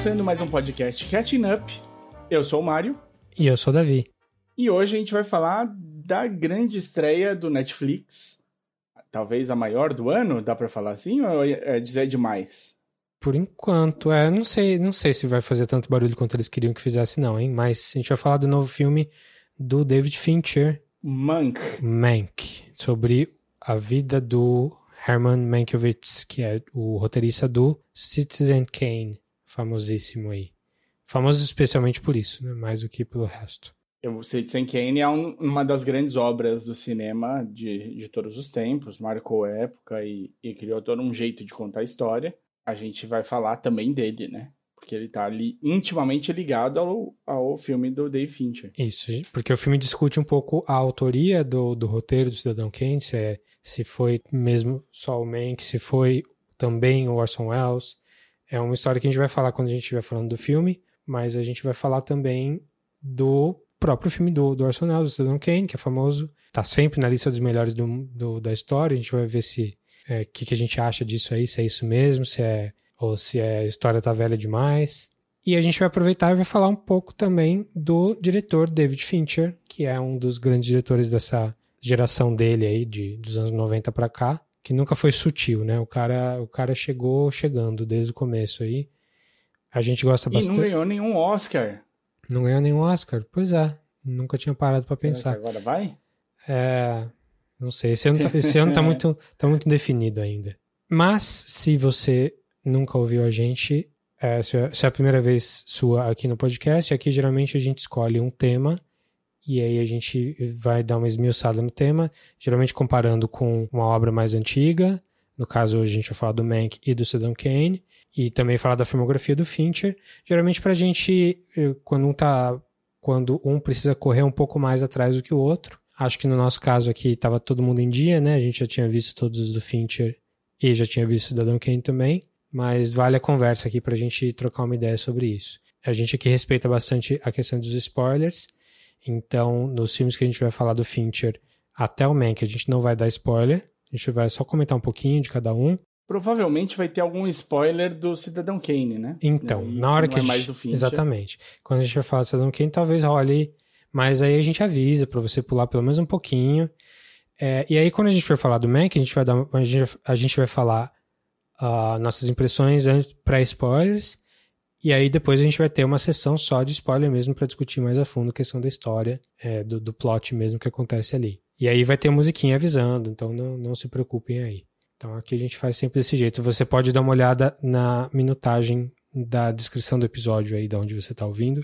começando mais um podcast Catching Up. Eu sou o Mário. E eu sou o Davi. E hoje a gente vai falar da grande estreia do Netflix. Talvez a maior do ano, dá pra falar assim? Ou é dizer demais? Por enquanto, é. Não sei, não sei se vai fazer tanto barulho quanto eles queriam que fizesse, não, hein? Mas a gente vai falar do novo filme do David Fincher. Mank. Mank. Sobre a vida do Herman Mankiewicz, que é o roteirista do Citizen Kane, famosíssimo aí. Famoso especialmente por isso, né? mais do que pelo resto. O Citizen Kane é um, uma das grandes obras do cinema de, de todos os tempos, marcou época e, e criou todo um jeito de contar a história. A gente vai falar também dele, né? porque ele está ali intimamente ligado ao, ao filme do Dave Fincher. Isso, porque o filme discute um pouco a autoria do, do roteiro do Cidadão Kane, se, é, se foi mesmo só o Mank, se foi também o Orson Welles. É uma história que a gente vai falar quando a gente estiver falando do filme, mas a gente vai falar também do próprio filme do, do Orson Welles, do Cidadão Kane, que é famoso, está sempre na lista dos melhores do, do, da história. A gente vai ver se o é, que, que a gente acha disso aí, se é isso mesmo, se é ou se a história tá velha demais. E a gente vai aproveitar e vai falar um pouco também do diretor David Fincher, que é um dos grandes diretores dessa geração dele aí, de, dos anos 90 para cá, que nunca foi sutil, né? O cara, o cara chegou chegando desde o começo aí. A gente gosta bastante. E não ganhou nenhum Oscar. Não ganhou nenhum Oscar? Pois é. Nunca tinha parado para pensar. agora vai? É. Não sei. Esse ano, tá, esse ano tá, muito, tá muito definido ainda. Mas, se você nunca ouviu a gente, é, é, se é a primeira vez sua aqui no podcast, aqui geralmente a gente escolhe um tema e aí a gente vai dar uma esmiuçada no tema, geralmente comparando com uma obra mais antiga. No caso, hoje a gente vai falar do Mank e do Saddam Kane, e também falar da filmografia do Fincher. Geralmente pra gente, eh, quando um tá quando um precisa correr um pouco mais atrás do que o outro. Acho que no nosso caso aqui estava todo mundo em dia, né? A gente já tinha visto todos os do Fincher e já tinha visto o Cidadão Kane também mas vale a conversa aqui para a gente trocar uma ideia sobre isso. A gente aqui respeita bastante a questão dos spoilers, então nos filmes que a gente vai falar do Fincher até o Mank, a gente não vai dar spoiler, a gente vai só comentar um pouquinho de cada um. Provavelmente vai ter algum spoiler do Cidadão Kane, né? Então, aí, na hora que, que é a gente... Exatamente. Quando a gente vai falar do Cidadão Kane, talvez role, mas aí a gente avisa para você pular pelo menos um pouquinho. É, e aí, quando a gente for falar do Mank, a gente vai, dar, a gente, a gente vai falar uh, nossas impressões pré-spoilers. E aí depois a gente vai ter uma sessão só de spoiler mesmo para discutir mais a fundo a questão da história, é, do, do plot mesmo que acontece ali. E aí vai ter musiquinha avisando, então não, não se preocupem aí. Então aqui a gente faz sempre desse jeito. Você pode dar uma olhada na minutagem da descrição do episódio aí, de onde você está ouvindo,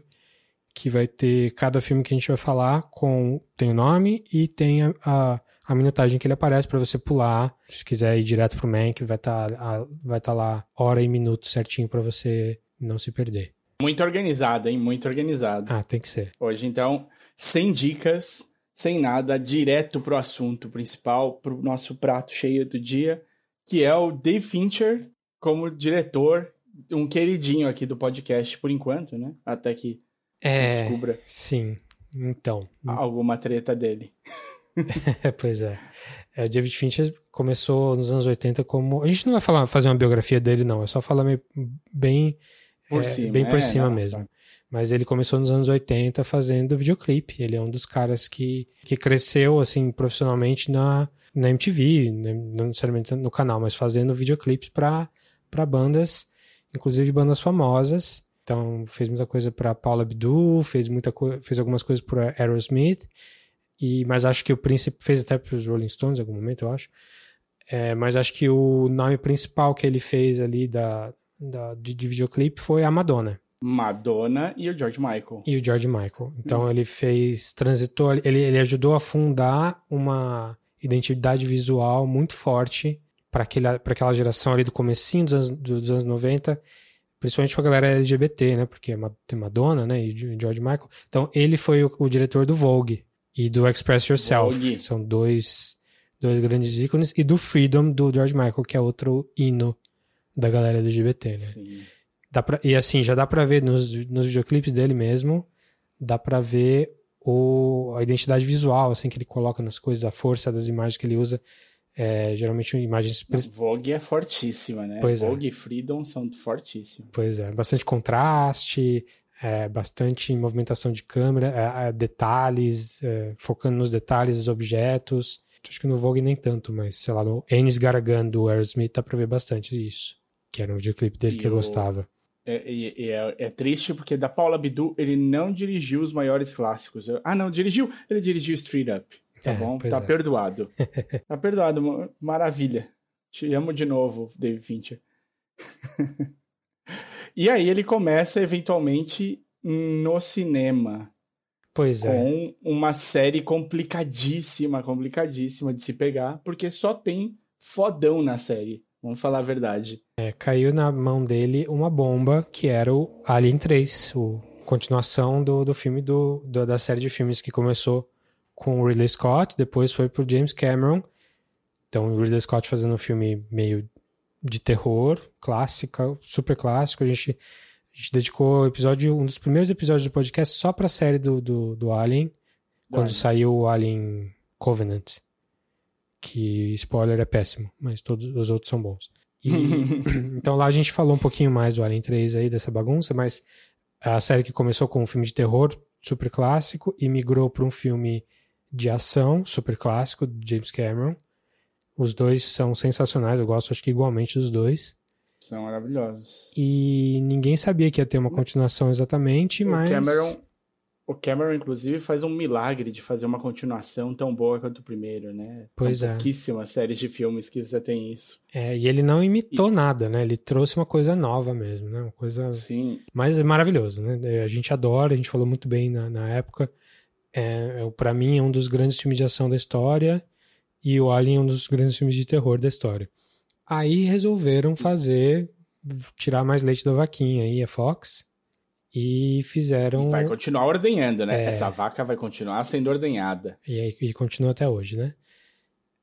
que vai ter cada filme que a gente vai falar com tem o nome e tem a, a a minutagem que ele aparece para você pular. Se quiser ir direto pro Mank, vai estar tá, vai tá lá hora e minuto certinho para você não se perder. Muito organizado, hein? Muito organizado. Ah, tem que ser. Hoje, então, sem dicas, sem nada, direto pro assunto principal, pro nosso prato cheio do dia, que é o Dave Fincher como diretor, um queridinho aqui do podcast por enquanto, né? Até que é, se descubra. Sim. Então. Alguma treta dele. pois é. é. David Fincher começou nos anos 80 como. A gente não vai falar, fazer uma biografia dele, não. É só falar meio, bem por é, cima, bem por é, cima não, mesmo. Tá. Mas ele começou nos anos 80 fazendo videoclipe. Ele é um dos caras que, que cresceu, assim, profissionalmente na, na MTV, né, não necessariamente no canal, mas fazendo videoclipes para bandas, inclusive bandas famosas. Então, fez muita coisa para Paula Abdul, fez, muita fez algumas coisas para Aerosmith. E, mas acho que o príncipe fez até para os Rolling Stones em algum momento, eu acho. É, mas acho que o nome principal que ele fez ali da, da de, de, videoclipe foi a Madonna. Madonna e o George Michael. E o George Michael. Então Isso. ele fez, transitou, ele, ele ajudou a fundar uma identidade visual muito forte para aquela geração ali do comecinho dos anos, dos anos 90, principalmente para a galera LGBT, né? Porque tem Madonna, né? E George Michael. Então ele foi o, o diretor do Vogue, e do Express Yourself. Vogue. São dois, dois grandes ícones. E do Freedom, do George Michael, que é outro hino da galera LGBT, né? Sim. Dá pra, e assim, já dá pra ver nos, nos videoclipes dele mesmo, dá pra ver o, a identidade visual, assim, que ele coloca nas coisas, a força das imagens que ele usa. É, geralmente imagens. Vogue é fortíssima, né? Pois é. Vogue é. e Freedom são fortíssimas. Pois é, bastante contraste, é, bastante movimentação de câmera, é, é detalhes, é, focando nos detalhes dos objetos. Acho que no Vogue nem tanto, mas sei lá, no Enes Garagan do Aerosmith dá pra ver bastante isso. Que era um videoclipe dele e que eu gostava. É, é, é, triste porque da Paula Abdul ele não dirigiu os maiores clássicos. Ah, não, dirigiu? Ele dirigiu Street Up. Tá é, bom? Tá é. perdoado. tá perdoado. Maravilha. Te amo de novo, David Fincher. e aí ele começa eventualmente no cinema. Pois é. Com uma série complicadíssima, complicadíssima de se pegar, porque só tem fodão na série. Vamos falar a verdade. É, caiu na mão dele uma bomba que era o Alien 3, a continuação do, do filme do, do, da série de filmes que começou com o Ridley Scott, depois foi pro James Cameron. Então, o Ridley Scott fazendo um filme meio de terror, clássica, super clássico. A gente, a gente dedicou episódio, um dos primeiros episódios do podcast só pra série do, do, do Alien, quando saiu o Alien Covenant. Que, spoiler, é péssimo, mas todos os outros são bons. E, então lá a gente falou um pouquinho mais do Alien 3 aí, dessa bagunça, mas a série que começou com um filme de terror super clássico e migrou para um filme de ação, super clássico, de James Cameron. Os dois são sensacionais, eu gosto acho que igualmente dos dois. São maravilhosos. E ninguém sabia que ia ter uma continuação exatamente, o mas. Cameron, o Cameron, inclusive, faz um milagre de fazer uma continuação tão boa quanto o primeiro, né? Pois São é. pouquíssimas séries de filmes que você tem isso. É, e ele não imitou e... nada, né? Ele trouxe uma coisa nova mesmo, né? Uma coisa. Sim. Mas é maravilhoso, né? A gente adora, a gente falou muito bem na, na época. É, é para mim é um dos grandes filmes de ação da história e o Alien é um dos grandes filmes de terror da história. Aí resolveram fazer tirar mais leite da vaquinha aí a Fox e fizeram e vai continuar ordenhando, né? É... Essa vaca vai continuar sendo ordenhada. E, e continua até hoje, né?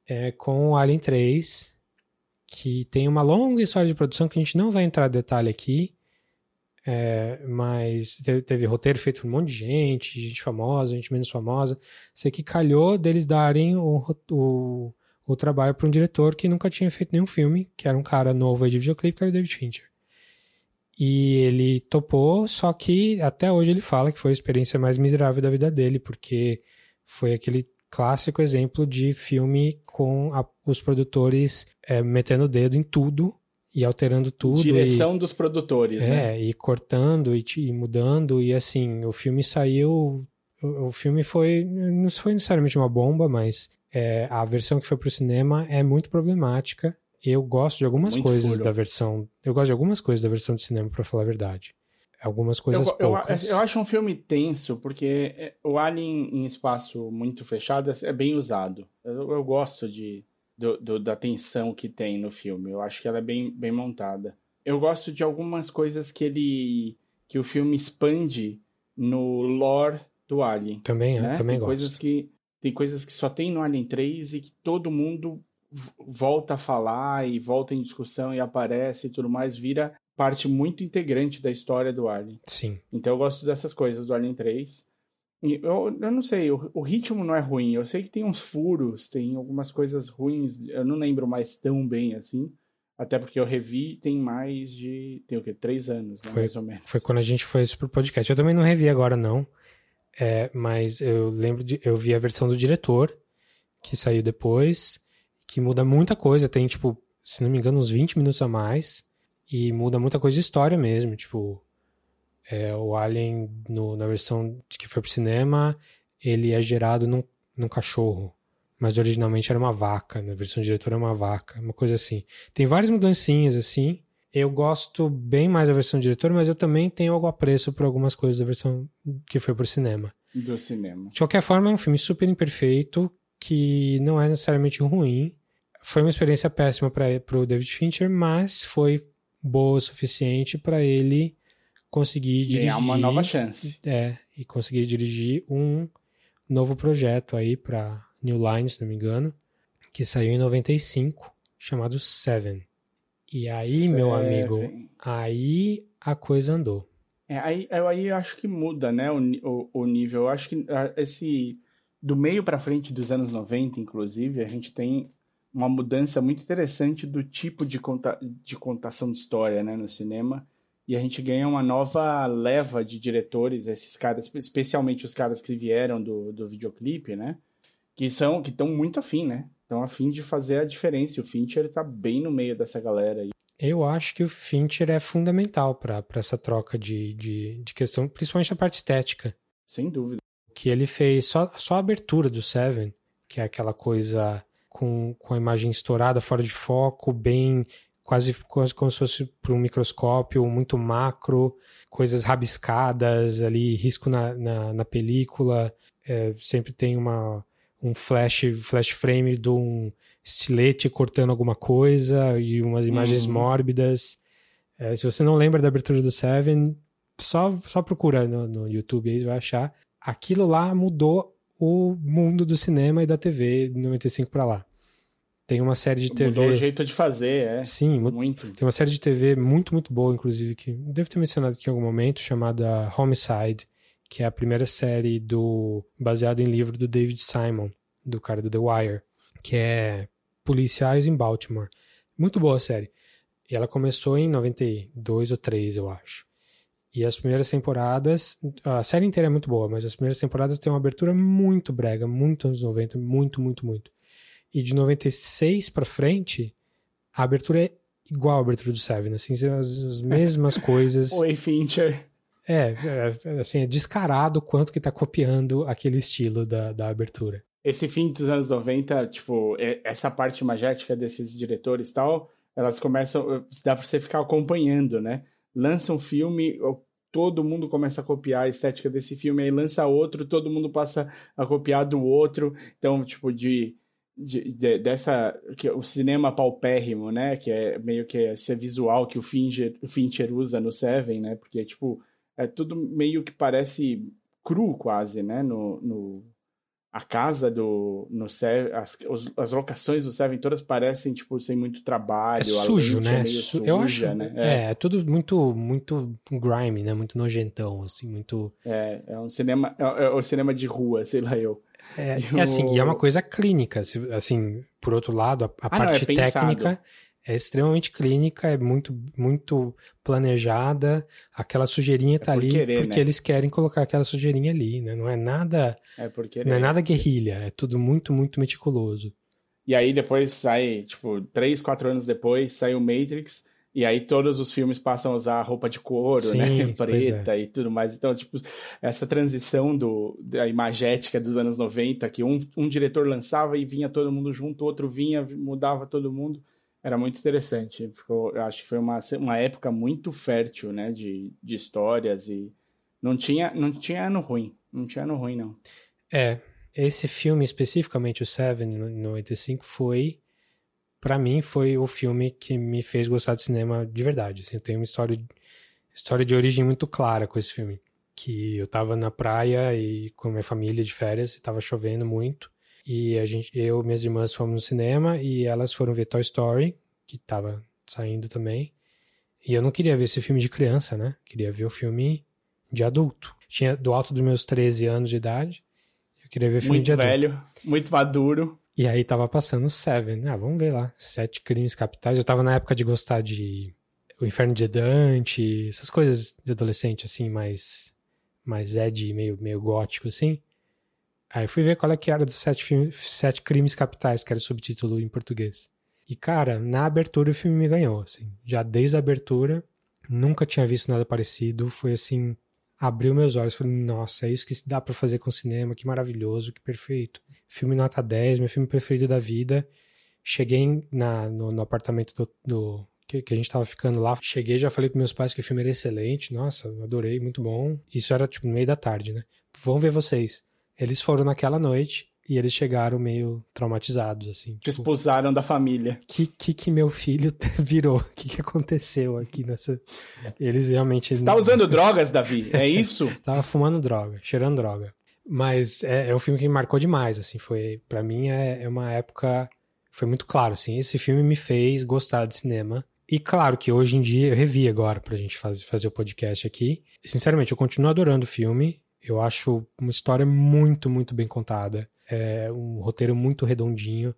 É com o Alien 3 que tem uma longa história de produção que a gente não vai entrar em detalhe aqui, é, mas teve, teve, roteiro feito por um monte de gente, gente famosa, gente menos famosa. Sei que calhou deles darem o, o, o trabalho para um diretor que nunca tinha feito nenhum filme, que era um cara novo aí de videoclipe, que era o David Fincher. E ele topou, só que até hoje ele fala que foi a experiência mais miserável da vida dele, porque foi aquele clássico exemplo de filme com a, os produtores é, metendo o dedo em tudo e alterando tudo. Direção e, dos produtores, é, né? e cortando e, e, mudando. E assim, o filme saiu. O, o, filme foi. Não foi necessariamente uma bomba, mas é, a versão que foi pro cinema é muito problemática. Eu gosto de algumas muito coisas furo. da versão. Eu gosto de algumas coisas da versão de cinema, para falar a verdade. Algumas coisas eu, poucas. Eu, eu, acho um filme tenso, porque é, o Alien em espaço muito fechado é bem usado. Eu, eu gosto de do, do, da tensão que tem no filme. Eu acho que ela é bem, bem montada. Eu gosto de algumas coisas que ele. que o filme expande no lore do Alien. Também, né? também tem gosto. Coisas que, tem coisas que só tem no Alien 3 e que todo mundo volta a falar e volta em discussão e aparece e tudo mais, vira parte muito integrante da história do Alien. Sim. Então eu gosto dessas coisas do Alien 3. Eu, eu não sei, o, o, ritmo não é ruim. Eu sei que tem uns furos, tem algumas coisas ruins. Eu não lembro mais tão bem assim. Até porque eu revi tem mais de. Tem o quê? Três anos, né? Foi, mais ou menos. Foi quando a gente foi pro podcast. Eu também não revi agora, não. É, mas eu lembro de. Eu vi a versão do diretor, que saiu depois, que muda muita coisa. Tem, tipo, se não me engano, uns 20 minutos a mais. E muda muita coisa de história mesmo. Tipo, é, o Alien, no, na versão que foi pro cinema, ele é gerado num, num cachorro. Mas originalmente era uma vaca. Na versão do diretor é uma vaca. Uma coisa assim. Tem várias mudancinhas assim. Eu gosto bem mais da versão do diretor, mas eu também tenho algum apreço por algumas coisas da versão que foi pro cinema. Do cinema. De qualquer forma, é um filme super imperfeito, que não é necessariamente ruim. Foi uma experiência péssima para o David Fincher, mas foi boa o suficiente para ele conseguir dirigir. Ganhar uma nova chance. É, e conseguir dirigir um novo projeto aí para New Line, se não me engano, que saiu em 95, chamado Seven. E aí, Seven. meu amigo, aí a coisa andou. É, aí, aí eu acho que muda, né, o, o, o nível. Eu acho que esse do meio para frente dos anos 90, inclusive, a gente tem uma mudança muito interessante do tipo de, conta, de contação de história né, no cinema. E a gente ganha uma nova leva de diretores, esses caras, especialmente os caras que vieram do, do videoclipe, né? Que são que estão muito afim, né? Estão afim de fazer a diferença. E o Fincher tá bem no meio dessa galera aí. Eu acho que o Fincher é fundamental para essa troca de, de, de questão, principalmente a parte estética. Sem dúvida. Que ele fez só, só a abertura do Seven, que é aquela coisa com, com a imagem estourada, fora de foco, bem quase, quase como se fosse para um microscópio, muito macro, coisas rabiscadas ali, risco na, na, na película, é, sempre tem uma, um flash, flash frame de um estilete cortando alguma coisa e umas imagens uhum. mórbidas. É, se você não lembra da abertura do Seven, só, só procura no, no YouTube aí, vai achar. Aquilo lá mudou o mundo do cinema e da TV de 95 para lá. Tem uma série de TV. Mudou o jeito de fazer, é. Sim, muito. Tem uma série de TV muito, muito boa, inclusive, que devo ter mencionado aqui em algum momento, chamada Homicide, que é a primeira série do baseada em livro do David Simon, do cara do The Wire, que é policiais em Baltimore. Muito boa a série. E ela começou em 92 ou 3, eu acho. E as primeiras temporadas, a série inteira é muito boa, mas as primeiras temporadas têm uma abertura muito brega, muito anos 90, muito, muito, muito. E de 96 para frente, a abertura é igual a abertura do Seven, assim, as, as mesmas coisas. Oi, Fincher. É, é, assim, é descarado o quanto que tá copiando aquele estilo da, da abertura esse fim dos anos 90, tipo, essa parte magética desses diretores e tal, elas começam, dá pra você ficar acompanhando, né? Lança um filme, todo mundo começa a copiar a estética desse filme, aí lança outro, todo mundo passa a copiar do outro. Então, tipo, de, de, de dessa que o cinema paupérrimo, né, que é meio que esse visual que o Fincher, o Fincher usa no Seven, né? Porque tipo, é tudo meio que parece cru quase, né, no, no a casa do no as, as locações do Seven todas parecem tipo sem muito trabalho é sujo né é suja, eu acho né? é. é. é tudo muito muito grime né muito nojentão assim muito é é um cinema é, é o cinema de rua sei lá eu é, é assim e é uma coisa clínica assim por outro lado a, a ah, parte não, técnica é extremamente clínica, é muito, muito planejada. Aquela sujeirinha tá é por ali querer, porque né? eles querem colocar aquela sujeirinha ali, né? Não é nada. É por querer. Não é nada guerrilha, é tudo muito, muito meticuloso. E aí depois sai, tipo, três, quatro anos depois, sai o Matrix. E aí todos os filmes passam a usar roupa de couro, Sim, né? Preta é. e tudo mais. Então, tipo, essa transição do, da imagética dos anos 90, que um, um diretor lançava e vinha todo mundo junto, outro vinha, mudava todo mundo era muito interessante. Ficou, eu acho que foi uma, uma época muito fértil, né, de, de histórias e não tinha, não tinha ano ruim, não tinha ano ruim, não. É, esse filme especificamente, o Seven, no 95, foi, para mim, foi o filme que me fez gostar de cinema de verdade. Assim, eu tenho uma história, história de origem muito clara com esse filme. Que eu tava na praia e com minha família de férias, e tava chovendo muito. E a gente, eu e minhas irmãs fomos no cinema e elas foram ver Toy Story, que tava saindo também. E eu não queria ver esse filme de criança, né? Queria ver o filme de adulto. Tinha do alto dos meus 13 anos de idade. Eu queria ver filme muito de adulto. Muito velho, muito maduro. E aí tava passando Seven. Ah, vamos ver lá. Sete crimes capitais. Eu tava na época de gostar de O Inferno de Dante, essas coisas de adolescente, assim, mais, mais Ed, meio, meio gótico, assim. Aí fui ver qual é que era dos sete, sete crimes capitais, que era o subtítulo em português. E, cara, na abertura o filme me ganhou, assim. Já desde a abertura, nunca tinha visto nada parecido. Foi assim, abriu meus olhos. Falei, nossa, é isso que dá para fazer com cinema, que maravilhoso, que perfeito. Filme nota 10, meu filme preferido da vida. Cheguei na, no, no apartamento do, do que, a gente tava ficando lá. Cheguei já falei pros meus pais que o filme era excelente. Nossa, adorei, muito bom. Isso era tipo no meio da tarde, né? Vão ver vocês. Eles foram naquela noite e eles chegaram meio traumatizados, assim. Tipo, expulsaram da família. Que, que que meu filho virou? O que, que aconteceu aqui nessa... Eles realmente... Você tá usando drogas, Davi? É isso? Tava fumando droga, cheirando droga. Mas é, é um filme que me marcou demais, assim. Foi, para mim, é, é uma época... Foi muito claro, assim. Esse filme me fez gostar de cinema. E claro que hoje em dia, eu revi agora pra gente fazer, fazer o podcast aqui. Sinceramente, eu continuo adorando o filme. Eu acho uma história muito, muito bem contada. É um roteiro muito redondinho.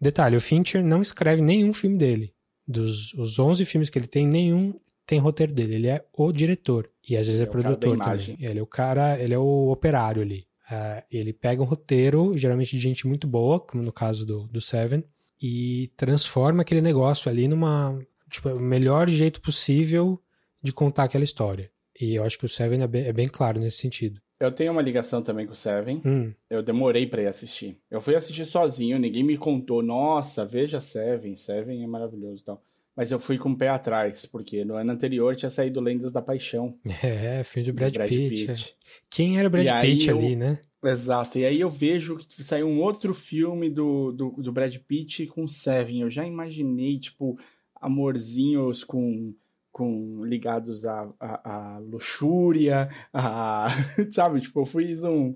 Detalhe, o Fincher não escreve nenhum filme dele. Dos os 11 filmes que ele tem, nenhum tem roteiro dele. Ele é o diretor. E às vezes é, é produtor também. Ele é o cara, ele é o operário ali. Uh, ele pega um roteiro, geralmente de gente muito boa, como no caso do, do Seven, e transforma aquele negócio ali numa. Tipo, o melhor jeito possível de contar aquela história. E eu acho que o Seven é bem, é bem claro nesse sentido. Eu tenho uma ligação também com o Seven. Hum. Eu demorei para ir assistir. Eu fui assistir sozinho, ninguém me contou. Nossa, veja Seven, Seven é maravilhoso e tal. Mas eu fui com o pé atrás, porque no ano anterior tinha saído Lendas da Paixão. É, filme de Brad, Brad Pitt. Pitt. Quem era o Brad e Pitt ali, eu... né? Exato. E aí eu vejo que saiu um outro filme do, do, do Brad Pitt com Seven. Eu já imaginei, tipo, amorzinhos com com ligados à, à, à luxúria, a, sabe? Tipo, eu fiz um,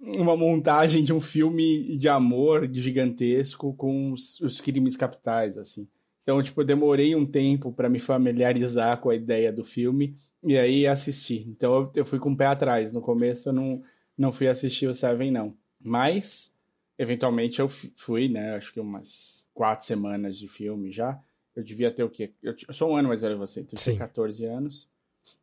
uma montagem de um filme de amor gigantesco com os, os crimes capitais, assim. Então, tipo, eu demorei um tempo para me familiarizar com a ideia do filme e aí assisti. Então, eu, eu fui com o pé atrás. No começo, eu não, não fui assistir o Seven, não. Mas, eventualmente, eu fui, né? Acho que umas quatro semanas de filme já. Eu devia ter o quê? Eu, eu sou um ano mais velho que você, então eu tinha 14 anos.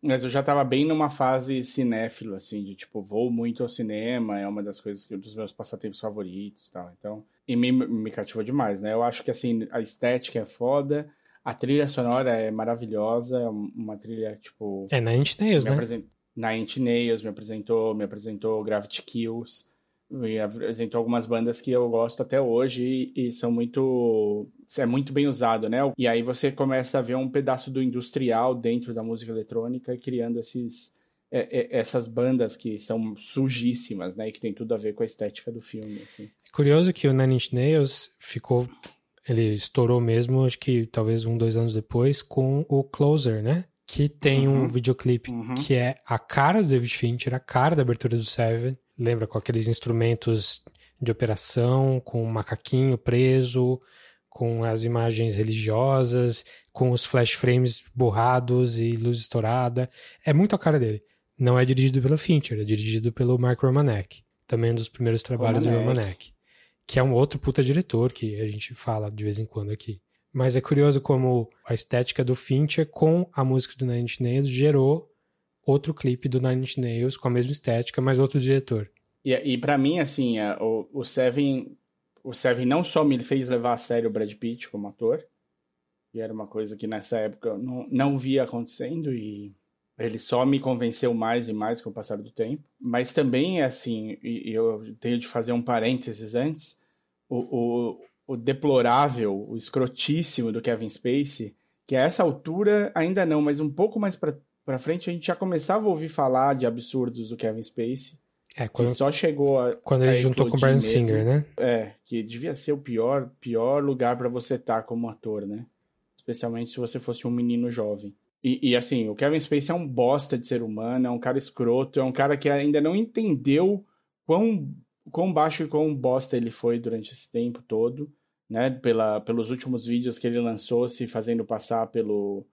Mas eu já tava bem numa fase cinéfilo, assim, de tipo, vou muito ao cinema, é uma das coisas que dos meus passatempos favoritos e tal. Então, e me, me cativou demais, né? Eu acho que assim, a estética é foda, a trilha sonora é maravilhosa, é uma trilha, tipo. É na Nails, né? Apresent... Na Nails me apresentou, me apresentou Gravity Kills, me apresentou algumas bandas que eu gosto até hoje e, e são muito. É muito bem usado, né? E aí você começa a ver um pedaço do industrial dentro da música eletrônica e criando esses é, é, essas bandas que são sujíssimas, né? E que tem tudo a ver com a estética do filme, assim. É curioso que o Nine Inch Nails ficou... Ele estourou mesmo, acho que talvez um, dois anos depois, com o Closer, né? Que tem uhum. um videoclipe uhum. que é a cara do David Fincher, a cara da abertura do Seven. Lembra? Com aqueles instrumentos de operação, com um macaquinho preso, com as imagens religiosas, com os flash frames borrados e luz estourada. É muito a cara dele. Não é dirigido pelo Fincher, é dirigido pelo Mark Romanek, também um dos primeiros trabalhos Romanek. do Romanek, que é um outro puta diretor que a gente fala de vez em quando aqui. Mas é curioso como a estética do Fincher com a música do Nine Inch Nails gerou outro clipe do Nine Inch Nails com a mesma estética, mas outro diretor. E, e para mim, assim, é, o, o Seven, o Seven não só me fez levar a sério o Brad Pitt como ator, que era uma coisa que nessa época eu não, não via acontecendo e ele só me convenceu mais e mais com o passar do tempo. Mas também, assim, e, eu tenho de fazer um parênteses antes, o, o, o deplorável, o escrotíssimo do Kevin Spacey, que a essa altura ainda não, mas um pouco mais para frente a gente já começava a ouvir falar de absurdos do Kevin Spacey. É, quando, que só chegou a, quando ele juntou com o Brian Singer, né? É, que devia ser o pior, pior lugar para você estar tá como ator, né? Especialmente se você fosse um menino jovem. E, e, assim, o Kevin Spacey é um bosta de ser humano, é um cara escroto, é um cara que ainda não entendeu quão, quão baixo e quão bosta ele foi durante esse tempo todo, né? Pela, pelos últimos vídeos que ele lançou, se fazendo passar pelo,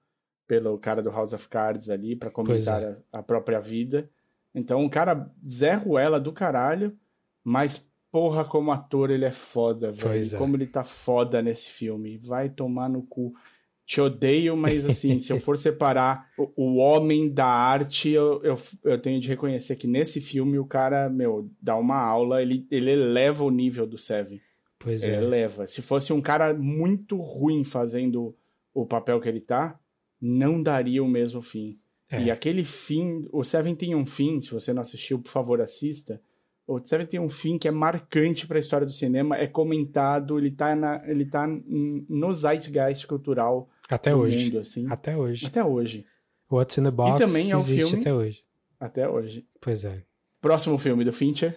pelo cara do House of Cards ali para comentar é. a, a, própria vida. Então, um cara Zé Ruela do caralho, mas porra, como ator ele é foda, velho. É. Como ele tá foda nesse filme. Vai tomar no cu te odeio, mas assim, se eu for separar o, o homem da arte, eu, eu, eu, tenho de reconhecer que nesse filme o cara, meu, dá uma aula, ele, ele eleva o nível do Seven. Pois é. Eleva. Se fosse um cara muito ruim fazendo o papel que ele tá, não daria o mesmo fim. É. E aquele fim, o Seven tem um fim, se você não assistiu, por favor, assista o Seven tem um fim que é marcante para a história do cinema, é comentado, ele tá, na, ele tá no zeitgeist cultural até hoje. mundo, assim. Até hoje. Até hoje. What's in the Box e também é um existe filme, até hoje. Até hoje. Pois é. Próximo filme do Fincher.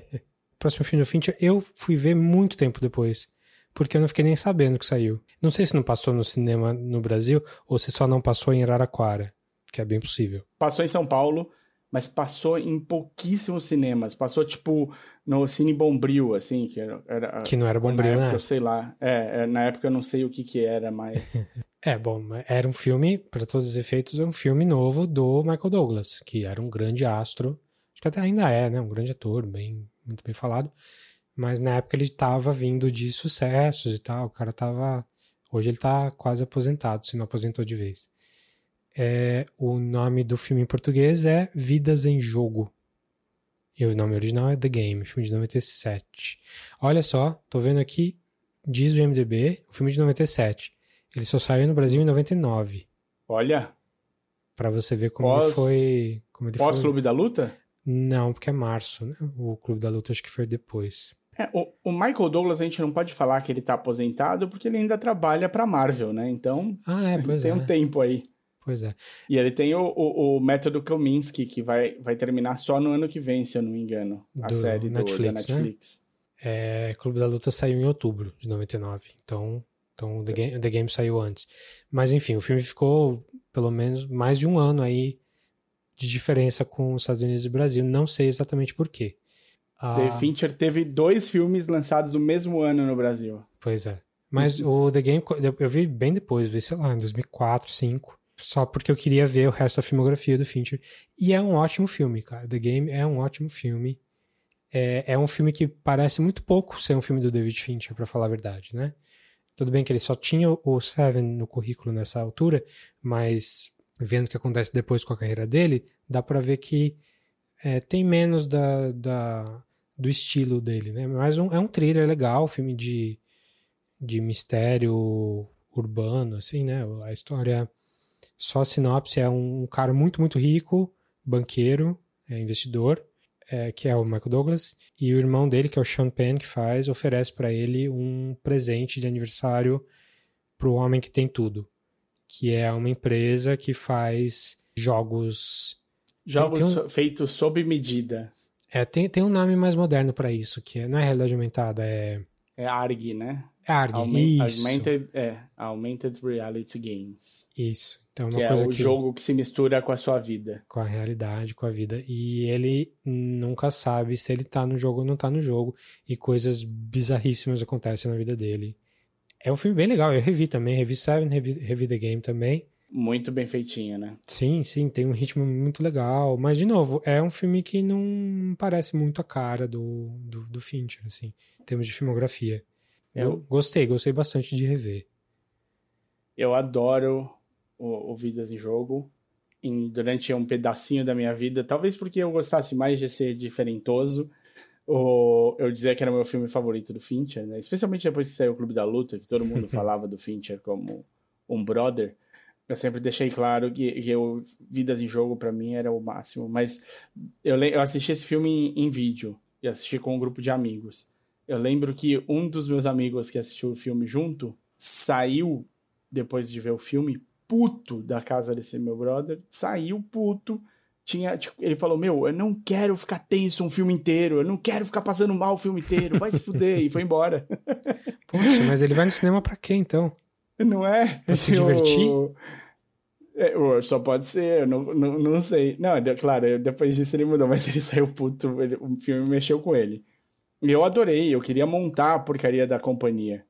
Próximo filme do Fincher, eu fui ver muito tempo depois. Porque eu não fiquei nem sabendo que saiu. Não sei se não passou no cinema no Brasil ou se só não passou em Araraquara, que é bem possível. Passou em São Paulo, mas passou em pouquíssimos cinemas. Passou, tipo, no Cine Bombril, assim, que era... era que não era Bombril, na época, né? Eu sei lá. É, é, na época eu não sei o que que era, mas... é, bom, era um filme, para todos os efeitos, é um filme novo do Michael Douglas, que era um grande astro. Acho que até ainda é, né? Um grande ator, bem, muito bem falado. Mas na época ele tava vindo de sucessos e tal. O cara tava. Hoje ele tá quase aposentado, se não aposentou de vez. É, o nome do filme em português é Vidas em Jogo. E o nome original é The Game, filme de 97. Olha só, tô vendo aqui, diz o MDB, o filme de 97. Ele só saiu no Brasil em 99. Olha. Para você ver como pós, ele foi. Como ele pós foi... Clube da Luta? Não, porque é março, né? O Clube da Luta acho que foi depois. É, o, o, Michael Douglas a gente não pode falar que ele tá aposentado porque ele ainda trabalha pra Marvel, né? Então. Ah, é, pois tem é. um tempo aí. Pois é. E ele tem o, o, o método Kominsky, que vai, vai terminar só no ano que vem, se eu não me engano. A do série Netflix, do, da Netflix. Né? É, Clube da Luta saiu em outubro de 99. Então, então The, Game, The Game saiu antes. Mas enfim, o filme ficou pelo menos mais de um ano aí de diferença com os Estados Unidos e o Brasil. Não sei exatamente por quê. Ah, The Fincher teve dois filmes lançados no mesmo ano no Brasil. Pois é. Mas o The Game eu vi bem depois, vi, sei lá, em 2004, 2005 só porque eu queria ver o resto da filmografia do Fincher. E é um ótimo filme, cara. The Game é um ótimo filme. É, é um filme que parece muito pouco ser um filme do David Fincher, para falar a verdade, né? Tudo bem que ele só tinha o Seven no currículo nessa altura, mas vendo o que acontece depois com a carreira dele, dá para ver que é, tem menos da, da, do estilo dele, né? Mas um, é um thriller legal, filme de, de mistério urbano, assim, né? A história só a sinopse é um cara muito, muito rico, banqueiro, é, investidor, é, que é o Michael Douglas, e o irmão dele, que é o Sean Penn, que faz, oferece para ele um presente de aniversário para o homem que tem tudo, que é uma empresa que faz jogos jogos feitos sob medida. É, tem, tem um nome mais moderno para isso, que é, não é realidade aumentada, é é ARG, né? ARG, Aument, isso. Augmented, é, Augmented Reality Games. Isso. Então, uma que coisa é o que, jogo que se mistura com a sua vida. Com a realidade, com a vida. E ele nunca sabe se ele tá no jogo ou não tá no jogo. E coisas bizarríssimas acontecem na vida dele. É um filme bem legal. Eu revi também. Revi Seven, revi, revi The Game também. Muito bem feitinho, né? Sim, sim. Tem um ritmo muito legal. Mas, de novo, é um filme que não parece muito a cara do, do, do Fincher, assim. Em termos de filmografia. Eu, eu gostei, gostei bastante de rever. Eu adoro o, o Vidas em Jogo em, durante um pedacinho da minha vida, talvez porque eu gostasse mais de ser diferentoso, ou eu dizer que era meu filme favorito do Fincher, né? Especialmente depois que saiu o Clube da Luta, que todo mundo falava do Fincher como um brother. Eu sempre deixei claro que, que eu, Vidas em Jogo para mim era o máximo, mas eu, eu assisti esse filme em, em vídeo e assisti com um grupo de amigos. Eu lembro que um dos meus amigos que assistiu o filme junto saiu depois de ver o filme puto da casa desse meu brother, saiu puto. Tinha, tipo, ele falou: Meu, eu não quero ficar tenso um filme inteiro, eu não quero ficar passando mal o filme inteiro, vai se fuder, e foi embora. Poxa, mas ele vai no cinema pra quê então? Não é? Pra se divertir? É, só pode ser, eu não, não, não sei. Não, claro, depois disso ele mudou, mas ele saiu puto, ele, o filme mexeu com ele. E eu adorei, eu queria montar a porcaria da companhia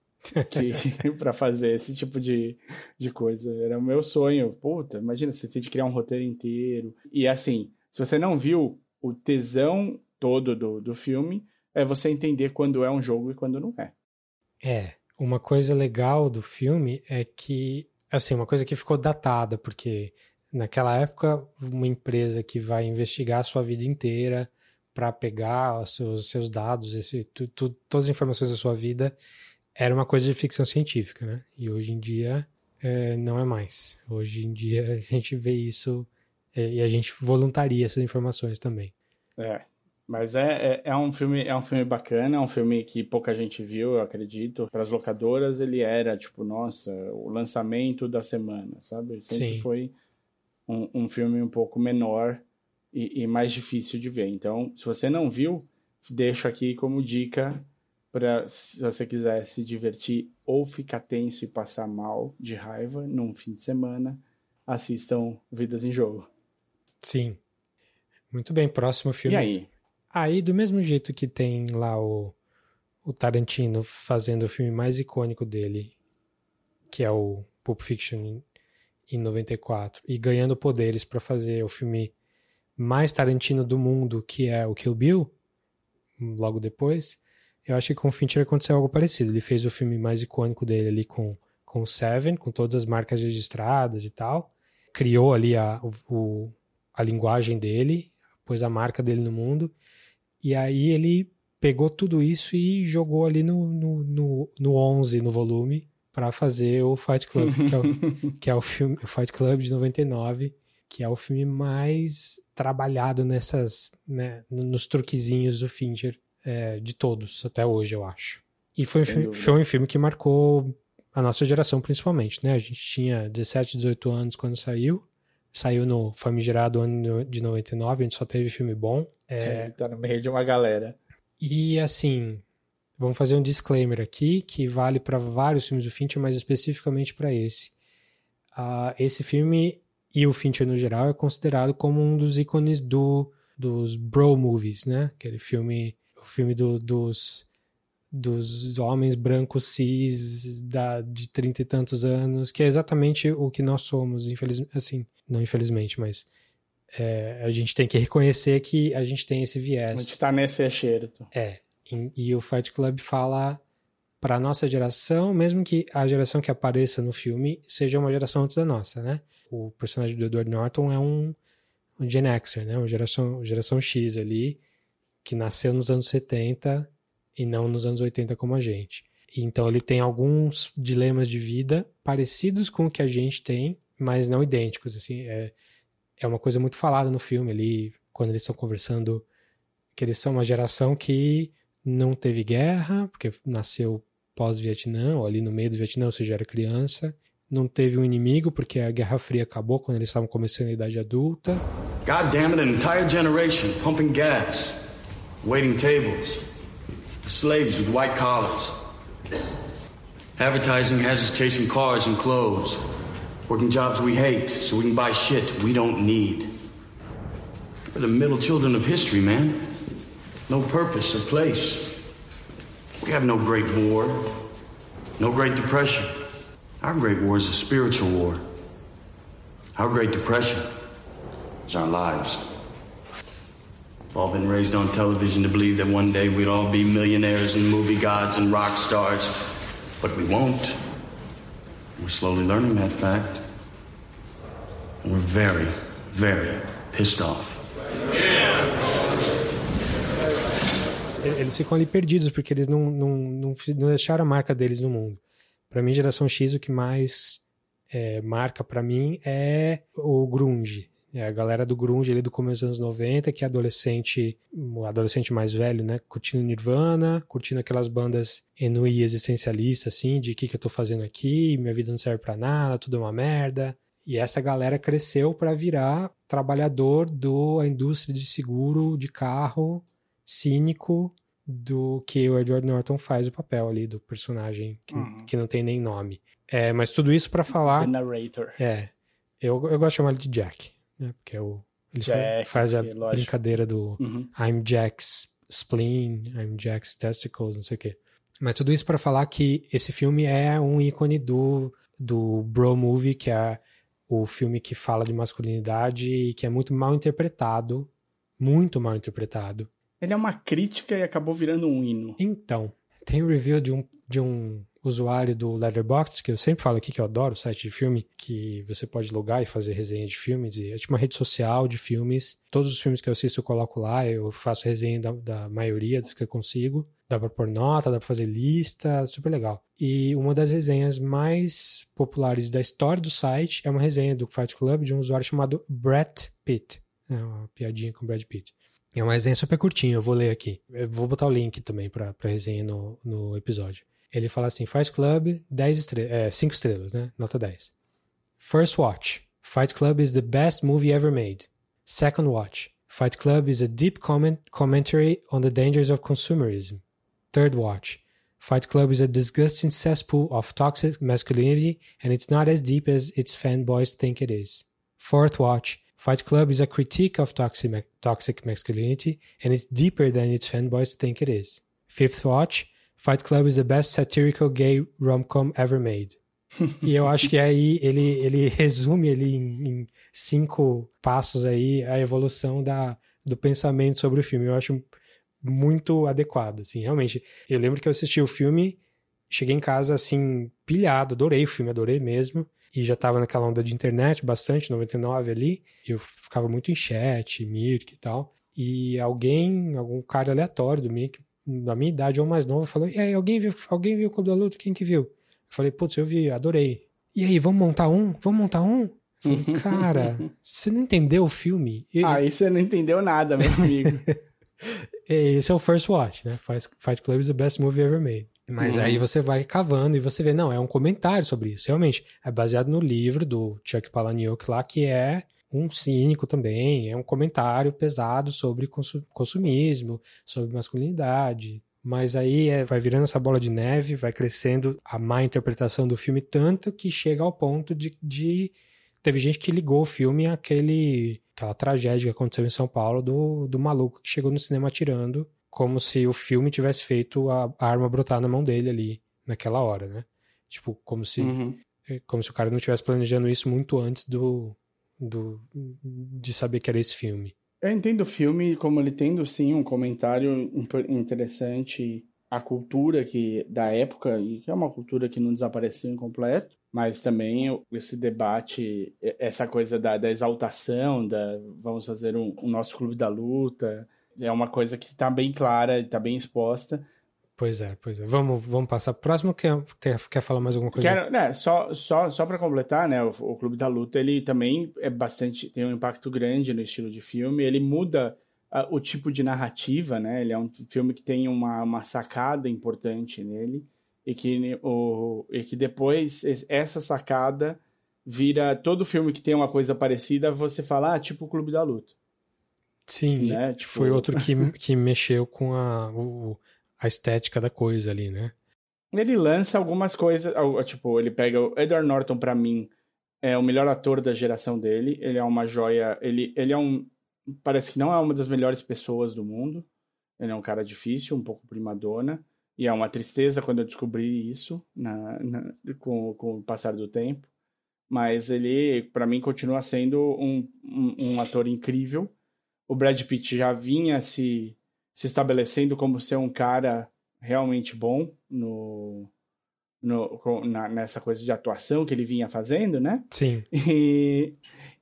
que para fazer esse tipo de, de coisa. Era o meu sonho. Puta, imagina você ter de criar um roteiro inteiro. E assim, se você não viu o tesão todo do, do filme, é você entender quando é um jogo e quando não é. É, uma coisa legal do filme é que, assim, uma coisa que ficou datada, porque naquela época, uma empresa que vai investigar a sua vida inteira para pegar os seus, seus dados, esse, tu, tu, todas as informações da sua vida era uma coisa de ficção científica, né? E hoje em dia é, não é mais. Hoje em dia a gente vê isso é, e a gente voluntaria essas informações também. É, mas é, é, é, um filme é um filme bacana, é um filme que pouca gente viu, eu acredito. Para as locadoras ele era tipo, nossa, o lançamento da semana, sabe? Sempre Sim. foi um, um filme um pouco menor e, e mais difícil de ver. Então, se você não viu, deixo aqui como dica para se você quiser se divertir ou ficar tenso e passar mal de raiva num fim de semana, assistam Vidas em Jogo. Sim. Muito bem, próximo filme. E aí? Aí, do mesmo jeito que tem lá o, o Tarantino fazendo o filme mais icônico dele, que é o Pulp Fiction em, em 94, e ganhando poderes para fazer o filme mais Tarantino do mundo, que é o Kill Bill, logo depois, eu acho que com o Fincher aconteceu algo parecido. Ele fez o filme mais icônico dele ali com, com o Seven, com todas as marcas registradas e tal. Criou ali a, o, a linguagem dele, pôs a marca dele no mundo. E aí ele pegou tudo isso e jogou ali no, no, no, no 11, no volume, para fazer o Fight Club, que é o, que é o filme, o Fight Club de 99, que é o filme mais trabalhado nessas, né, nos truquezinhos do Fincher é, de todos, até hoje, eu acho. E foi um, filme, foi um filme que marcou a nossa geração, principalmente, né? A gente tinha 17, 18 anos quando saiu. Saiu no famigerado ano de 99, a gente só teve filme bom. É, tá no meio de uma galera. E assim, vamos fazer um disclaimer aqui que vale para vários filmes do Fincher, mas especificamente para esse. Uh, esse filme e o Fincher no geral é considerado como um dos ícones do, dos bro movies, né? Aquele filme filme do, dos, dos homens brancos cis da, de trinta e tantos anos, que é exatamente o que nós somos, infelizmente, assim, não infelizmente, mas é, a gente tem que reconhecer que a gente tem esse viés. A gente tá nesse acerto. É, e, e o Fight Club fala para nossa geração, mesmo que a geração que apareça no filme seja uma geração antes da nossa, né? O personagem do Edward Norton é um, um Gen Xer, né? Uma geração, geração X ali, que nasceu nos anos 70 e não nos anos 80 como a gente. Então ele tem alguns dilemas de vida parecidos com o que a gente tem, mas não idênticos. Assim, é, é uma coisa muito falada no filme ali, quando eles estão conversando, que eles são uma geração que não teve guerra, porque nasceu pós-Vietnã, ou ali no meio do Vietnã, ou seja, era criança. Não teve um inimigo, porque a Guerra Fria acabou quando eles estavam começando a idade adulta. God damn it, an entire generation pumping gas waiting tables, slaves with white collars. Advertising has us chasing cars and clothes, working jobs we hate so we can buy shit we don't need. We're the middle children of history, man. No purpose or place. We have no great war, no great depression. Our great war is a spiritual war. Our great depression is our lives We've all been raised on television to believe that one day we'd all be millionaires and movie gods and rock stars. But we won't. We're slowly learning that fact. And we're very, very pissed off. Eles ficam ali perdidos porque eles não, não, não, não deixaram a marca deles no mundo. Para mim, geração X, o que mais é, marca para mim é o grunge. É a galera do grunge ali do começo dos anos 90, que é adolescente, o adolescente mais velho, né, curtindo Nirvana, curtindo aquelas bandas enui existencialistas, assim, de o que, que eu tô fazendo aqui, minha vida não serve para nada, tudo é uma merda. E essa galera cresceu para virar trabalhador da indústria de seguro de carro, cínico, do que o Edward Norton faz o papel ali, do personagem que, uhum. que não tem nem nome. É, mas tudo isso para falar. The narrator. É. Eu, eu gosto de chamar ele de Jack né? Porque é o, ele Jack, faz a lógico. brincadeira do uhum. I'm Jack's spleen, I'm Jack's testicles, não sei o quê. Mas tudo isso para falar que esse filme é um ícone do, do bro movie, que é o filme que fala de masculinidade e que é muito mal interpretado, muito mal interpretado. Ele é uma crítica e acabou virando um hino. Então, tem um review de um, de um usuário do Letterboxd, que eu sempre falo aqui que eu adoro o site de filme, que você pode logar e fazer resenha de filmes. É tipo uma rede social de filmes. Todos os filmes que eu assisto eu coloco lá, eu faço resenha da, da maioria dos que eu consigo. Dá pra pôr nota, dá pra fazer lista, super legal. E uma das resenhas mais populares da história do site é uma resenha do Fight Club de um usuário chamado Brett Pitt. É uma piadinha com Brad Pitt. É uma resenha super curtinha, eu vou ler aqui. Eu vou botar o link também pra, pra resenha no, no episódio. Ele fala assim: Fight Club, 10 estrelas, é, 5 estrelas, né? Nota 10. First watch: Fight Club is the best movie ever made. Second watch: Fight Club is a deep comment commentary on the dangers of consumerism. Third watch: Fight Club is a disgusting cesspool of toxic masculinity, and it's not as deep as its fanboys think it is. Fourth watch: Fight Club is a critique of toxic, toxic masculinity, and it's deeper than its fanboys think it is. Fifth watch: Fight Club is the best satirical gay rom-com ever made. e eu acho que aí ele, ele resume ele em, em, cinco passos aí a evolução da, do pensamento sobre o filme. Eu acho muito adequado, assim, realmente. Eu lembro que eu assisti o filme, cheguei em casa, assim, pilhado, adorei o filme, adorei mesmo. E já tava naquela onda de internet bastante, 99 ali. Eu ficava muito em chat, Mirk e tal. E alguém, algum cara aleatório do Mirk, da minha idade ou mais novo, falou: E aí, alguém viu, alguém viu o Clube da Luta? Quem que viu? Eu falei: Putz, eu vi, adorei. E aí, vamos montar um? Vamos montar um? Eu falei, cara, você não entendeu o filme? Eu... Aí você não entendeu nada, meu amigo. Esse é o First Watch, né? Fight Club is the best movie ever made. Mas uhum. aí você vai cavando e você vê, não, é um comentário sobre isso. Realmente, é baseado no livro do Chuck Palahniuk lá, que é um cínico também, é um comentário pesado sobre consumismo, sobre masculinidade. Mas aí é, vai virando essa bola de neve, vai crescendo a má interpretação do filme, tanto que chega ao ponto de, de teve gente que ligou o filme àquele, aquela tragédia que aconteceu em São Paulo do, do maluco que chegou no cinema atirando como se o filme tivesse feito a, a arma brotar na mão dele ali, naquela hora, né? Tipo, como se, uhum. É, como se o cara não estivesse planejando isso muito antes do, do, de saber que era esse filme. Eu entendo o filme como ele tendo, sim, um comentário interessante à cultura que da época, e que é uma cultura que não desapareceu em completo, mas também esse debate, essa coisa da, da exaltação, da vamos fazer um, um nosso clube da luta, é uma coisa que está bem clara, está bem exposta. Pois é, pois é. Vamos, vamos passar pro próximo. Quer, quer, quer falar mais alguma coisa? Quero, né, só só, só para completar, né, o, o, Clube da Luta, ele também é bastante, tem um impacto grande no estilo de filme. Ele muda uh, o tipo de narrativa, né? Ele é um filme que tem uma, uma sacada importante nele e que, o, e que depois essa sacada vira todo filme que tem uma coisa parecida, você fala, ah, tipo o Clube da Luta. Sim, né? tipo... foi outro que, que mexeu com a, o, a estética da coisa ali, né? Ele lança algumas coisas, tipo, ele pega o Edward Norton para mim é o melhor ator da geração dele, ele é uma joia, ele, ele é um parece que não é uma das melhores pessoas do mundo. Ele é um cara difícil, um pouco primadona, e é uma tristeza quando eu descobri isso na, na com, com o passar do tempo. Mas ele, para mim, continua sendo um, um, um ator incrível o Brad Pitt já vinha se, se estabelecendo como ser um cara realmente bom no, no, na, nessa coisa de atuação que ele vinha fazendo, né? Sim. E,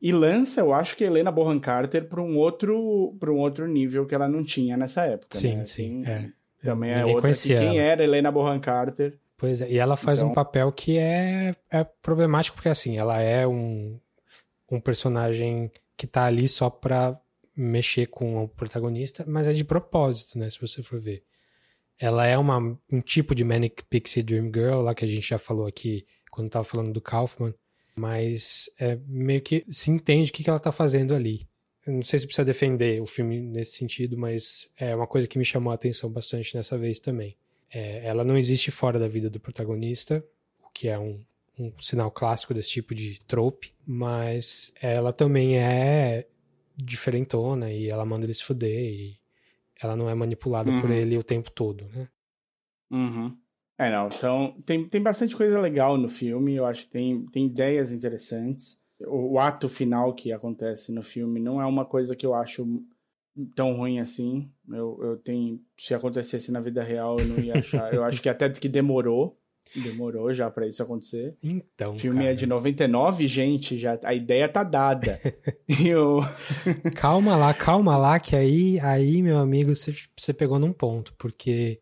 e lança, eu acho que Helena Bonham Carter para um outro para um outro nível que ela não tinha nessa época. Sim, né? sim. Assim, é. Também é outra que quem era Helena Bonham Carter. Pois é, e ela faz então... um papel que é, é problemático porque assim, ela é um, um personagem que tá ali só para mexer com o protagonista, mas é de propósito, né? Se você for ver. Ela é uma, um tipo de Manic Pixie Dream Girl, lá que a gente já falou aqui quando tava falando do Kaufman, mas é meio que se entende o que, que ela tá fazendo ali. Eu não sei se precisa defender o filme nesse sentido, mas é uma coisa que me chamou a atenção bastante nessa vez também. É, ela não existe fora da vida do protagonista, o que é um, um sinal clássico desse tipo de trope, mas ela também é diferentona e ela manda ele se fuder e ela não é manipulada uhum. por ele o tempo todo, né? Uhum. É, não, são, tem, tem bastante coisa legal no filme, eu acho que tem, tem ideias interessantes. O, o ato final que acontece no filme não é uma coisa que eu acho tão ruim assim. Eu, eu tenho, se acontecesse na vida real, eu não ia achar. eu acho que até que demorou Demorou já para isso acontecer. Então. O filme cara. é de 99, gente, já a ideia tá dada. eu... calma lá, calma lá, que aí, aí meu amigo, você, você pegou num ponto, porque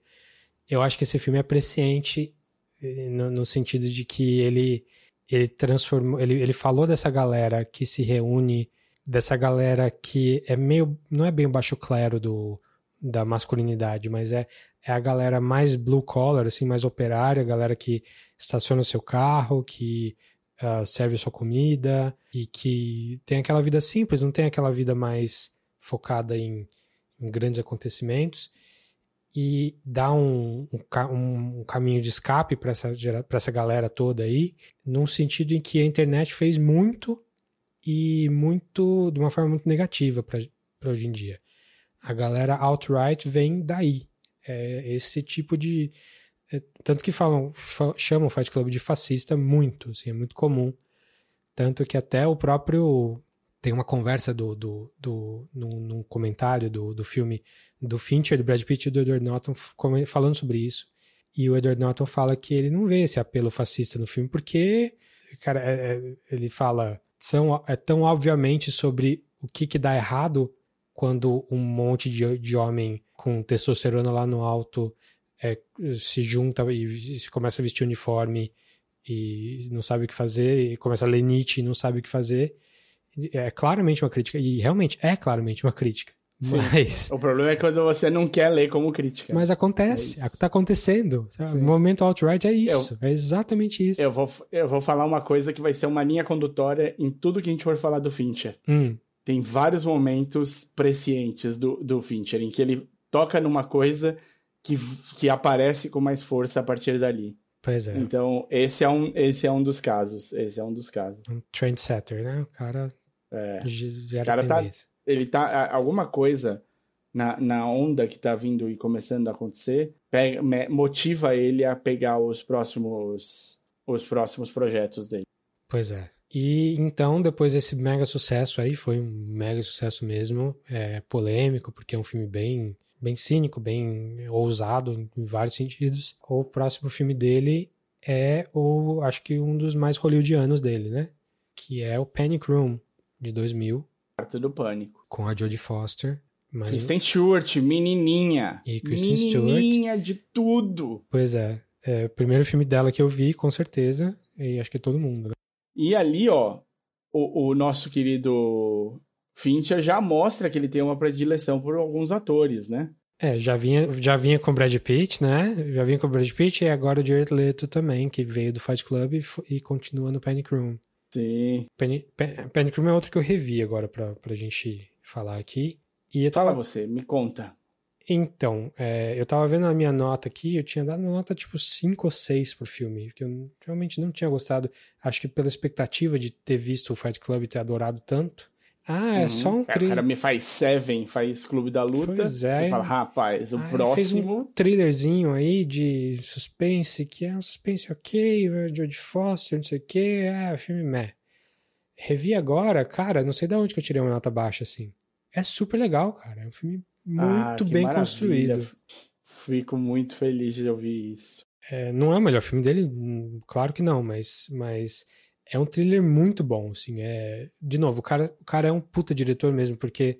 eu acho que esse filme é presciente eh, no, no sentido de que ele ele transformou, ele, ele falou dessa galera que se reúne, dessa galera que é meio, não é bem o baixo clero do, da masculinidade, mas é é a galera mais blue collar, assim, mais operária, a galera que estaciona seu carro, que uh, serve sua comida e que tem aquela vida simples, não tem aquela vida mais focada em, em grandes acontecimentos e dá um, um, um caminho de escape para essa, essa galera toda aí, num sentido em que a internet fez muito e muito de uma forma muito negativa para hoje em dia. A galera outright vem daí, é esse tipo de. É, tanto que falam, chamam o Fight Club de fascista muito, assim, é muito comum. Tanto que até o próprio tem uma conversa do, do, do num, num comentário do, do filme do Fincher, do Brad Pitt e do Edward Norton falando sobre isso. E o Edward Norton fala que ele não vê esse apelo fascista no filme porque, cara, é, é, ele fala são, é tão obviamente sobre o que, que dá errado quando um monte de, de homem com testosterona lá no alto é, se junta e, e começa a vestir uniforme e não sabe o que fazer, e começa a ler Nietzsche e não sabe o que fazer. É claramente uma crítica, e realmente é claramente uma crítica. Sim. Mas. O problema é quando você não quer ler como crítica. Mas acontece, é tá acontecendo. O momento alt-right é isso, eu, é exatamente isso. Eu vou, eu vou falar uma coisa que vai ser uma linha condutória em tudo que a gente for falar do Fincher. Hum. Tem vários momentos prescientes do, do Fincher, em que ele toca numa coisa que, que aparece com mais força a partir dali. Pois é. Então, esse é um, esse é um dos casos. Esse é um dos casos. Um trendsetter, né? O cara. É. O cara tá, ele tá. Alguma coisa na, na onda que tá vindo e começando a acontecer pega, motiva ele a pegar os próximos. Os próximos projetos dele. Pois é. E então, depois desse mega sucesso aí, foi um mega sucesso mesmo, é polêmico, porque é um filme bem bem cínico, bem ousado em vários sentidos. O próximo filme dele é o, acho que um dos mais hollywoodianos dele, né? Que é o Panic Room, de 2000. Quarto do Pânico. Com a Jodie Foster. Mas... Kristen Stewart, menininha. E Kristen Stewart. Menininha de tudo. Pois é. É o primeiro filme dela que eu vi, com certeza. E acho que todo mundo, né? E ali, ó, o, o nosso querido Fincher já mostra que ele tem uma predileção por alguns atores, né? É, já vinha, já vinha com Brad Pitt, né? Já vinha com Brad Pitt e agora o Jared Leto também, que veio do Fight Club e, e continua no Panic Room. Sim. Panic, Panic Room é outro que eu revi agora pra, pra gente falar aqui. E Fala tava... você, me conta. Então, é, eu tava vendo a minha nota aqui, eu tinha dado uma nota tipo 5 ou 6 pro filme, porque eu realmente não tinha gostado. Acho que pela expectativa de ter visto o Fight Club e ter adorado tanto, ah, é uhum. só um thriller. O cara me faz Seven, faz Clube da Luta. Pois é. Você fala, rapaz, o ah, próximo. um thrillerzinho aí de suspense, que é um suspense ok, George Foster, não sei o que, é, o filme meh. Revi agora, cara, não sei de onde que eu tirei uma nota baixa assim. É super legal, cara. É um filme muito ah, bem maravilha. construído. Fico muito feliz de ouvir isso. É, não é o melhor filme dele, hum, claro que não, mas, mas é um thriller muito bom, assim, é... De novo, o cara, o cara é um puta diretor mesmo, porque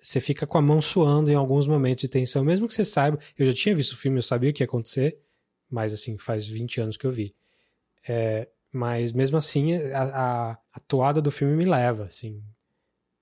você fica com a mão suando em alguns momentos de tensão, mesmo que você saiba... Eu já tinha visto o filme, eu sabia o que ia acontecer, mas, assim, faz 20 anos que eu vi. É... Mas, mesmo assim, a, a, a toada do filme me leva, assim,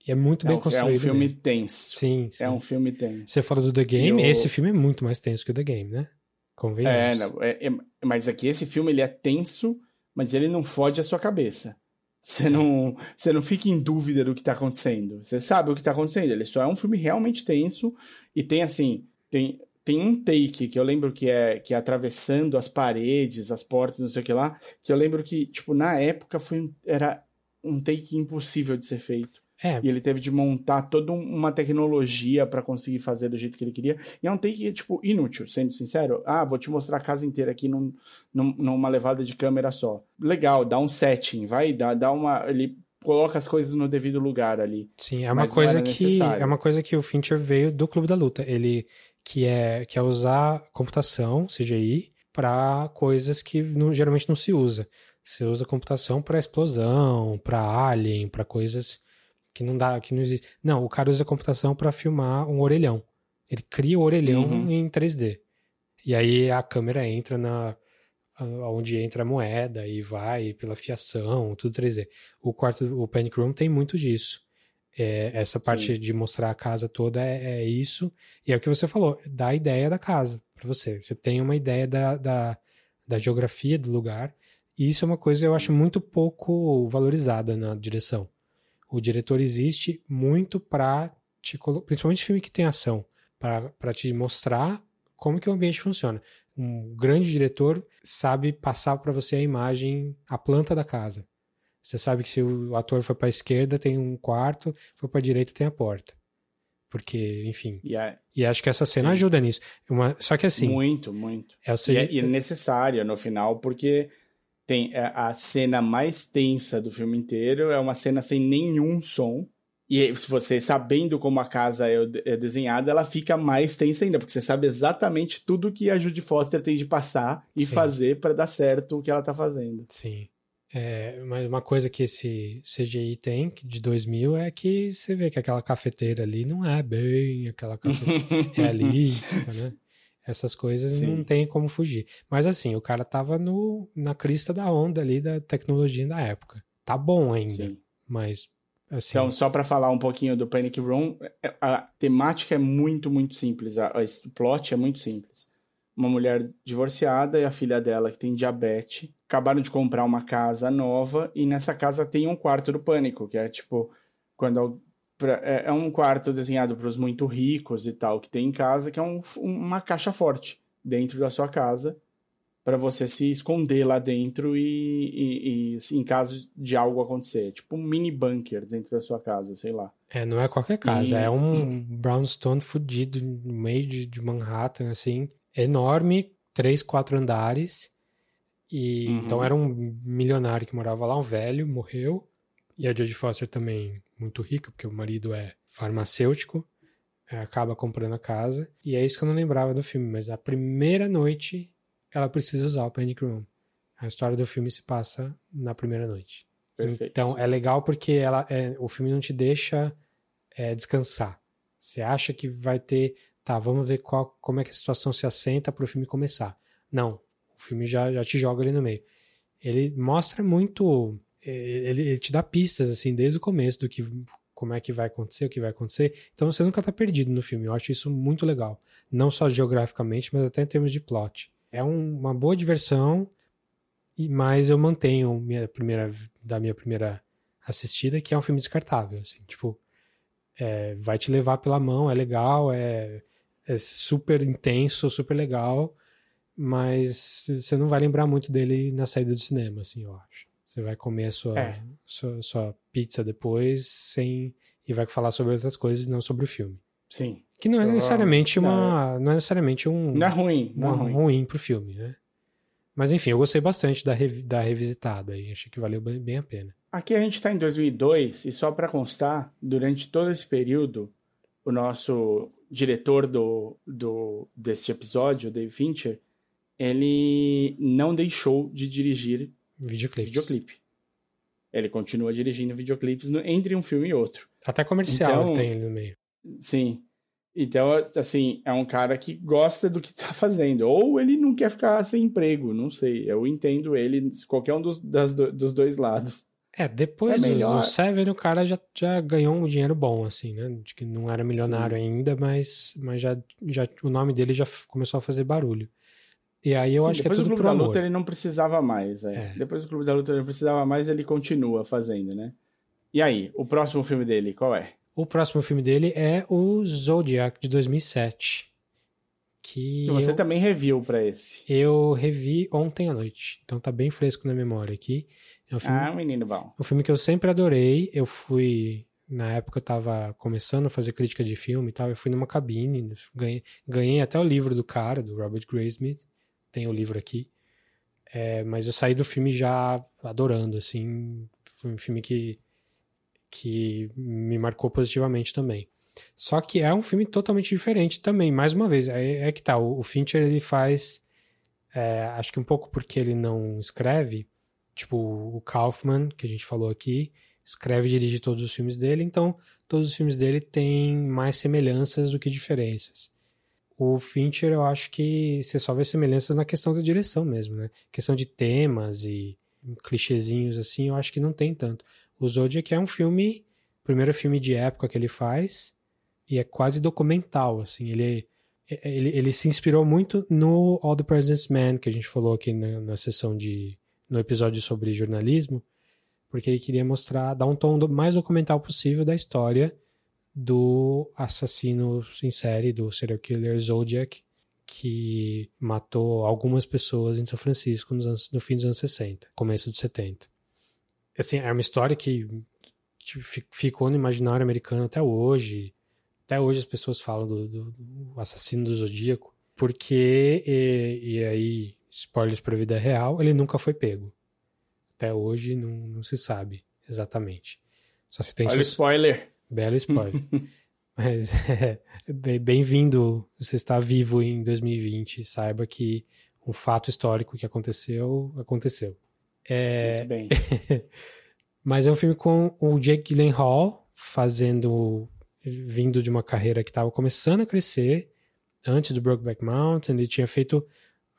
e é muito bem é um, construído. É um filme mesmo. tenso. Sim, sim. É um filme tenso. Você fala do The Game, eu... esse filme é muito mais tenso que o The Game, né? Convenhamos. É, não, é, é, mas aqui esse filme ele é tenso mas ele não fode a sua cabeça. Você não, você não fica em dúvida do que tá acontecendo. Você sabe o que tá acontecendo. Ele só é um filme realmente tenso e tem assim, tem, tem um take que eu lembro que é que é atravessando as paredes, as portas, não sei o que lá, que eu lembro que, tipo, na época foi era um take impossível de ser feito. É. E ele teve de montar toda uma tecnologia para conseguir fazer do jeito que ele queria. E é um take, tipo, inútil, sendo sincero. Ah, vou te mostrar a casa inteira aqui num, num, numa levada de câmera só. Legal, dá um setting, vai, dá, dá uma. Ele coloca as coisas no devido lugar ali. Sim, é uma coisa que é uma coisa que o Fincher veio do Clube da Luta. Ele que é que é usar computação, CGI, para coisas que não, geralmente não se usa. Você usa computação para explosão, para alien, para coisas que não dá, que não existe. Não, o cara usa computação para filmar um orelhão. Ele cria o orelhão uhum. em 3D. E aí a câmera entra na onde entra a moeda e vai pela fiação, tudo 3D. O quarto, o Panic Room tem muito disso. É, essa parte Sim. de mostrar a casa toda é, é, isso. E é o que você falou, dá a ideia da casa para você. Você tem uma ideia da, da, da geografia do lugar. E isso é uma coisa que eu acho muito pouco valorizada na direção. O diretor existe muito para te principalmente filme que tem ação, para te mostrar como que o ambiente funciona. Um grande diretor sabe passar para você a imagem, a planta da casa. Você sabe que se o ator for para a esquerda tem um quarto, for para a direita tem a porta. Porque, enfim. Yeah. E acho que essa cena Sim. ajuda nisso. Uma, só que assim. Muito, muito. É, seja, e, é, e é necessária no final, porque tem é, a cena mais tensa do filme inteiro, é uma cena sem nenhum som. E se você sabendo como a casa é, é desenhada, ela fica mais tensa ainda, porque você sabe exatamente tudo que a Judy Foster tem de passar e Sim. fazer para dar certo o que ela tá fazendo. Sim. É, mas uma coisa que esse CGI tem de 2000 é que você vê que aquela cafeteira ali não é bem aquela cafeteira realista, né? Essas coisas Sim. não tem como fugir. Mas assim, o cara tava no, na crista da onda ali da tecnologia da época. Tá bom ainda, Sim. mas assim... Então, só para falar um pouquinho do Panic Room, é, a temática é muito, muito simples. o plot é muito simples uma mulher divorciada e a filha dela que tem diabetes acabaram de comprar uma casa nova e nessa casa tem um quarto do pânico, que é tipo quando é, é um quarto desenhado para os muito ricos e tal que tem em casa, que é um, uma caixa forte dentro da sua casa para você se esconder lá dentro e, e, e assim, em caso de algo acontecer, tipo um mini bunker dentro da sua casa, sei lá. É, não é qualquer casa, e... é um brownstone fudido no meio de, de Manhattan, assim, enorme, três, quatro andares. E uhum. então era um milionário que morava lá, um velho, morreu. E a Jodie Foster também muito rica, porque o marido é farmacêutico, é, acaba comprando a casa. E é isso que eu não lembrava do filme, mas a primeira noite ela precisa usar o Panic Room. A história do filme se passa na primeira noite. Perfeito. Então é legal porque ela, é, o filme não te deixa é, descansar. Você acha que vai ter tá, vamos ver qual, como é que a situação se assenta para o filme começar. Não, o filme já, já te joga ali no meio. Ele mostra muito, ele, ele te dá pistas assim desde o começo do que como é que vai acontecer, o que vai acontecer. Então você nunca tá perdido no filme. Eu acho isso muito legal. Não só geograficamente, mas até em termos de plot. É um, uma boa diversão, mas eu mantenho minha primeira, da minha primeira assistida, que é um filme descartável. Assim, tipo, é, vai te levar pela mão, é legal, é, é super intenso, super legal, mas você não vai lembrar muito dele na saída do cinema, assim, eu acho. Você vai comer a sua, é. sua, sua, pizza depois sem e vai falar sobre outras coisas, não sobre o filme. Sim. Que não é necessariamente uma, não é necessariamente um não é ruim, não é ruim. ruim pro filme, né? Mas enfim, eu gostei bastante da, rev, da revisitada e achei que valeu bem, bem a pena. Aqui a gente está em 2002 e só para constar, durante todo esse período, o nosso diretor do, do deste episódio, Dave Fincher, ele não deixou de dirigir videoclipes. videoclipe. Ele continua dirigindo videoclipes no, entre um filme e outro. Até comercial então, tem ele no meio. Sim. Então, assim, é um cara que gosta do que tá fazendo. Ou ele não quer ficar sem emprego, não sei. Eu entendo ele, qualquer um dos, das, dos dois lados. É, depois é do, do Seven, o cara já, já ganhou um dinheiro bom, assim, né? De que não era milionário Sim. ainda, mas, mas já, já, o nome dele já começou a fazer barulho. E aí eu Sim, acho que é tudo Depois do Clube da Luta ele não precisava mais, é. é. Depois do Clube da Luta ele não precisava mais, ele continua fazendo, né? E aí, o próximo filme dele, qual é? O próximo filme dele é o Zodiac, de 2007. Que, que você eu, também reviu para esse. Eu revi ontem à noite, então tá bem fresco na memória aqui. É um filme, ah, menino bom. Um filme que eu sempre adorei. Eu fui. Na época eu tava começando a fazer crítica de filme e tal. Eu fui numa cabine, ganhei, ganhei até o livro do cara, do Robert Graysmith. Tem o livro aqui. É, mas eu saí do filme já adorando, assim. Foi um filme que, que me marcou positivamente também. Só que é um filme totalmente diferente também, mais uma vez. É, é que tá, o, o Fincher ele faz. É, acho que um pouco porque ele não escreve, Tipo, o Kaufman, que a gente falou aqui, escreve e dirige todos os filmes dele, então todos os filmes dele têm mais semelhanças do que diferenças. O Fincher, eu acho que você só vê semelhanças na questão da direção mesmo, né? Questão de temas e clichêzinhos assim, eu acho que não tem tanto. O Zodiac é um filme, primeiro filme de época que ele faz, e é quase documental, assim, ele ele, ele se inspirou muito no All the President's Men, que a gente falou aqui na, na sessão de no episódio sobre jornalismo, porque ele queria mostrar, dar um tom do, mais documental possível da história do assassino em série, do serial killer Zodiac, que matou algumas pessoas em São Francisco nos anos, no fim dos anos 60, começo dos 70. Assim, é uma história que, ficou no imaginário americano até hoje. Até hoje as pessoas falam do, do, do assassino do Zodíaco, porque, e, e aí spoilers para a vida real, ele nunca foi pego. até hoje não, não se sabe exatamente. Só se tem Olha o spoiler. Belo spoiler. Mas é, bem-vindo, você está vivo em 2020, saiba que um fato histórico que aconteceu, aconteceu. É... Muito bem. Mas é um filme com o Jake Gyllenhaal fazendo, vindo de uma carreira que estava começando a crescer, antes do Brokeback Mountain, ele tinha feito,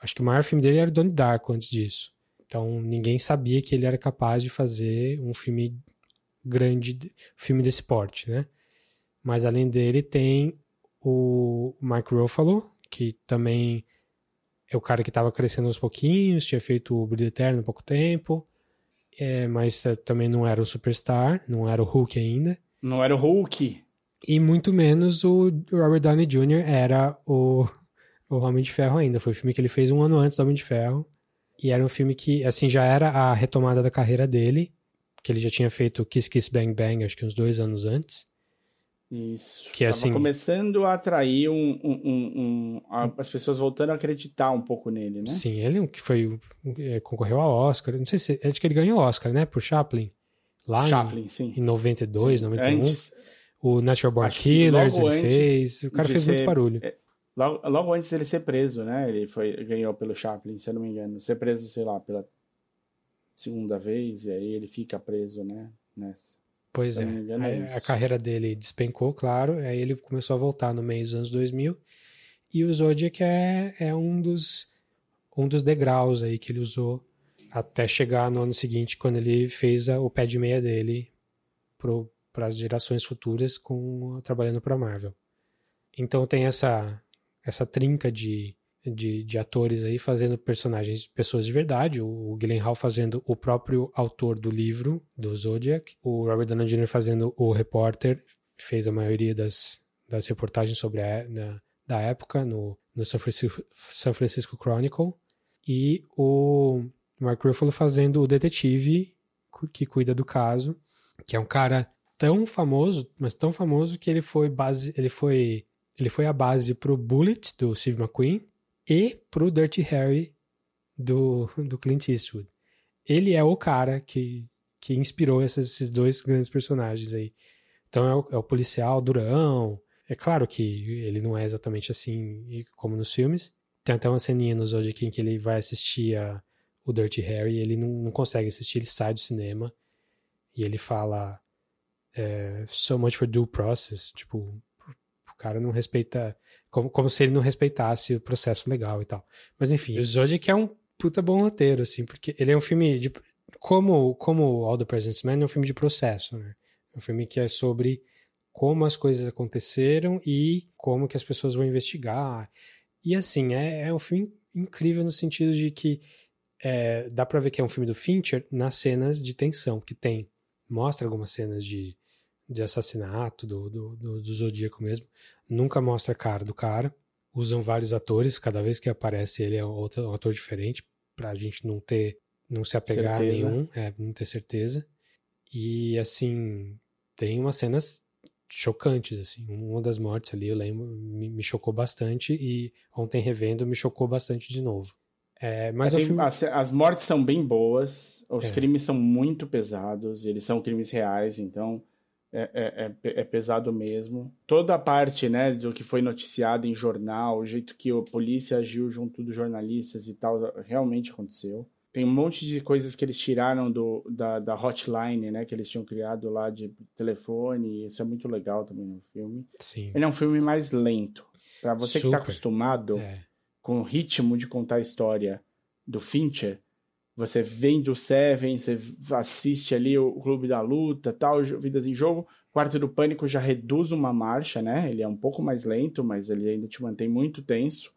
acho que o maior filme dele era Donnie Darko antes disso. Então ninguém sabia que ele era capaz de fazer um filme grande, filme desse porte, né? Mas além dele tem o Mike Ruffalo, que também é o cara que estava crescendo aos pouquinhos, tinha feito o Brilho Eterno há pouco tempo, é, mas é, também não era o superstar, não era o Hulk ainda. Não era o Hulk. E muito menos o Robert Downey Jr. era o, o Homem de Ferro ainda. Foi o filme que ele fez um ano antes do Homem de Ferro. E era um filme que, assim, já era a retomada da carreira dele, que ele já tinha feito Kiss Kiss Bang Bang, acho que uns dois anos antes. Isso. Que Tava assim começando a atrair um, um, um, um, as pessoas voltando a acreditar um pouco nele, né? Sim, ele que foi é, concorreu ao Oscar, não sei se acho que ele ganhou o Oscar, né, por Chaplin. Lá Chaplin, em, sim. em 92, sim. 91. Antes, o Natural Born Killers ele fez, o cara fez ser, muito barulho. É, logo, logo antes dele ser preso, né? Ele foi ganhou pelo Chaplin, se eu não me engano. Ser preso, sei lá, pela segunda vez e aí ele fica preso, né, nessa. Pois é. é a, carreira dele despencou, claro. Aí ele começou a voltar no meio dos anos 2000. E o Zodiac é, é um, dos, um dos degraus aí que ele usou até chegar no ano seguinte, quando ele fez a, o pé de meia dele para as gerações futuras com trabalhando para Marvel. Então tem essa essa trinca de de, de atores aí fazendo personagens, pessoas de verdade. O, o Hall fazendo o próprio autor do livro, do Zodiac. O Robert Downey Jr. fazendo o repórter, fez a maioria das, das reportagens sobre a, na, da época no, no San, Francisco, San Francisco Chronicle. E o Mark Ruffalo fazendo o detetive que cuida do caso, que é um cara tão famoso, mas tão famoso que ele foi base, ele foi ele foi a base pro Bullet do Steve McQueen e pro Dirty Harry do, do Clint Eastwood. Ele é o cara que, que inspirou esses, esses dois grandes personagens aí. Então é o, é o, policial durão. É claro que ele não é exatamente assim como nos filmes. Tem até uma ceninha no Zodiac em que ele vai assistir a, o Dirty Harry e ele não, não consegue assistir, ele sai do cinema e ele fala é, so much for due process, tipo, cara não respeita. Como, como se ele não respeitasse o processo legal e tal. Mas enfim, o Zodiac é um puta bom roteiro, assim, porque ele é um filme de. Como, como All the President's Man é um filme de processo, né? É um filme que é sobre como as coisas aconteceram e como que as pessoas vão investigar. E assim, é, é um filme incrível no sentido de que é, dá pra ver que é um filme do Fincher nas cenas de tensão que tem. Mostra algumas cenas de de assassinato do, do, do, do Zodíaco mesmo. Nunca mostra a cara do cara. Usam vários atores, cada vez que aparece ele é outro, um ator diferente, pra gente não ter, não se apegar certeza. a nenhum, é, não ter certeza. E assim, tem umas cenas chocantes, assim. Uma das mortes ali, eu lembro, me, me chocou bastante e ontem revendo me chocou bastante de novo. É, mas é, filme... as, as, mortes são bem boas, os é. crimes são muito pesados, eles são crimes reais, então é, é, é, é, pesado mesmo. Toda a parte né, do que foi noticiado em jornal, o jeito que a polícia agiu junto dos jornalistas e tal, realmente aconteceu. Tem um monte de coisas que eles tiraram do, da, da hotline, né? Que eles tinham criado lá de telefone. isso é muito legal também no filme. Sim. Ele é um filme mais lento. Para você Super. que tá acostumado é. com o ritmo de contar a história do Fincher, você vem do Seven, você assiste ali o Clube da Luta, tal, Vidas em Jogo. Quarto do Pânico já reduz uma marcha, né? Ele é um pouco mais lento, mas ele ainda te mantém muito tenso.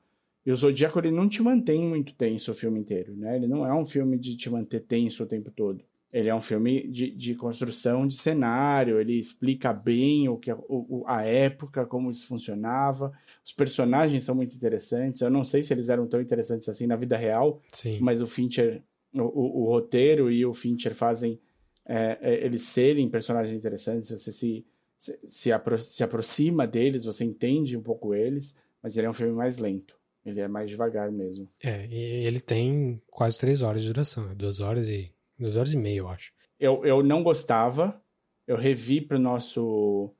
E o Zodíaco, ele não te mantém muito tenso o filme inteiro, né? Ele não é um filme de te manter tenso o tempo todo. Ele é um filme de, de construção de cenário, ele explica bem o que o, a época, como isso funcionava. Os personagens são muito interessantes. Eu não sei se eles eram tão interessantes assim na vida real, Sim. mas o Fincher o, o, roteiro e o Fincher fazem é, é, eles serem personagens interessantes, você se, se, se, apro se aproxima deles, você entende um pouco eles, mas ele é um filme mais lento. Ele é mais devagar mesmo. É, e ele tem quase três horas de duração, duas horas e Duas horas e meia, eu acho. Eu, eu não gostava. Eu revi pro nosso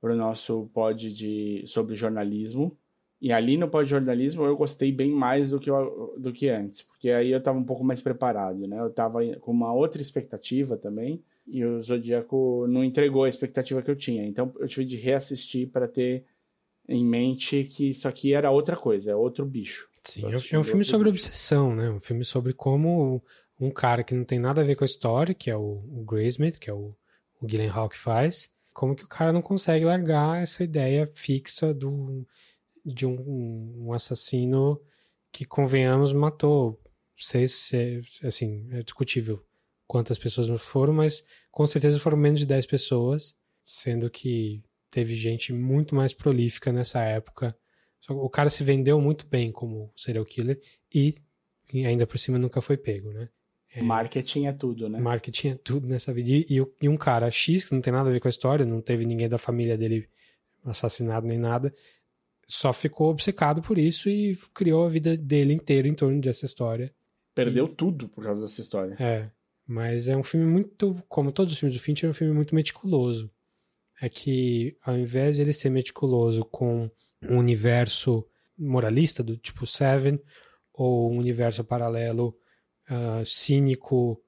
pro nosso pod de sobre jornalismo. E ali no pod de jornalismo eu gostei bem mais do que, eu, do que antes, porque aí eu estava um pouco mais preparado, né? Eu estava com uma outra expectativa também, e o Zodíaco não entregou a expectativa que eu tinha. Então eu tive de reassistir para ter em mente que isso aqui era outra coisa, é outro bicho. Sim, é um filme sobre bicho. obsessão, né? Um filme sobre como um cara que não tem nada a ver com a história, que é o, o Graysmith, que é o, o Gillian Hawk faz, como que o cara não consegue largar essa ideia fixa do, de um, um assassino que, convenhamos, matou seis, assim, é discutível quantas pessoas foram, mas com certeza foram menos de 10 pessoas, sendo que teve gente muito mais prolífica nessa época. O cara se vendeu muito bem como serial killer e ainda por cima nunca foi pego, né? É, marketing é tudo, né? Marketing é tudo nessa vida. E, e, e, um cara X, que não tem nada a ver com a história, não teve ninguém da família dele assassinado nem nada, só ficou obcecado por isso e criou a vida dele inteira em torno dessa história. Perdeu e... tudo por causa dessa história. É, mas é um filme muito, como todos os filmes do Fincher, é um filme muito meticuloso é que ao invés de ele ser meticuloso com um universo moralista do tipo Seven ou um universo paralelo uh, cínico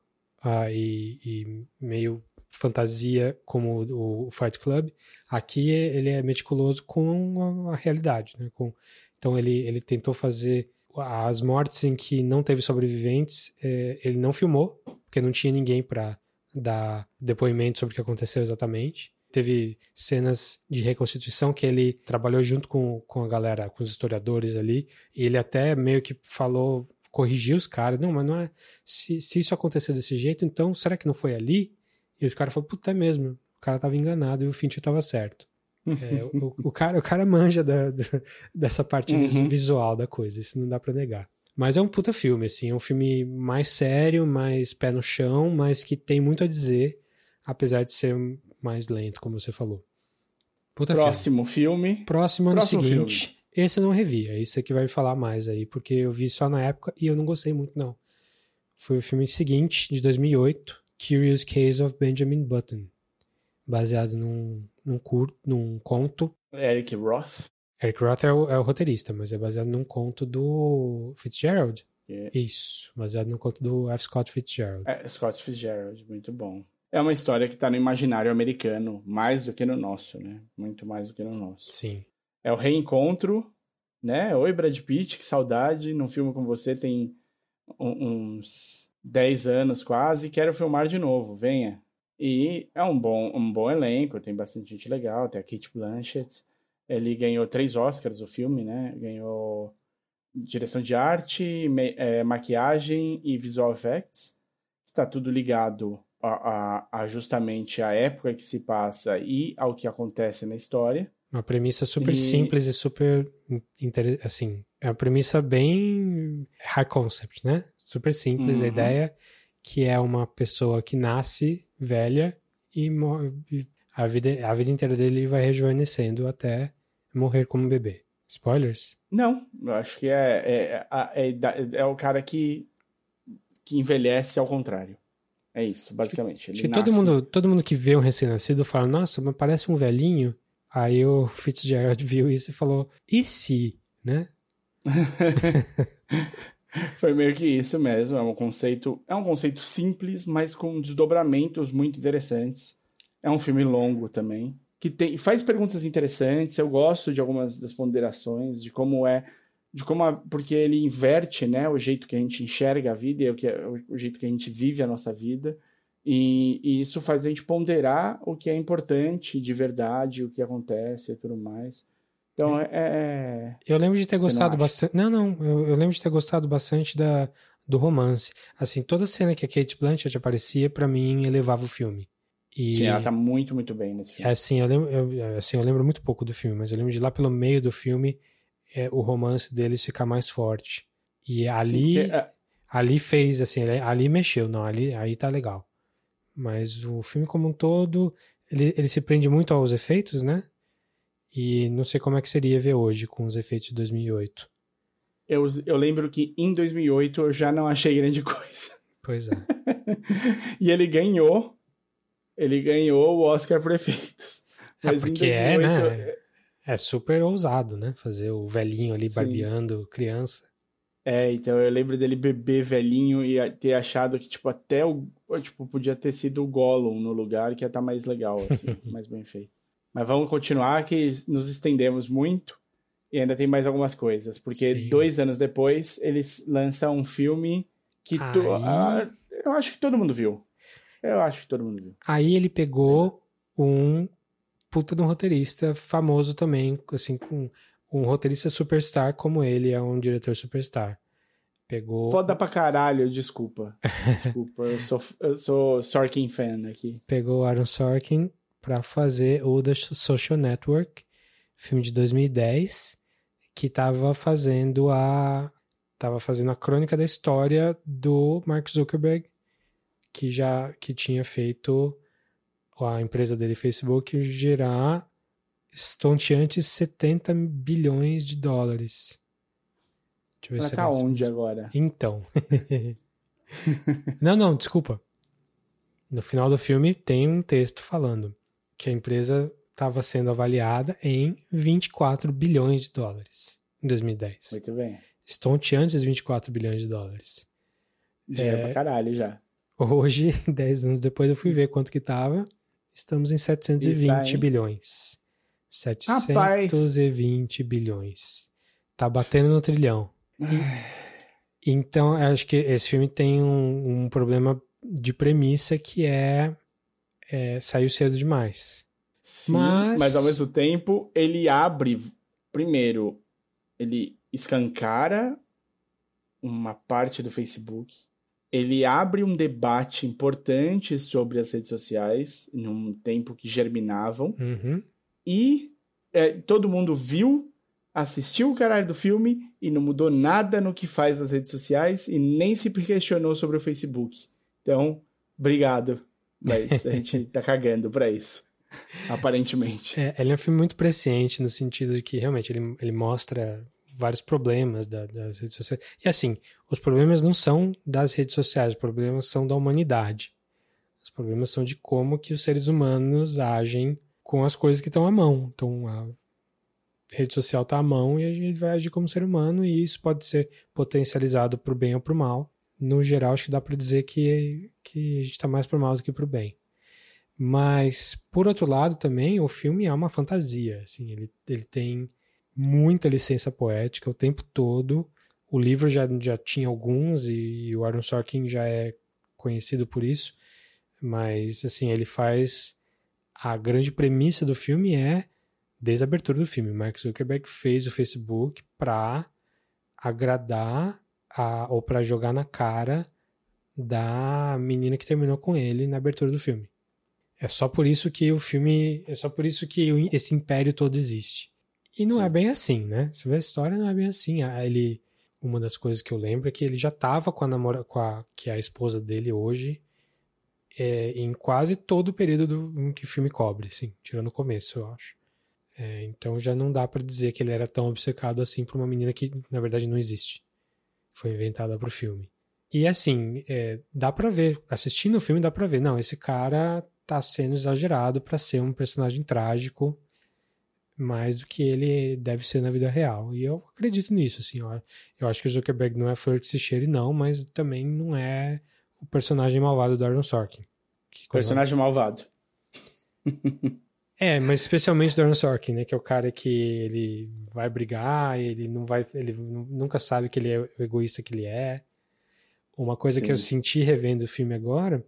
uh, e, e, meio fantasia como o, Fight Club, aqui ele é meticuloso com a, a realidade, né? Com, então ele, ele tentou fazer as mortes em que não teve sobreviventes, eh, ele não filmou, porque não tinha ninguém para dar depoimento sobre o que aconteceu exatamente teve cenas de reconstituição que ele trabalhou junto com, com a galera, com os historiadores ali, e ele até meio que falou, corrigiu os caras, não, mas não é, se, se isso aconteceu desse jeito, então será que não foi ali? E os caras falaram, puta é mesmo, o cara tava enganado e o Fincher tava certo. É, o, o, cara, o cara manja da, da dessa parte uhum. visual da coisa, isso não dá para negar. Mas é um puta filme, assim, é um filme mais sério, mais pé no chão, mas que tem muito a dizer, apesar de ser mais lento, como você falou. Puta Próximo filme. filme. Próximo ano Próximo seguinte. Filme. Esse eu não revi, é isso que vai falar mais aí, porque eu vi só na época e eu não gostei muito, não. Foi o filme seguinte, de 2008, Curious Case of Benjamin Button, baseado num, num, curto, num conto. Eric Roth. Eric Roth é o, é o, roteirista, mas é baseado num conto do Fitzgerald. Yeah. Isso, baseado num conto do F. Scott Fitzgerald. É, Scott Fitzgerald, muito bom é uma história que está no imaginário americano, mais do que no nosso, né? Muito mais do que no nosso. Sim. É o reencontro, né? Oi, Brad Pitt, que saudade. Num filme com você tem uns 10 anos quase. Quero filmar de novo, venha. E é um bom, um bom elenco, tem bastante gente legal, tem a Kate Blanchett. Ele ganhou três Oscars o filme, né? Ganhou direção de arte, é, maquiagem e visual effects. Está tudo ligado a, a, a, justamente a época que se passa e ao que acontece na história. Uma premissa super e... simples e super assim, é uma premissa bem high concept, né? Super simples uhum. a ideia que é uma pessoa que nasce velha e a vida a vida inteira dele vai rejuvenescendo até morrer como bebê. Spoilers? Não, eu acho que é é, é, é, é o cara que que envelhece ao contrário. É isso, basicamente. Ele Acho que todo mundo, todo mundo que vê um recém-nascido fala, nossa, mas parece um velhinho. Aí o Fitzgerald viu isso e falou, e se, né? Foi meio que isso mesmo, é um conceito, é um conceito simples, mas com desdobramentos muito interessantes. É um filme longo também, que tem, faz perguntas interessantes, eu gosto de algumas das ponderações, de como é de como a, porque ele inverte né, o jeito que a gente enxerga a vida e o, que, é, o, o jeito que a gente vive a nossa vida. E, e, isso faz a gente ponderar o que é importante de verdade, o que acontece e tudo mais. Então é. é, é eu lembro de ter gostado não bastante. Não, não. Eu, eu, lembro de ter gostado bastante da, do romance. Assim, toda cena que a Kate Blanchett aparecia, para mim, elevava o filme. E, Sim, ela tá muito, muito bem nesse filme. Assim eu, lembro, eu, assim, eu lembro muito pouco do filme, mas eu lembro de lá pelo meio do filme é, o romance deles ficar mais forte. E ali, Sim, porque, é... ali fez, assim, ali mexeu, não, ali aí tá legal. Mas o filme como um todo, ele, ele se prende muito aos efeitos, né? E não sei como é que seria ver hoje com os efeitos de 2008. Eu, eu lembro que em 2008 eu já não achei grande coisa. Pois é. e ele ganhou. Ele ganhou o Oscar por efeitos. É Mas porque 2008, é, né? É super ousado, né? Fazer o velhinho ali Sim. barbeando criança. É, então eu lembro dele beber velhinho e ter achado que, tipo, até o. Tipo, podia ter sido o Gollum no lugar, que ia estar tá mais legal, assim, mais bem feito. Mas vamos continuar, que nos estendemos muito e ainda tem mais algumas coisas. Porque Sim. dois anos depois, eles lançam um filme que tu, ah, eu acho que todo mundo viu. Eu acho que todo mundo viu. Aí ele pegou um puta de um roteirista famoso também, assim, com um roteirista superstar como ele é um diretor superstar. Pegou. Foda pra caralho, desculpa. Desculpa, eu sou, eu sou Sorkin fan aqui. Pegou Aaron Sorkin para fazer o The Social Network, filme de 2010, que tava fazendo a tava fazendo a crônica da história do Mark Zuckerberg, que já que tinha feito a empresa dele, Facebook, gerar estonteantes 70 bilhões de dólares. Deixa eu ver Ela se tá onde agora? Então. não, não, desculpa. No final do filme tem um texto falando que a empresa estava sendo avaliada em 24 bilhões de dólares em 2010. Muito bem. Estonteantes 24 bilhões de dólares. Dinheiro é, pra caralho já. Hoje, 10 anos depois, eu fui ver quanto que tava. Estamos em 720 Está, bilhões. 720 Rapaz. bilhões. Tá batendo no trilhão. E, então, acho que esse filme tem um, um problema de premissa que é, é saiu cedo demais. Sim, mas... mas ao mesmo tempo ele abre primeiro, ele escancara uma parte do Facebook. Ele abre um debate importante sobre as redes sociais, num tempo que germinavam. Uhum. E é, todo mundo viu, assistiu o caralho do filme e não mudou nada no que faz nas redes sociais e nem se questionou sobre o Facebook. Então, obrigado. Mas a gente tá cagando pra isso. Aparentemente. É, ele é um filme muito presciente no sentido de que realmente ele, ele mostra vários problemas da, das redes sociais. E assim, os problemas não são das redes sociais, os problemas são da humanidade. Os problemas são de como que os seres humanos agem com as coisas que estão à mão. Então, a rede social está à mão e a gente vai agir como ser humano e isso pode ser potencializado para o bem ou para o mal. No geral, acho que dá para dizer que, que a gente está mais para o mal do que para o bem. Mas, por outro lado, também, o filme é uma fantasia. Assim, ele, ele tem muita licença poética o tempo todo. O livro já, já tinha alguns e, e o Aaron Sorkin já é conhecido por isso. Mas, assim, ele faz a grande premissa do filme é, desde a abertura do filme, Mark Zuckerberg fez o Facebook para agradar a, ou para jogar na cara da menina que terminou com ele na abertura do filme. É só por isso que o filme, é só por isso que esse império todo existe. E não é Sim. é bem assim, né? Você vê a história, não é bem assim. Ele, uma das coisas que eu lembro é que ele já estava com a namora, com a que é a esposa dele hoje é, em quase todo o período do, que o filme cobre, assim, tirando o começo, eu acho. É, então já não dá para dizer que ele era tão obcecado assim por uma menina que na verdade não existe. Foi inventada pro filme. E assim, é, dá para ver, assistindo o filme dá para ver, não, esse cara tá sendo exagerado para ser um personagem trágico mais do que ele deve ser na vida real. E eu acredito nisso, assim, ó. eu acho que o Zuckerberg não é flor que se cheire não, mas também não é o personagem malvado do Aaron Sorkin. personagem malvado. é, mas especialmente do Aaron Sorkin, né? Que é o cara que ele vai brigar, ele não vai, ele nunca sabe que ele é o egoísta que ele é. Uma coisa Sim. que eu senti revendo o filme agora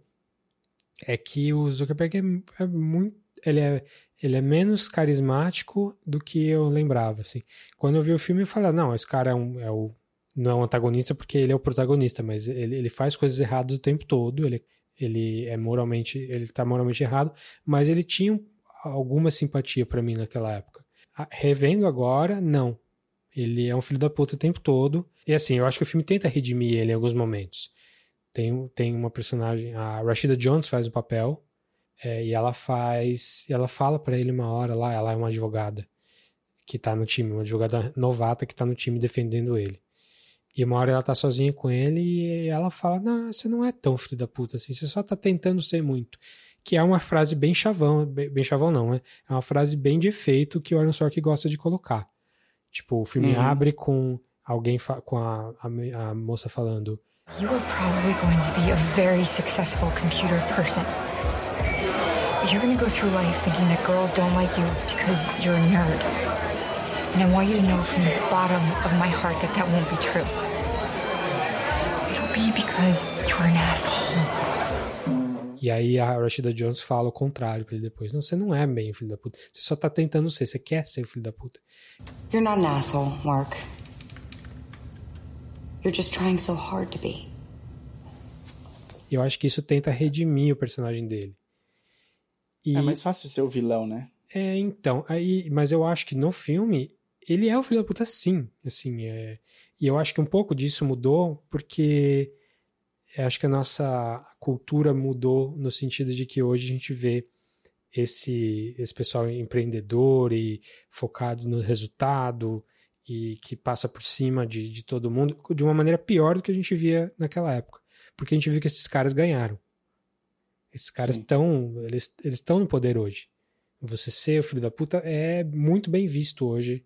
é que o Zuckerberg é, é muito, ele é, ele é menos carismático do que eu lembrava, assim. Quando eu vi o filme, eu falei, não, esse cara é, um, é o não é um antagonista porque ele é o protagonista, mas ele, ele faz coisas erradas o tempo todo, ele, ele é moralmente, ele tá moralmente errado, mas ele tinha alguma simpatia para mim naquela época. Revendo agora, não. Ele é um filho da puta o tempo todo. E assim, eu acho que o filme tenta redimir ele em alguns momentos. Tem, tem uma personagem, a Rashida Jones faz o papel, é, e ela faz, ela fala para ele uma hora lá, ela é uma advogada que tá no time, uma advogada novata que tá no time defendendo ele. E uma hora ela tá sozinha com ele e ela fala: Não, você não é tão filho da puta assim, você só tá tentando ser muito. Que é uma frase bem chavão, bem, bem chavão não, né? É uma frase bem de efeito que o Aaron Sorkin gosta de colocar. Tipo, o filme uhum. abre com alguém, com a, a, a moça falando: You are probably going to be a very successful computer person. You're going to go through life thinking that girls don't like you because you're a nerd. And I want you to know from the bottom of my heart that that won't be true. It'll be because you're an asshole. E aí a Rashida Jones fala o contrário pra ele depois. Não, você não é bem o filho da puta. Você só tá tentando ser. Você quer ser o filho da puta. You're not an asshole, Mark. You're just trying so hard to be. E eu acho que isso tenta redimir o personagem dele. E... É mais fácil ser o vilão, né? É, então, aí, mas eu acho que no filme ele é o filho da puta sim, assim, é, e eu acho que um pouco disso mudou porque acho que a nossa cultura mudou no sentido de que hoje a gente vê esse, esse pessoal empreendedor e focado no resultado e que passa por cima de, de todo mundo de uma maneira pior do que a gente via naquela época. Porque a gente viu que esses caras ganharam. Esses caras estão eles estão no poder hoje. Você ser o filho da puta é muito bem visto hoje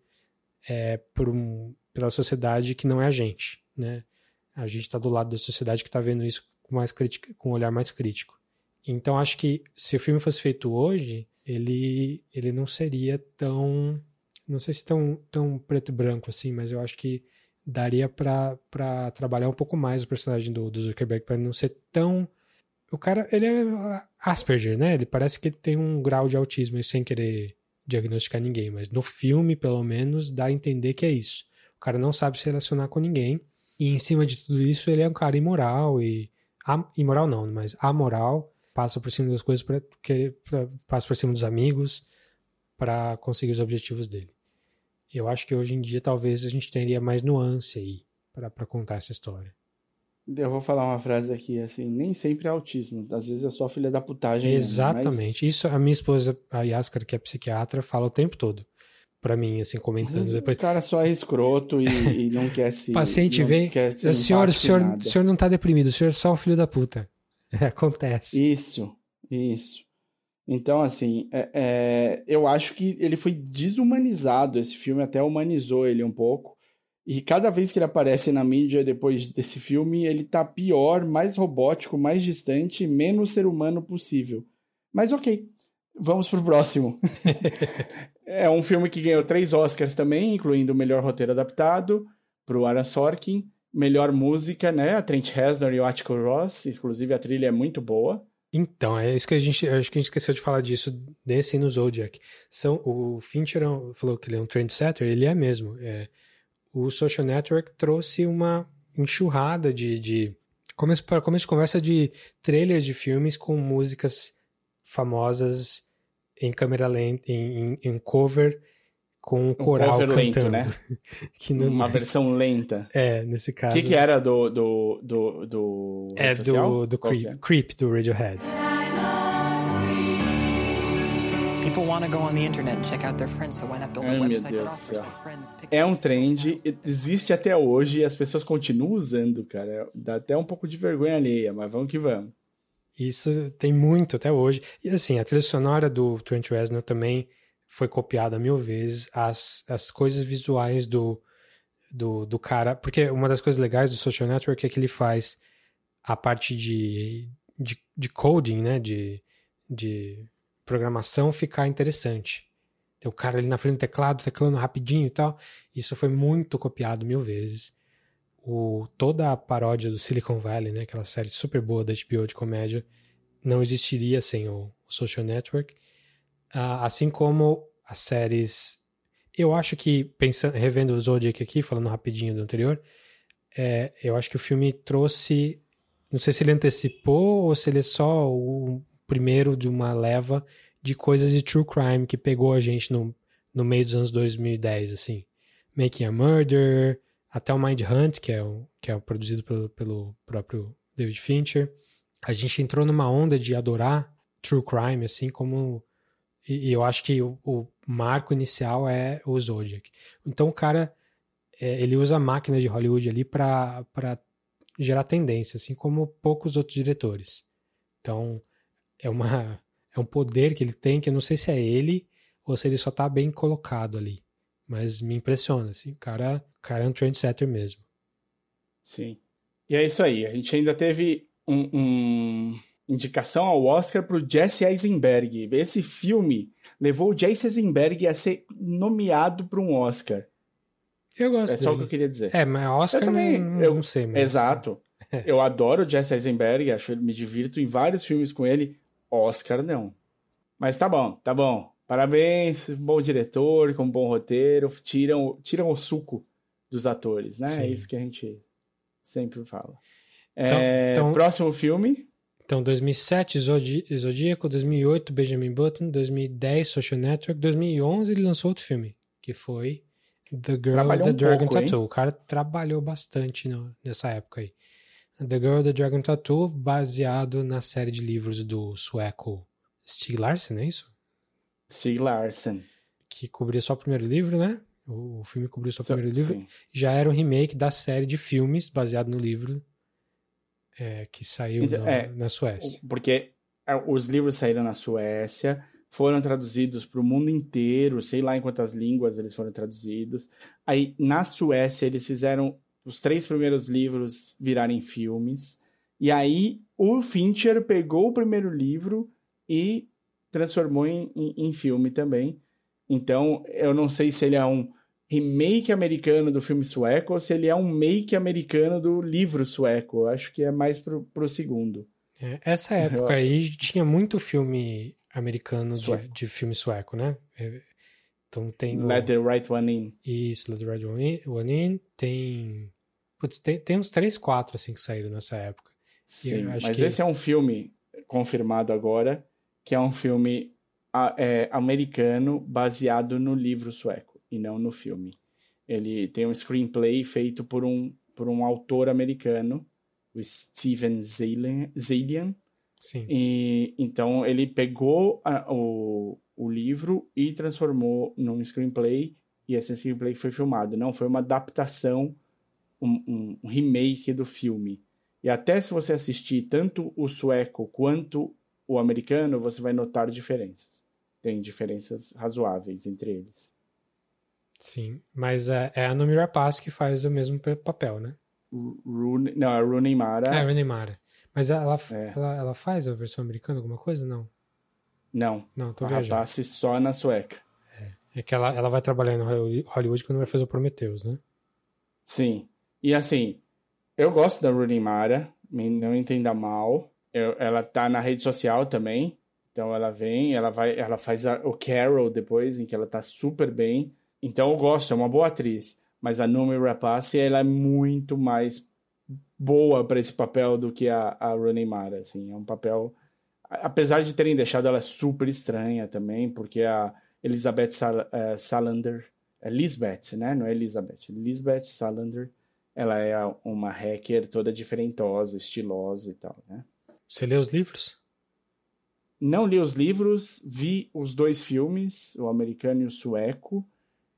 é, por um, pela sociedade que não é a gente, né? A gente está do lado da sociedade que está vendo isso com mais com um olhar mais crítico. Então acho que se o filme fosse feito hoje, ele ele não seria tão não sei se tão, tão preto e branco assim, mas eu acho que daria para trabalhar um pouco mais o personagem do, do Zuckerberg para não ser tão o cara ele é Asperger, né? Ele parece que ele tem um grau de autismo sem querer diagnosticar ninguém, mas no filme pelo menos dá a entender que é isso. O cara não sabe se relacionar com ninguém e em cima de tudo isso ele é um cara imoral e imoral não, mas amoral, passa por cima das coisas para passa por cima dos amigos para conseguir os objetivos dele. Eu acho que hoje em dia talvez a gente teria mais nuance aí para contar essa história. Eu vou falar uma frase aqui, assim, nem sempre é autismo, às vezes é só filha da putagem. Exatamente. Mas... Isso a minha esposa, a Yaskar, que é psiquiatra, fala o tempo todo para mim, assim, comentando depois. O cara só é escroto e, e não quer se. Paciente vem. o senhor, o senhor, o senhor não tá deprimido, o senhor é só um filho da puta. Acontece. Isso, isso. Então, assim, é, é, eu acho que ele foi desumanizado. Esse filme até humanizou ele um pouco. E cada vez que ele aparece na mídia depois desse filme, ele tá pior, mais robótico, mais distante, menos ser humano possível. Mas ok, vamos pro próximo. é um filme que ganhou três Oscars também, incluindo o melhor roteiro adaptado, pro Aaron Sorkin, melhor música, né? A Trent Reznor e o Atticus Ross, inclusive a trilha é muito boa. Então, é isso que a gente, acho que a gente esqueceu de falar disso nesse no Zodiac. São, o Fincher é falou que ele é um trendsetter, ele é mesmo. É, o Social Network trouxe uma enxurrada de, de começo para começo de conversa de trailers de filmes com músicas famosas em câmera lenta, em, em, em cover com um coral cover cantando. lento, né? não... Uma versão lenta. É, nesse caso. O que, que, era do do do, do É do do Creep, é? Creep do Radiohead. People want to go on the internet and check out their friends, so why not build a website that offers their friends É um trend, existe até hoje e as pessoas continuam usando, cara. Dá até um pouco de vergonha alheia, mas vamos que vamos. Isso tem muito até hoje. E assim, a trilha sonora do Trent Reznor também foi copiada mil vezes. As, as coisas visuais do, do, do cara. Porque uma das coisas legais do Social Network é que ele faz a parte de, de, de coding, né? De, de programação ficar interessante. Tem o cara ali na frente do teclado, teclando rapidinho e tal. Isso foi muito copiado mil vezes. O, toda a paródia do Silicon Valley, né? Aquela série super boa da HBO de comédia, não existiria sem o, o Social Network. Uh, assim como as séries. Eu acho que, pensando, revendo o Zodiac aqui, falando rapidinho do anterior, é, eu acho que o filme trouxe. Não sei se ele antecipou ou se ele é só o primeiro de uma leva de coisas de true crime que pegou a gente no, no meio dos anos 2010, assim. Making a Murder, até o Mind Hunt, que é, o, que é produzido pelo, pelo próprio David Fincher. A gente entrou numa onda de adorar true crime, assim como e, e eu acho que o, o, marco inicial é o Zodiac. Então o cara é, ele usa a máquina de Hollywood ali para gerar tendência, assim como poucos outros diretores. Então, é uma é um poder que ele tem que eu não sei se é ele ou se ele só tá bem colocado ali. Mas me impressiona, assim, o cara, o cara é um trendsetter mesmo. Sim. E é isso aí. A gente ainda teve um, um indicação ao Oscar para o Jesse Eisenberg. Esse filme levou o Jesse Eisenberg a ser nomeado para um Oscar. Eu gosto É dele. só o que eu queria dizer. É, mas Oscar Eu também, não, eu- não sei, mas... Exato. Eu adoro o Jesse Eisenberg, acho me divirto em vários filmes com ele. Oscar não. Mas tá bom, tá bom. Parabéns, bom diretor, com bom roteiro, tiram, tiram o suco dos atores, né? É Sim. isso que a gente sempre fala. Então- É, então- Próximo filme, Então, 2007, Zodi- Zodíaco, 2008, Benjamin Button, 2010, Social Network, 2011 ele lançou outro filme, que foi The Girl Trabalhou with um the Dragon pouco, hein? Tattoo. O cara trabalhou bastante no- nessa época aí. The Girl the Dragon Tattoo, baseado na série de livros do sueco Stieg Larsson, é isso? Stieg Larsson. Que cobria só o primeiro livro, né? O, o filme cobriu só o primeiro livro. sim. Já era um remake da série de filmes baseado no livro é, que saiu Então, na, é, na Suécia. Porque é, os livros saíram na Suécia, foram traduzidos para o mundo inteiro, sei lá em quantas línguas eles foram traduzidos. Aí, na Suécia, eles fizeram os três primeiros livros virarem filmes. E aí, o Fincher pegou o primeiro livro e transformou em, em, em filme também. Então, eu não sei se ele é um remake americano do filme sueco ou se ele é um make americano do livro sueco. Eu acho que é mais pro, pro segundo. É, essa época aí tinha muito filme americano de, de filme sueco, né? É, Então tem o, Let the Right One In. isso, Let the Red One In, One In, tem, putz, tem tem uns três, quatro assim que saíram nessa época. Sim, acho mas que- esse é um filme confirmado agora, que é um filme é, americano baseado no livro sueco e não no filme. Ele tem um screenplay feito por um, por um autor americano, o Steven Zalian, Zalian Sim. e então ele pegou a- o, o livro e transformou num screenplay, e esse screenplay foi filmado. Não foi uma adaptação, um, um- um remake do filme. E até se você assistir tanto o sueco quanto o americano, você vai notar diferenças. Tem diferenças razoáveis entre eles. Sim, mas é, é a Nomi Rapaz que faz o mesmo pe- papel, né? Ru- Rooney- não, a Rooney Mara. É, a Rooney Mara. Mas ela, É. ela, ela faz a versão americana, alguma coisa? Não. Não, Não, tô a viajando. Rapace só na sueca. É que ela, ela vai trabalhar no Hollywood- quando vai fazer o Prometheus, né? Sim. E assim, eu gosto da Rooney Mara, não entenda mal. Eu- ela tá na rede social também. Então ela vem, ela vai, ela faz a- o Carol depois, em que ela tá super bem. Então eu gosto, é uma boa atriz. Mas a Noomi Rapace, ela é muito mais boa para esse papel do que a, a Rooney Mara, assim. É um papel... Apesar de terem deixado ela super estranha também, porque a Elizabeth Sal, eh, Salander... É Lisbeth, né? Não é Elizabeth. Lisbeth Salander, ela é uma hacker toda diferentosa, estilosa e tal, né? Você lê os livros? Não li os livros, vi os dois filmes, o americano e o sueco,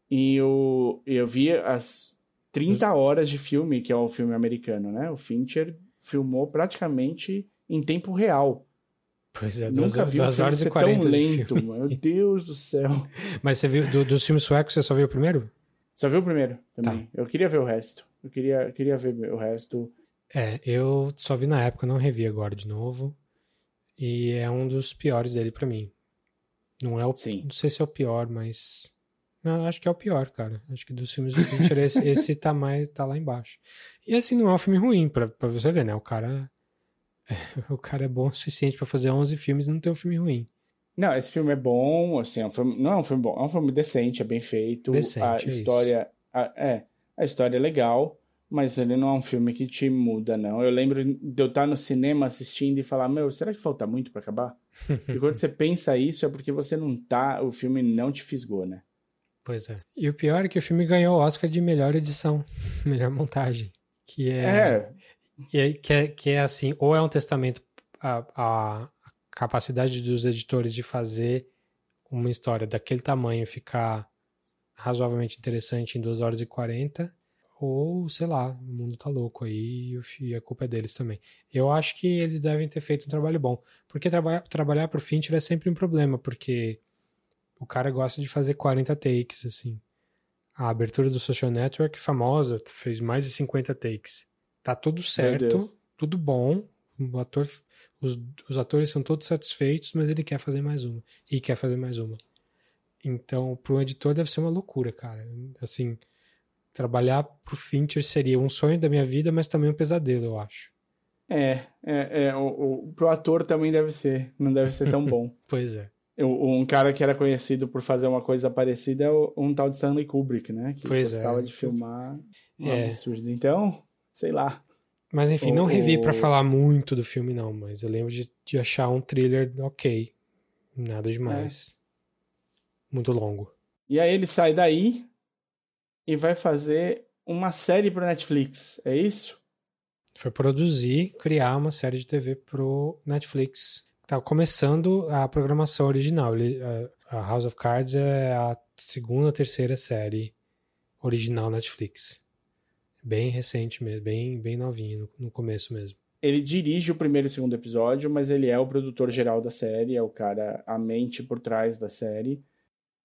e o, eu vi as 30 horas de filme, que é o filme americano, né? O Fincher filmou praticamente em tempo real. Pois é, duas, Nunca vi um duas filme horas e 40 tão lento, meu Deus do céu. Mas você viu, do, dos filmes suecos, você só viu o primeiro? Só viu o primeiro também. Tá. Eu queria ver o resto. Eu queria, eu queria ver o resto. É, eu só vi na época, não revi agora de novo. E é um dos piores dele pra mim. Não é o, Sim. não sei se é o pior, mas não, acho que é o pior, cara. Acho que dos filmes do Fincher esse, esse tá mais tá lá embaixo. E assim não é um filme ruim pra, pra você ver, né? O cara o cara é bom o suficiente pra fazer 11 filmes e não ter um filme ruim. Não, esse filme é bom, assim, é um filme, não é um filme bom, é um filme decente, é bem feito. Decente, a é história, a- é, a história é legal, mas ele não é um filme que te muda, não. Eu lembro de eu estar no cinema assistindo e falar, meu, será que falta muito pra acabar? e quando você pensa isso é porque você não tá, o filme não te fisgou, né? Pois é. E o pior é que o filme ganhou o Oscar de melhor edição, melhor montagem, que é É, E aí, que é, que é assim, ou é um testamento à, à capacidade dos editores de fazer uma história daquele tamanho ficar razoavelmente interessante em 2 horas e 40, ou, sei lá, o mundo tá louco aí e a culpa é deles também. Eu acho que eles devem ter feito um trabalho bom. Porque trabalhar, trabalhar pro Fincher é sempre um problema, porque o cara gosta de fazer 40 takes, assim. A abertura do Social Network, famosa, fez mais de 50 takes. Tá tudo certo, tudo bom. O ator, os, os atores são todos satisfeitos, mas ele quer fazer mais uma. E quer fazer mais uma. Então, pro editor deve ser uma loucura, cara. Assim, trabalhar pro Fincher seria um sonho da minha vida, mas também um pesadelo, eu acho. É, é, é o, o, pro ator também deve ser, não deve ser tão bom. pois é. Um cara que era conhecido por fazer uma coisa parecida é um tal de Stanley Kubrick, né? Que pois gostava é. de filmar um é. absurdo. Então, sei lá. Mas enfim, não revi para falar muito do filme, não, mas eu lembro de, de achar um thriller ok. Nada demais. É. Muito longo. E aí ele sai daí, e vai fazer uma série pro Netflix, é isso? Foi produzir, criar uma série de TV pro Netflix. Tá começando a programação original. Ele, a House of Cards é a segunda, terceira série original Netflix. Bem recente mesmo, bem, bem novinho no, no começo mesmo. Ele dirige o primeiro e o segundo episódio, mas ele é o produtor geral da série, é o cara, a mente por trás da série.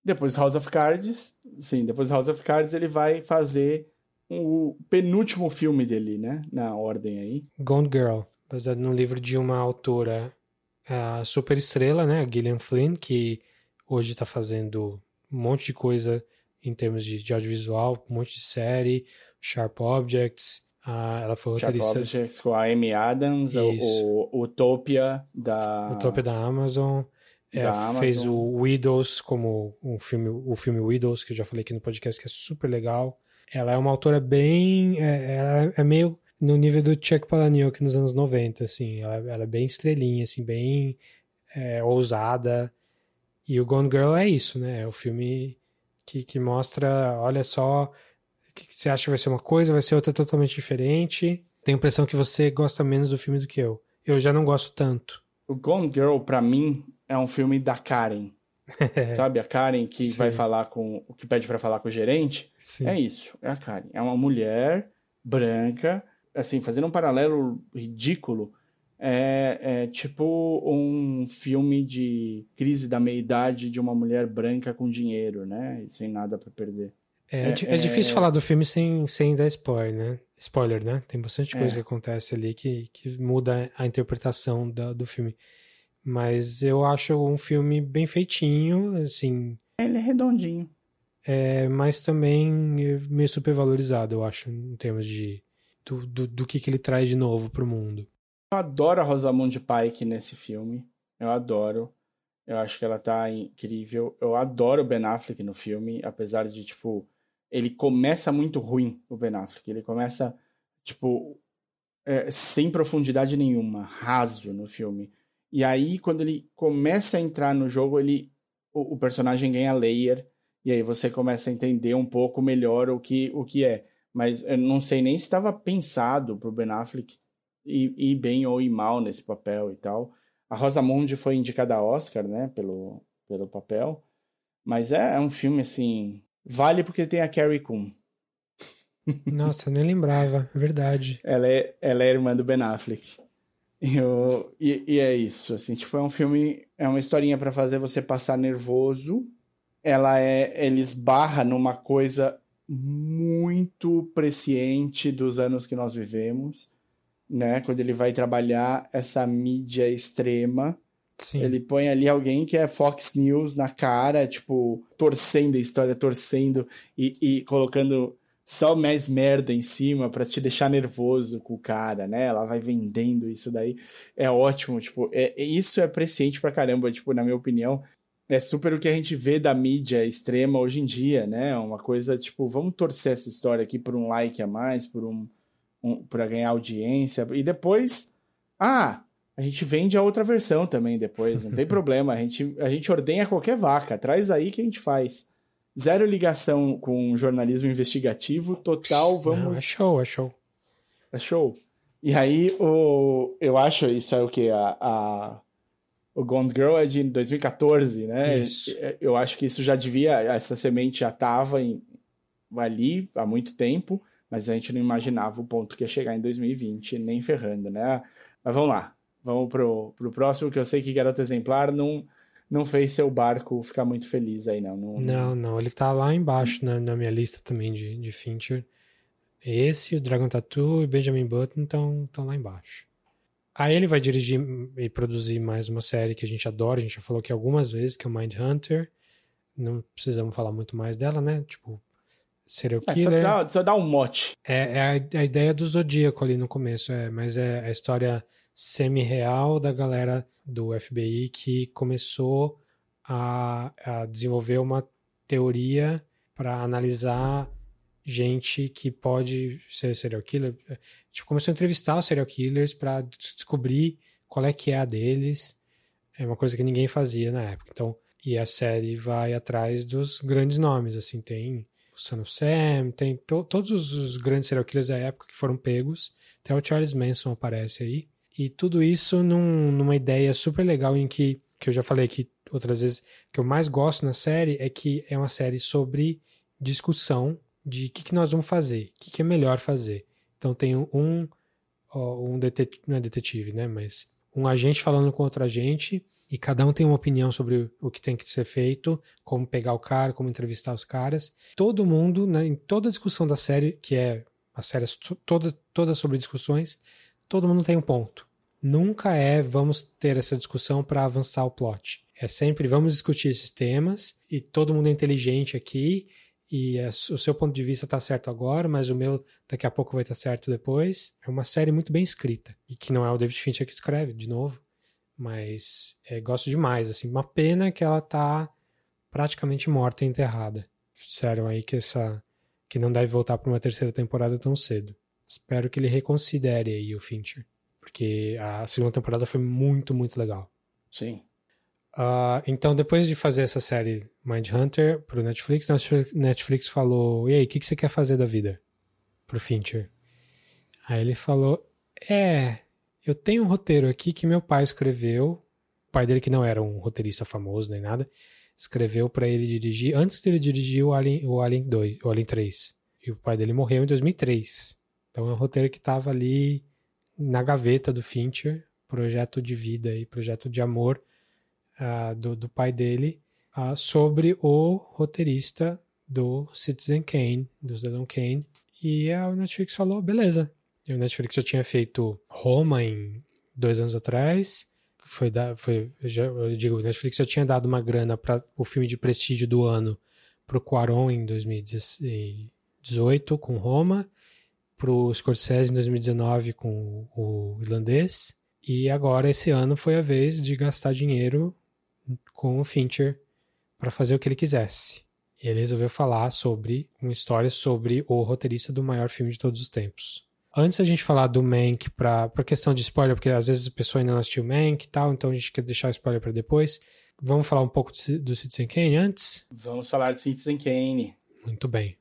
Depois House of Cards, sim, depois House of Cards ele vai fazer o penúltimo filme dele, né? Na ordem aí. Gone Girl, baseado num livro de uma autora a super estrela, né? A Gillian Flynn, que hoje está fazendo um monte de coisa em termos de, de audiovisual, um monte de série, Sharp Objects. ela foi roteirista. Sharp Objects com a Amy Adams, o, o Utopia da. Utopia da Amazon. É, fez o Widows como um filme, o filme Widows, que eu já falei aqui no podcast, que é super legal. Ela é uma autora bem. É, ela é meio no nível do Chuck Palahniuk nos anos 90, assim. Ela, ela é bem estrelinha, assim, bem é, ousada. E o Gone Girl é isso, né? É o filme que, que mostra, olha só, que você acha que vai ser uma coisa, vai ser outra totalmente diferente. Tenho a impressão que você gosta menos do filme do que eu. Eu já não gosto tanto. O Gone Girl, para mim, é um filme da Karen. Sabe, a Karen que Sim. vai falar com. que pede para falar com o gerente? Sim. É isso, é a Karen. É uma mulher branca, assim, fazendo um paralelo ridículo. É, é tipo um filme de crise da meia-idade de uma mulher branca com dinheiro, né? E sem nada para perder. É, é, é, difícil falar do filme sem, sem dar spoiler, né? Spoiler, né? Tem bastante coisa é. que acontece ali que, que muda a interpretação do filme. Mas eu acho um filme bem feitinho, assim. Ele é redondinho. É, mas também meio supervalorizado, eu acho, em termos de do, do, do que, que ele traz de novo pro mundo. Eu adoro a Rosamund Pike nesse filme. Eu adoro. Eu acho que ela tá incrível. Eu adoro o Ben Affleck no filme, apesar de, tipo, ele começa muito ruim, o Ben Affleck. Ele começa, tipo, é, sem profundidade nenhuma, raso no filme. E aí, quando ele começa a entrar no jogo, ele o, o, personagem ganha layer, e aí você começa a entender um pouco melhor o que, o que é. Mas eu não sei nem se estava pensado pro Ben Affleck ir, ir, bem ou ir mal nesse papel e tal. A Rosamund foi indicada a Oscar, né, pelo, pelo papel. Mas é, é um filme, assim, vale porque tem a Carrie Coon. Nossa, nem lembrava, é verdade. Ela é, ela é irmã do Ben Affleck. Eu, e, e, é isso, assim, tipo, é um filme, é uma historinha para fazer você passar nervoso. Ela é, ele esbarra numa coisa muito presciente dos anos que nós vivemos, né? Quando ele vai trabalhar essa mídia extrema, Sim. ele põe ali alguém que é Fox News na cara, tipo, torcendo a história, torcendo e, e colocando só mais merda em cima para te deixar nervoso com o cara, né? Ela vai vendendo isso daí. É ótimo, tipo, é, é, isso é presciente pra caramba, tipo, na minha opinião. É super o que a gente vê da mídia extrema hoje em dia, né? Uma coisa, tipo, vamos torcer essa história aqui por um like a mais, por um, um para ganhar audiência. E depois, ah, a gente vende a outra versão também depois, não tem problema. A gente, a gente ordenha qualquer vaca, traz aí que a gente faz. Zero ligação com jornalismo investigativo, total, vamos. Não, é show, é show. É show. E aí, o, eu acho isso é o que? A, a, o Gone Girl é de 2014, né? Isso. Eu acho que isso já devia, essa semente já estava ali há muito tempo, mas a gente não imaginava o ponto que ia chegar em 2020, nem ferrando, né? Mas vamos lá, vamos pro, pro próximo, que eu sei que Garoto Exemplar não, não fez seu barco ficar muito feliz aí, não. Não, não, não ele tá lá embaixo na, na minha lista também de, de Fincher. Esse, o Dragon Tattoo e Benjamin Button estão lá embaixo. Aí ele vai dirigir e produzir mais uma série que a gente adora, a gente já falou aqui algumas vezes, que é o Mind Hunter. Não precisamos falar muito mais dela, né? Tipo, serial killer. É, só, dá, só dá um mote. É, é a, a, ideia do Zodíaco ali no começo, é, mas é a história semi-real da galera do FBI que começou a, a desenvolver uma teoria para analisar gente que pode ser serial killer. Tipo, começou a entrevistar os serial killers para descobrir qual é que é a deles. É uma coisa que ninguém fazia na época. Então, e a série vai atrás dos grandes nomes, assim, tem o Son of Sam, tem to todos os grandes serial killers da época que foram pegos, até o Charles Manson aparece aí. E tudo isso num, numa ideia super legal em que, que eu já falei aqui outras vezes, que eu mais gosto na série é que é uma série sobre discussão de o que, que, nós vamos fazer, o que, que, é melhor fazer. Então tem um, um detetive, não é detetive, né, mas um agente falando com outro agente e cada um tem uma opinião sobre o que tem que ser feito, como pegar o cara, como entrevistar os caras. Todo mundo, né, em toda discussão da série, que é a série toda, toda sobre discussões, todo mundo tem um ponto. Nunca é vamos ter essa discussão para avançar o plot. É sempre vamos discutir esses temas e todo mundo é inteligente aqui e é, o seu ponto de vista está certo agora, mas o meu daqui a pouco vai estar tá certo depois. É uma série muito bem escrita e que não é o David Fincher que escreve, de novo, mas é, gosto demais. Assim, uma pena que ela está praticamente morta e enterrada. Disseram aí que essa que não deve voltar para uma terceira temporada tão cedo. Espero que ele reconsidere aí o Fincher, porque a segunda temporada foi muito muito legal. Sim. Uh, então, depois de fazer essa série Mindhunter pro Netflix, Netflix falou: E aí, o que, que você quer fazer da vida? Pro Fincher. Aí ele falou: É, eu tenho um roteiro aqui que meu pai escreveu. O pai dele, que não era um roteirista famoso nem nada, escreveu para ele dirigir antes dele dirigir o Alien, o Alien 2, o Alien 3. E o pai dele morreu em 2003. Então é um roteiro que estava ali na gaveta do Fincher, projeto de vida e projeto de amor uh, do, do, pai dele uh, sobre o roteirista do Citizen Kane, do Cidadão Kane. E a Netflix falou, beleza. E o Netflix já tinha feito Roma em dois anos atrás. Foi, da, foi já, eu digo, o Netflix já tinha dado uma grana para o filme de prestígio do ano para o Quaron em 2018 com Roma, para o Scorsese em 2019 com o irlandês, e agora esse ano foi a vez de gastar dinheiro com o Fincher para fazer o que ele quisesse. Ele resolveu falar sobre uma história sobre o roteirista do maior filme de todos os tempos. Antes a gente falar do Mank para questão de spoiler, porque às vezes a pessoa ainda não assistiu Mank e tal, então a gente quer deixar o spoiler para depois. Vamos falar um pouco do Citizen Kane antes? Vamos falar de Citizen Kane. Muito bem.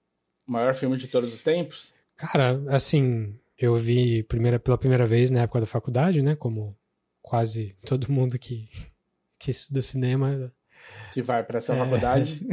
O maior filme de todos os tempos? Cara, assim, eu vi primeira, pela primeira vez na época da faculdade, né? Como quase todo mundo que que estuda cinema. Que vai para essa é. faculdade.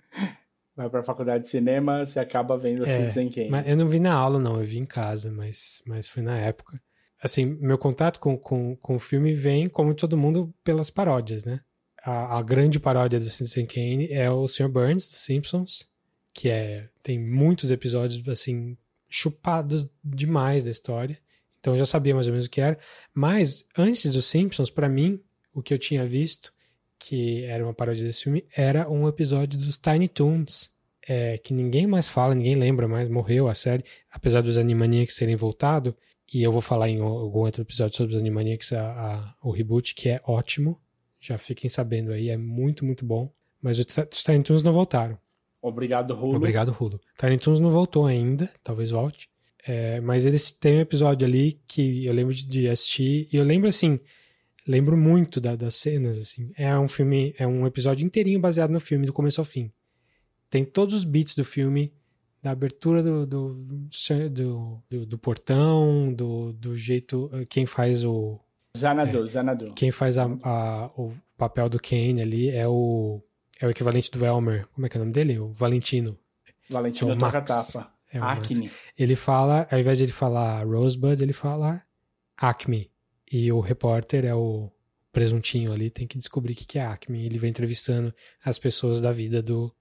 vai para a faculdade de cinema, você acaba vendo é, Citizen Kane. Mas eu não vi na aula, não, eu vi em casa, mas, mas foi na época. Assim, meu contato com, com, com o filme vem, como todo mundo, pelas paródias, né? A, a grande paródia do Citizen Kane é o Sr. Burns, dos Simpsons, que é tem muitos episódios, assim, chupados demais da história. Então eu já sabia mais ou menos o que era. Mas, antes dos Simpsons, para mim, o que eu tinha visto, que era uma paródia desse filme, era um episódio dos Tiny Toons, é, que ninguém mais fala, ninguém lembra mais, morreu a série, apesar dos Animaniacs terem voltado, e eu vou falar em algum outro episódio sobre os Animaniacs, a, a, o reboot, que é ótimo, já fiquem sabendo aí, é muito, muito bom, mas os Tiny Toons não voltaram. Obrigado, Hulu. Obrigado. Tiny Toons não voltou ainda, talvez volte, é, mas eles têm um episódio ali que eu lembro de, de assistir, e eu lembro assim, lembro muito da, das cenas, assim. É um filme, é um episódio inteirinho baseado no filme, do começo ao fim. Tem todos os beats do filme, da abertura do, do, do, do, do portão, do, do jeito. Quem faz o. Zanadu, é, Zanadu. Quem faz a, a, o papel do Kane ali é o. É o equivalente do Elmer. Como é que é o nome dele? O Valentino. Valentino é Max. É Max. Acne. Ele fala, ao invés de ele falar Rosebud, ele fala Acme. E o repórter é o presuntinho ali, tem que descobrir o que é Acme. Ele vai entrevistando as pessoas da vida do,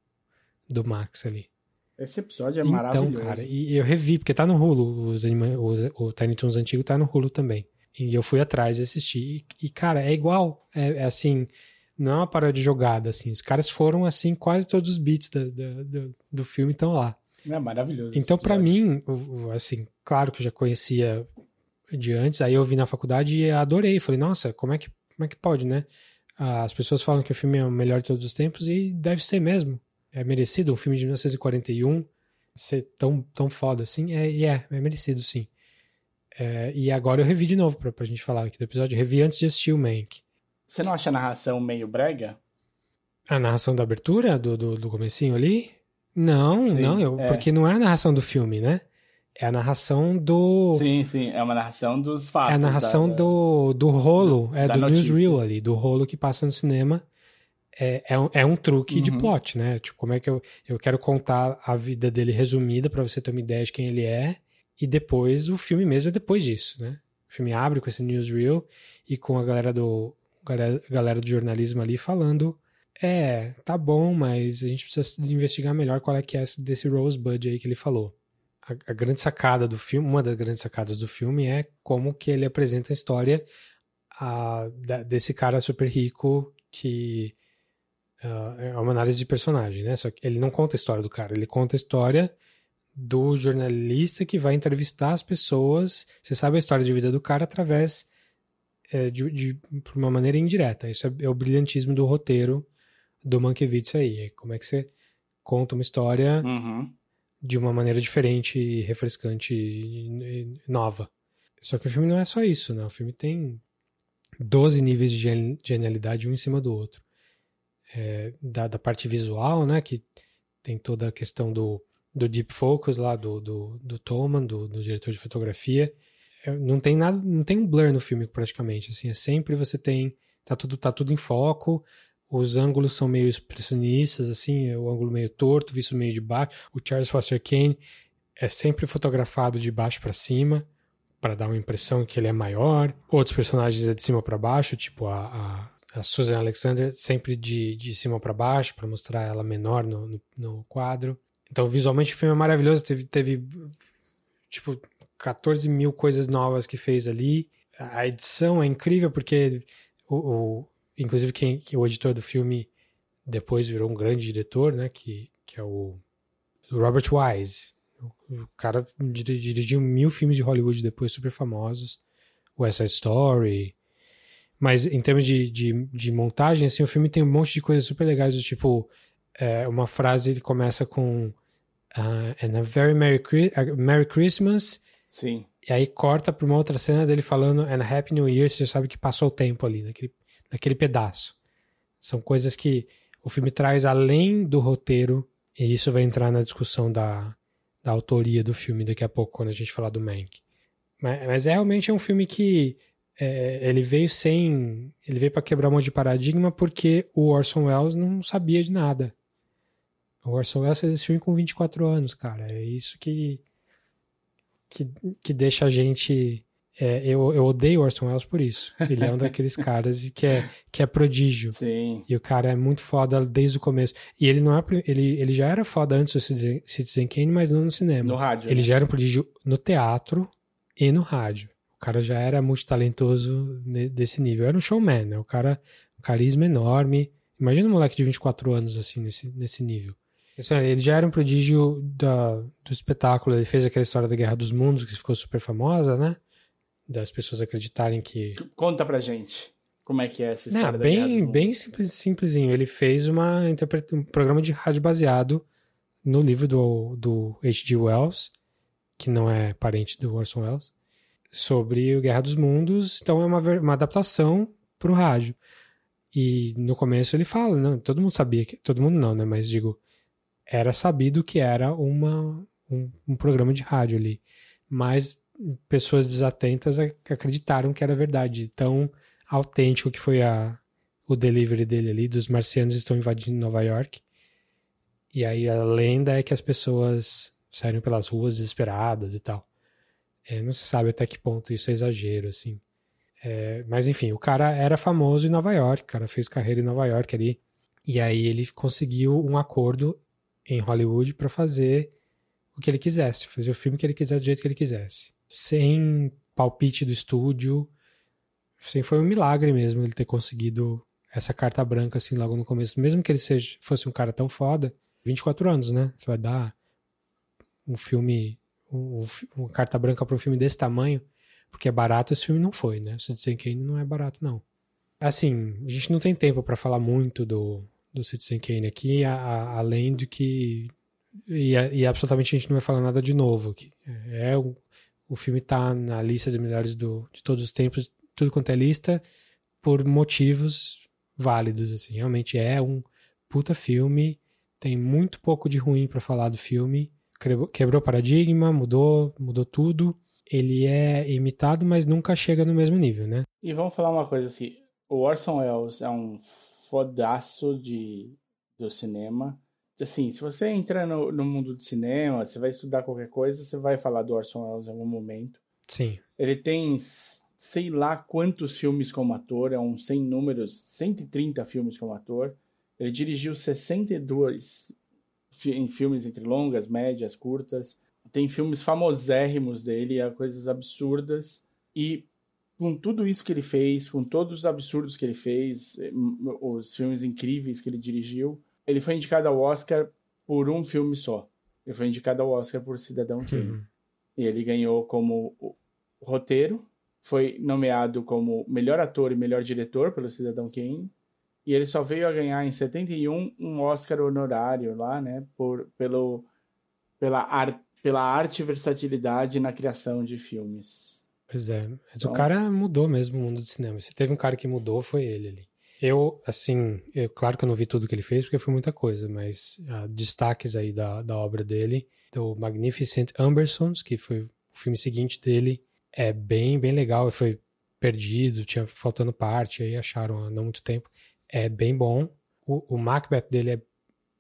do Max ali. Esse episódio é então, maravilhoso. cara, e eu revi, porque tá no Hulu, os anima, os, o Tiny Toons antigo tá no Hulu também. E eu fui atrás e assisti. E, e, cara, é igual. É, é assim, não é uma paródia de jogada, assim. Os caras foram, assim, quase todos os beats da, da, do, do filme estão lá. É maravilhoso. Então, episódio. mim, assim, claro que eu já conhecia de antes, aí eu vi na faculdade e adorei. Falei, nossa, como é que, como é que pode, né? Ah, As pessoas falam que o filme é o melhor de todos os tempos e deve ser mesmo. É merecido um filme de 1941 ser tão, tão foda assim. É, e é, é merecido, sim. É, e agora eu revi de novo pra, pra gente falar aqui do episódio. Eu revi antes de assistir o Mank. Você não acha a narração meio brega? A narração da abertura, do, do, do comecinho ali? Não, Sim, não, eu, é. porque não é a narração do filme, né? É a narração do. Sim, sim. É uma narração dos fatos. É a narração da- do, do rolo, é da do notícia. newsreel ali, do rolo que passa no cinema. É, é, um, é um truque de Uhum. plot, né? Tipo, como é que eu, eu quero contar a vida dele resumida pra você ter uma ideia de quem ele é, e depois o filme mesmo é depois disso, né? O filme abre com esse newsreel e com a galera do, galera, do jornalismo ali falando é, tá bom, mas a gente precisa investigar melhor qual é que é esse- desse Rosebud aí que ele falou. A, a grande sacada do filme, uma das grandes sacadas do filme é como que ele apresenta a história ah, da- desse cara super rico que ah, é uma análise de personagem, né? Só que ele não conta a história do cara, ele conta a história do jornalista que vai entrevistar as pessoas. Você sabe a história de vida do cara através é, de, de por uma maneira indireta. Isso é, é o brilhantismo do roteiro do Mankiewicz aí. É Como é que você conta uma história Uhum. de uma maneira diferente, refrescante e e nova. Só que o filme não é só isso, né? O filme tem 12 níveis de gen- genialidade um em cima do outro. É, da, da parte visual, né? Que tem toda a questão do, do deep focus lá, do, do, do Tolman, do, do diretor de fotografia. É, não tem nada, não tem um blur no filme praticamente, assim, é sempre você tem, tá tudo, tá tudo em foco, os ângulos são meio expressionistas, assim, é o ângulo meio torto, visto meio de baixo. O Charles Foster Kane é sempre fotografado de baixo para cima, para dar uma impressão que ele é maior. Outros personagens é de cima para baixo, tipo a, a, a Susan Alexander, sempre de, de cima para baixo, para mostrar ela menor no, no, no quadro. Então, visualmente, o filme é maravilhoso. Teve, teve tipo, 14 mil coisas novas que fez ali. A edição é incrível porque, o, o- inclusive, quem, que o editor do filme depois virou um grande diretor, né? Que, que é o Robert Wise. O, cara dir- dirigiu mil filmes de Hollywood depois super famosos. West Side Story. Mas em termos de, de, de montagem, assim, o filme tem um monte de coisas super legais, do tipo, é, uma frase que começa com ah, And a very Merry, Merry Christmas, Sim. e aí corta pra uma outra cena dele falando And Happy New Year, você já sabe que passou o tempo ali, naquele, naquele pedaço. São coisas que o filme traz além do roteiro, e isso vai entrar na discussão da, da autoria do filme daqui a pouco, quando a gente falar do Mank. Mas, mas é realmente um filme que é, ele veio sem. Ele veio para quebrar um monte de paradigma porque o Orson Welles não sabia de nada. O Orson Welles fez esse filme com 24 anos, cara. É isso que. Que, que deixa a gente. é, eu, eu odeio Orson Welles por isso. Ele é um daqueles caras que é, que é prodígio. Sim. E o cara é muito foda desde o começo. E ele não é. Ele, ele já era foda antes do Citizen, Citizen Kane, mas não no cinema. No rádio. Ele né? já era um prodígio no teatro e no rádio. O cara já era multitalentoso desse nível. Era um showman, né? O cara, um carisma enorme. Imagina um moleque de 24 anos, assim, nesse, nesse nível. Assim, Ele já era um prodígio da, do espetáculo. Ele fez aquela história da Guerra dos Mundos, que ficou super famosa, né? Das pessoas acreditarem que Conta pra gente como é que é essa não, história Guerra bem, bem simples, simplesinho. Ele fez uma um programa de rádio baseado no livro do, do H.G. Wells, que não é parente do Orson Welles, sobre o Guerra dos Mundos. Então é uma, uma adaptação para o rádio. E no começo ele fala, não, todo mundo sabia que. Todo mundo não, né? Mas digo, era sabido que era uma, um, um programa de rádio ali. Mas pessoas desatentas ac- acreditaram que era verdade. Tão autêntico que foi a, o delivery dele ali, dos marcianos estão invadindo Nova York. E aí a lenda é que as pessoas saíram pelas ruas desesperadas e tal. É, não se sabe até que ponto isso é exagero, assim. É, mas enfim, o cara era famoso em Nova York, o cara fez carreira em Nova York ali. E aí ele conseguiu um acordo em Hollywood para fazer o que ele quisesse, fazer o filme que ele quisesse do jeito que ele quisesse. Sem palpite do estúdio. Assim, foi um milagre mesmo ele ter conseguido essa carta branca assim logo no começo. Mesmo que ele seja, fosse um cara tão foda, 24 anos, né? Você vai dar um filme, um, uma carta branca para um filme desse tamanho, porque é barato, esse filme não foi, né? Citizen Kane não é barato, não. Assim, a gente não tem tempo para falar muito do, do Citizen Kane aqui, a, a, além do que. E, e, absolutamente a gente não vai falar nada de novo aqui. É, o, o filme tá na lista de melhores do, de todos os tempos, tudo quanto é lista, por motivos válidos, assim. Realmente é um puta filme, tem muito pouco de ruim para falar do filme. Quebrou paradigma, mudou, mudou tudo. Ele é imitado, mas nunca chega no mesmo nível, né? E vamos falar uma coisa assim, o Orson Welles é um fodaço de, do cinema. Assim, se você entra no, no mundo do cinema, você vai estudar qualquer coisa, você vai falar do Orson Welles em algum momento. Sim. Ele tem sei lá quantos filmes como ator, é um sem números, 130 filmes como ator. Ele dirigiu 62 em filmes entre longas, médias, curtas. Tem filmes famosérrimos dele, coisas absurdas. E com tudo isso que ele fez, com todos os absurdos que ele fez, eh, os filmes incríveis que ele dirigiu, ele foi indicado ao Oscar por um filme só. Ele foi indicado ao Oscar por Cidadão Kane. Uhum. E ele ganhou como roteiro, foi nomeado como melhor ator e melhor diretor pelo Cidadão Kane. E ele só veio a ganhar em 71 um Oscar honorário lá, né, por, pelo, pela, ar, pela arte e versatilidade na criação de filmes. Pois é. Mas então... o cara mudou mesmo o mundo do cinema. Se teve um cara que mudou, foi ele ali. Eu, assim, eu, claro que eu não vi tudo que ele fez, porque foi muita coisa, mas uh, destaques aí da, da obra dele, do Magnificent Ambersons, que foi o filme seguinte dele, é bem, bem legal. Foi perdido, tinha faltando parte, aí acharam há não muito tempo. É bem bom. O, o Macbeth dele é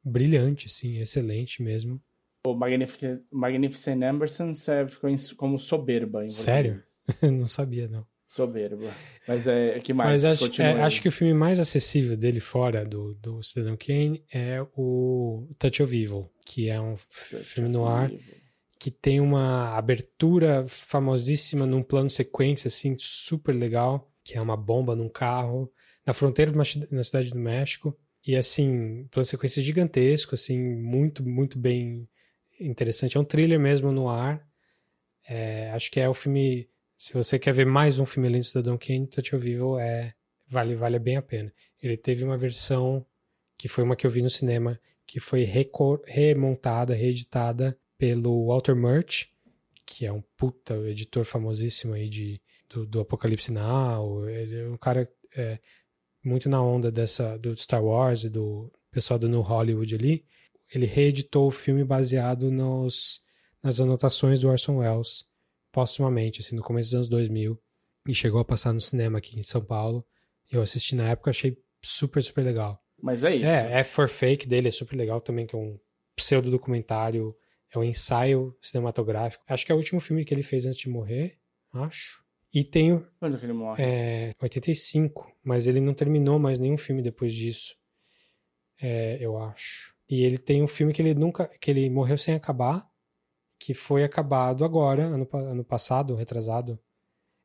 brilhante, assim, excelente mesmo. O Magnificent, Magnificent Ambersons é, ficou como soberba. Sério? não sabia, não. Soberba. Mas é que mais? Mas acho, é, acho, que o filme mais acessível dele, fora do, do Cidadão Kane, é o Touch of Evil, que é um Touch filme no ar que tem uma abertura famosíssima num plano sequência, assim, super legal, que é uma bomba num carro, na fronteira na cidade do México. E, assim, plano sequência gigantesco, assim, muito, muito bem interessante. É um thriller mesmo no ar. É, acho que é o filme se você quer ver mais um filme além do Cidadão Kane, Touch of Evil é, vale, vale bem a pena. Ele teve uma versão, que foi uma que eu vi no cinema, que foi remontada, reeditada pelo Walter Murch, que é um puta editor famosíssimo aí de, do, do Apocalipse Now. Ele é um cara é, muito na onda dessa do Star Wars e do pessoal do New Hollywood ali. Ele reeditou o filme baseado nos, nas anotações do Orson Welles póstumamente, assim, no começo dos anos 2000, e chegou a passar no cinema aqui em São Paulo. Eu assisti na época, achei super, super legal. Mas é isso. É, F for Fake dele é super legal também, que é um pseudo-documentário, é um ensaio cinematográfico. Acho que é o último filme que ele fez antes de morrer, acho. E tem o... Quando que ele morre? É, 85, mas ele não terminou mais nenhum filme depois disso, é, eu acho. E ele tem um filme que ele nunca, que ele morreu sem acabar, que foi acabado agora, ano, ano passado, retrasado.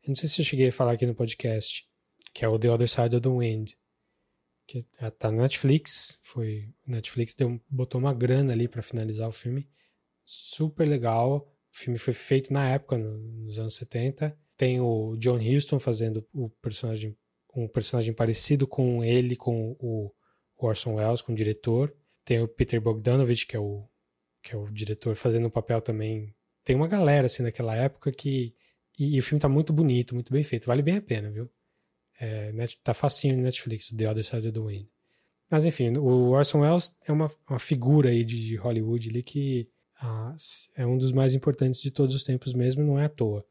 Eu não sei se eu cheguei a falar aqui no podcast, que é o The Other Side of the Wind. Que é, tá no Netflix, foi Netflix deu, botou uma grana ali para finalizar o filme. Super legal. O filme foi feito na época, no, nos anos 70. Tem o John Huston fazendo o personagem, um personagem parecido com ele, com o Orson Welles, com o diretor. Tem o Peter Bogdanovich, que é o que é o diretor, fazendo um papel também. Tem uma galera, assim, naquela época que. E, e o filme tá muito bonito, muito bem feito. Vale bem a pena, viu? É, net, tá facinho no Netflix, The Other Side of the Wind. Mas enfim, o Orson Welles é uma, uma figura aí de, de Hollywood ali que ah, é um dos mais importantes de todos os tempos mesmo, não é à toa.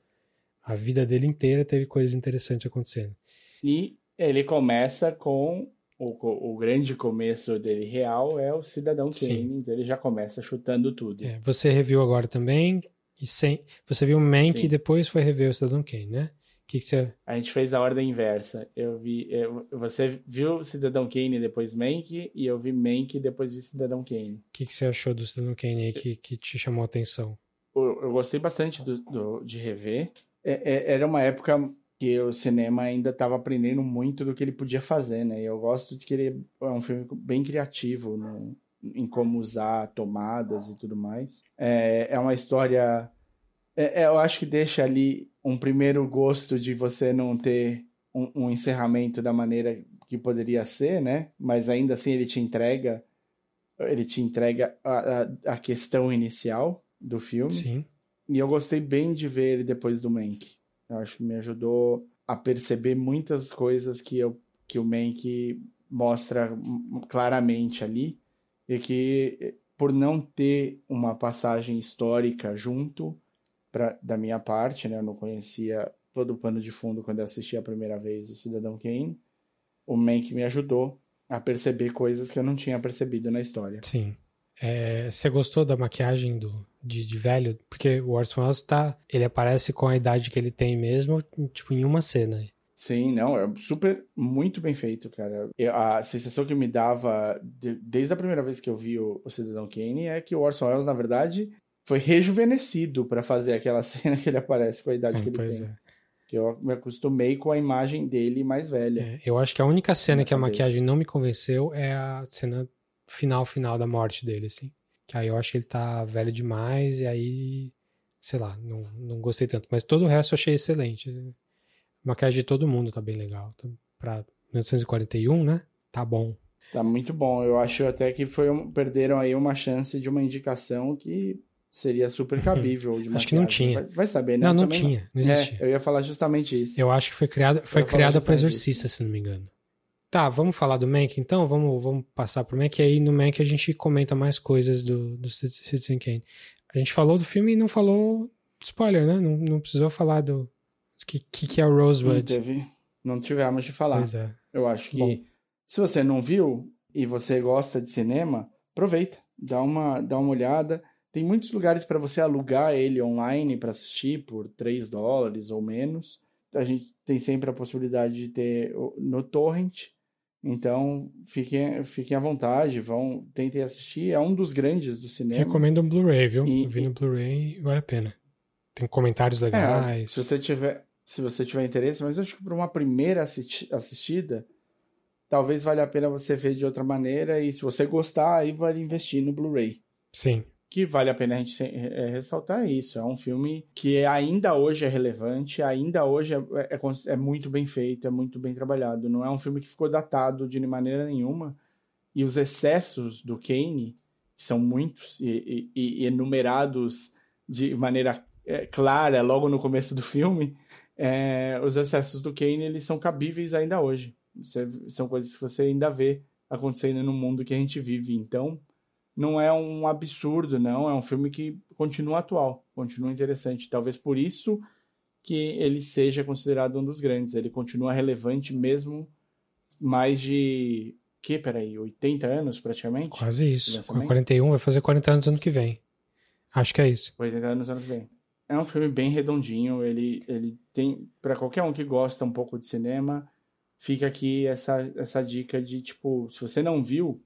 A vida dele inteira teve coisas interessantes acontecendo. E ele começa com o, o grande começo dele real é o Cidadão Kane, então ele já começa chutando tudo. É, você reviu agora também, e sem, você viu o Mank Sim. e depois foi rever o Cidadão Kane, né? Que que você... A gente fez a ordem inversa. Eu vi, eu, você viu Cidadão Kane e depois Mank, e eu vi Mank e depois vi Cidadão Kane. O que, que você achou do Cidadão Kane aí que, que te chamou a atenção? Eu, eu gostei bastante do, do de rever. É, é, era uma época que o cinema ainda estava aprendendo muito do que ele podia fazer, né? E eu gosto de que ele é um filme bem criativo no, em como usar tomadas e tudo mais. É, é uma história. É, é, eu acho que deixa ali um primeiro gosto de você não ter um, um, encerramento da maneira que poderia ser, né? Mas ainda assim ele te entrega. Ele te entrega a, a, a questão inicial do filme. Sim. E eu gostei bem de ver ele depois do Mank. Eu acho que me ajudou a perceber muitas coisas que, eu, que o Mank mostra claramente ali e que por não ter uma passagem histórica junto pra, da minha parte, né, eu não conhecia todo o pano de fundo quando eu assisti a primeira vez o Cidadão Kane, o Mank me ajudou a perceber coisas que eu não tinha percebido na história. Sim. É, você gostou da maquiagem do, de, de, velho? Porque o Orson Welles tá, ele aparece com a idade que ele tem mesmo, tipo, em uma cena. Sim, não, é super, muito bem feito, cara. A sensação que me dava de, desde a primeira vez que eu vi o, o Cidadão Kane é que o Orson Welles, na verdade, foi rejuvenescido para fazer aquela cena que ele aparece com a idade é, que ele tem. É. Que eu me acostumei com a imagem dele mais velha. É, eu acho que a única cena que a maquiagem não me convenceu é a cena final, final da morte dele, assim. Que aí eu acho que ele tá velho demais e aí, sei lá, não, não gostei tanto. Mas todo o resto eu achei excelente. A maquiagem de todo mundo tá bem legal. Tá pra 1941, né? Tá bom. Tá muito bom. Eu acho até que foi um, perderam aí uma chance de uma indicação que seria super cabível. De acho que não tinha. Vai, vai saber, né? Não, não tinha. Não existia. É, eu ia falar justamente isso. Eu acho que foi criada, foi criada para exorcista, se não me engano. Tá, vamos falar do Mank então? Vamos, vamos passar pro Mank. E aí no Mank a gente comenta mais coisas do, do Citizen Kane. A gente falou do filme e não falou spoiler, né? Não, não precisou falar do que, que, que é o Rosebud. Não teve, não tivemos de falar. Pois é. Eu acho que Bom. se você não viu e você gosta de cinema, aproveita, dá uma, dá uma olhada. Tem muitos lugares para você alugar ele online para assistir por 3 dólares ou menos. A gente tem sempre a possibilidade de ter no torrent então, fiquem, fiquem à vontade, vão, tentem assistir. É um dos grandes do cinema. Recomendo um Blu-ray, viu? E, Vi no Blu-ray vale a pena. Tem comentários é, legais. É, se você tiver, se você tiver interesse, mas eu acho que para uma primeira assisti assistida, talvez valha a pena você ver de outra maneira e se você gostar, aí vale investir no Blu-ray. Sim que vale a pena a gente é, ressaltar isso. É um filme que ainda hoje é relevante, ainda hoje é, é, é, muito bem feito, é muito bem trabalhado. Não é um filme que ficou datado de maneira nenhuma. E os excessos do Kane, que são muitos e, e, e enumerados de maneira é, clara logo no começo do filme, é, os excessos do Kane eles são cabíveis ainda hoje. são coisas que você ainda vê acontecendo no mundo que a gente vive. Então, não é um absurdo, não. É um filme que continua atual, continua interessante. Talvez por isso que ele seja considerado um dos grandes. Ele continua relevante mesmo mais de. que, peraí, 80 anos praticamente? Quase isso. 41, vai fazer 40 anos ano que vem. Acho que é isso. 80 anos ano que vem. É um filme bem redondinho. Ele, ele tem. para qualquer um que gosta um pouco de cinema, fica aqui essa, essa dica de tipo, se você não viu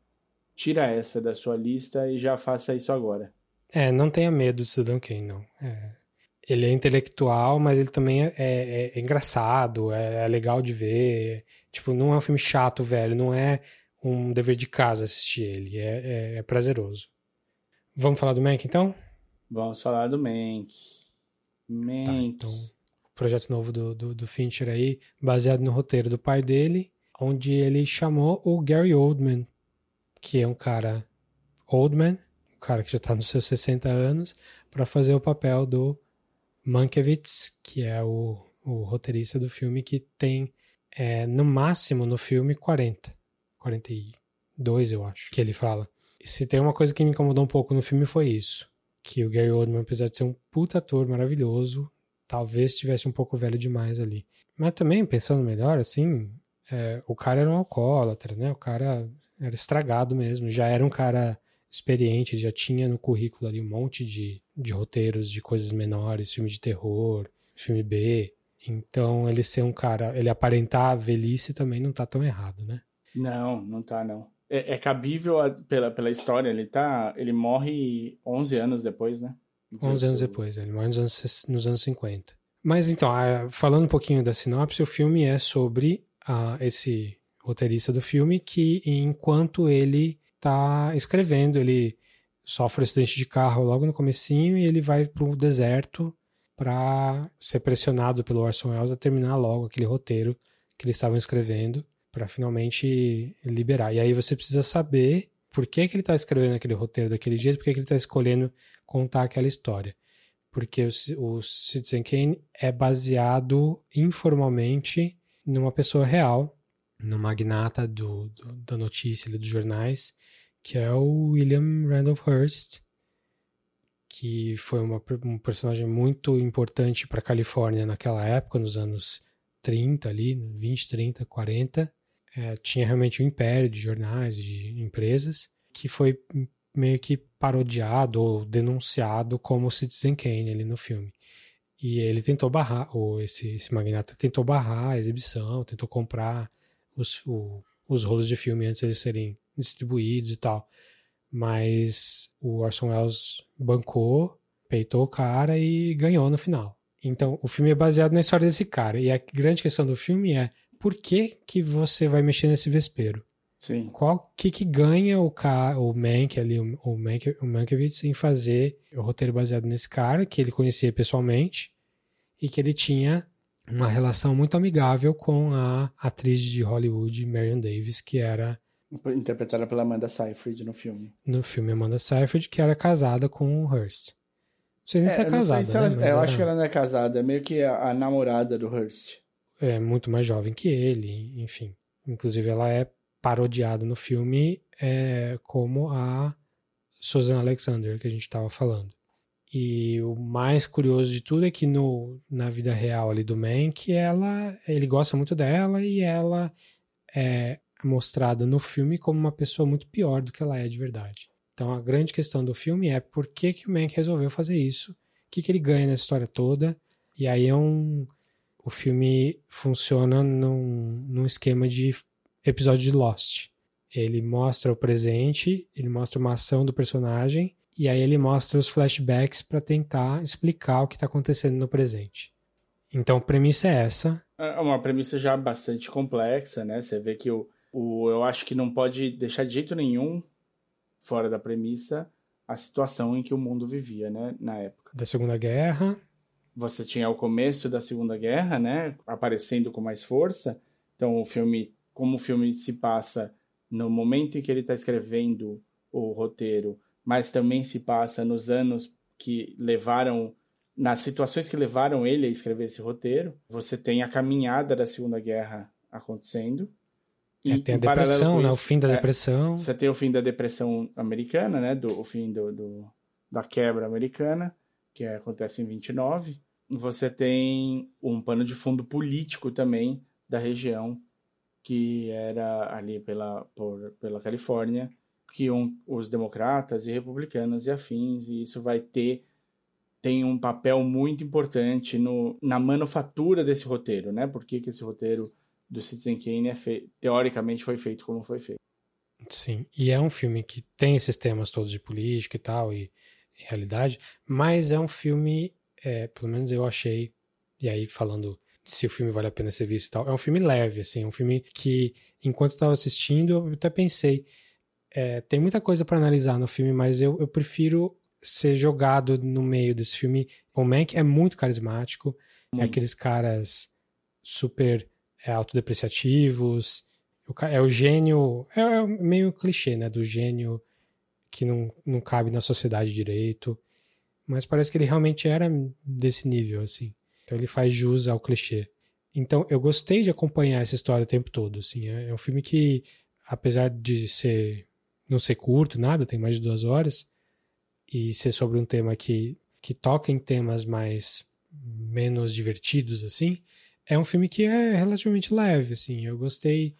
tira essa da sua lista e já faça isso agora. É, não tenha medo do Cidadão Kane, não. É, ele é intelectual, mas ele também é, é, é engraçado, é, é, legal de ver. Tipo, não é um filme chato, velho. Não é um dever de casa assistir ele. É, é, é prazeroso. Vamos falar do Mank, então? Vamos falar do Mank. Mank. Tá, então, projeto novo do, do, do Fincher aí, baseado no roteiro do pai dele, onde ele chamou o Gary Oldman que é um cara old man, um cara que já está nos seus 60 anos, para fazer o papel do Mankiewicz, que é o, o roteirista do filme, que tem é, no máximo no filme 40, 42 eu acho, que ele fala. E se tem uma coisa que me incomodou um pouco no filme foi isso, que o Gary Oldman, apesar de ser um puta ator maravilhoso, talvez estivesse um pouco velho demais ali. Mas também, pensando melhor, assim, é, o cara era um alcoólatra, né? O cara era estragado mesmo, já era um cara experiente, já tinha no currículo ali um monte de, de roteiros de coisas menores, filme de terror, filme B. Então ele ser um cara, ele aparentar a velhice também não tá tão errado, né? Não, não tá não. É, é cabível a, pela, pela história, ele tá, ele morre 11 anos depois, né? 11 anos depois, ele morre nos anos, nos anos 50. Mas então, falando um pouquinho da sinopse, o filme é sobre uh, esse roteirista do filme que, enquanto ele está escrevendo, ele sofre um acidente de carro logo no comecinho e ele vai para o deserto para ser pressionado pelo Orson Welles a terminar logo aquele roteiro que eles estavam escrevendo para finalmente liberar. E aí você precisa saber por que, que ele está escrevendo aquele roteiro daquele jeito, por que, que ele está escolhendo contar aquela história. Porque o, o Citizen Kane é baseado informalmente numa pessoa real, no magnata do, do, da notícia dos jornais, que é o William Randolph Hearst, que foi uma, um personagem muito importante para a Califórnia naquela época, nos anos 30 ali, 20, 30, 40. É, tinha realmente um império de jornais, de empresas, que foi meio que parodiado ou denunciado como Citizen Kane ali no filme. E ele tentou barrar, ou esse, esse magnata tentou barrar a exibição, tentou comprar os, o, os rolos de filme antes de eles serem distribuídos e tal. Mas o Orson Welles bancou, peitou o cara e ganhou no final. Então, o filme é baseado na história desse cara. E a grande questão do filme é por que, que você vai mexer nesse vespeiro? Sim. Qual que que ganha o cara, o Mank ali, o, o, Mank, o Mankiewicz em fazer o roteiro baseado nesse cara que ele conhecia pessoalmente e que ele tinha uma relação muito amigável com a atriz de Hollywood Marion Davis, que era interpretada pela Amanda Seyfried no filme. No filme Amanda Seyfried, que era casada com o Hearst. Não sei nem é, se é casada, se ela, né? Eu era... acho que ela não é casada, é meio que a, a namorada do Hearst. É muito mais jovem que ele, enfim. Inclusive ela é parodiada no filme é, como a Susan Alexander, que a gente estava falando. E o mais curioso de tudo é que no, na vida real ali do Mank, ela, ele gosta muito dela e ela é mostrada no filme como uma pessoa muito pior do que ela é de verdade. Então a grande questão do filme é por que, que o Mank resolveu fazer isso, o que, que ele ganha nessa história toda. E aí é um. O filme funciona num, num esquema de episódio de Lost. Ele mostra o presente, ele mostra uma ação do personagem, e aí ele mostra os flashbacks para tentar explicar o que está acontecendo no presente. Então a premissa é essa. É uma premissa já bastante complexa, né? Você vê que o, o, eu acho que não pode deixar de jeito nenhum, fora da premissa, a situação em que o mundo vivia, né? Na época. Da Segunda Guerra. Você tinha o começo da Segunda Guerra, né? Aparecendo com mais força. Então o filme como o filme se passa no momento em que ele está escrevendo o roteiro, mas também se passa nos anos que levaram, nas situações que levaram ele a escrever esse roteiro. Você tem a caminhada da Segunda Guerra acontecendo. É, e, é, tem a depressão, né? O fim da é, depressão. Você tem o fim da depressão americana, né? Do, o fim do, do da quebra americana, que acontece em 29. Você tem um pano de fundo político também da região que era ali pela, por, pela Califórnia, que um, os democratas e republicanos e afins, e isso vai ter tem um papel muito importante no, na manufatura desse roteiro, né? Por que, que esse roteiro do Citizen Kane é teoricamente foi feito como foi feito. Sim, e é um filme que tem esses temas todos de política e tal, e, e realidade, mas é um filme, é, pelo menos eu achei, e aí falando se o filme vale a pena ser visto e tal. É um filme leve, assim, é um filme que, enquanto eu estava assistindo, eu até pensei, é, tem muita coisa para analisar no filme, mas eu, eu prefiro ser jogado no meio desse filme. O Mank é muito carismático, hum. é aqueles caras super é, autodepreciativos, é o gênio, é, é meio clichê, né, do gênio que não, não cabe na sociedade direito, mas parece que ele realmente era desse nível, assim. Então ele faz jus ao clichê. Então eu gostei de acompanhar essa história o tempo todo. Assim, é, é um filme que, apesar de ser não ser curto, nada, tem mais de duas horas, e ser sobre um tema que, que toca em temas mais menos divertidos, assim, é um filme que é relativamente leve, assim. Eu gostei,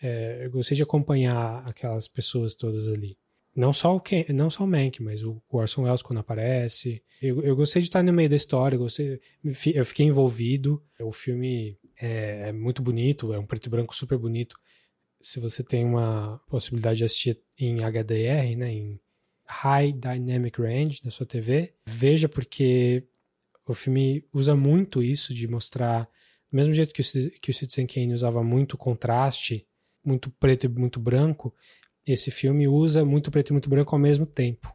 é, eu gostei de acompanhar aquelas pessoas todas ali. Não só o Ken, não só o Mank, mas o Orson Welles quando aparece. Eu, eu gostei de estar no meio da história, eu, gostei, eu fiquei envolvido. O filme é, é muito bonito, é um preto e branco super bonito. Se você tem uma possibilidade de assistir em HDR, né, em High Dynamic Range da sua TV, veja porque o filme usa muito isso de mostrar, do mesmo jeito que o, que o Citizen Kane usava muito contraste, muito preto e muito branco, esse filme usa muito preto e muito branco ao mesmo tempo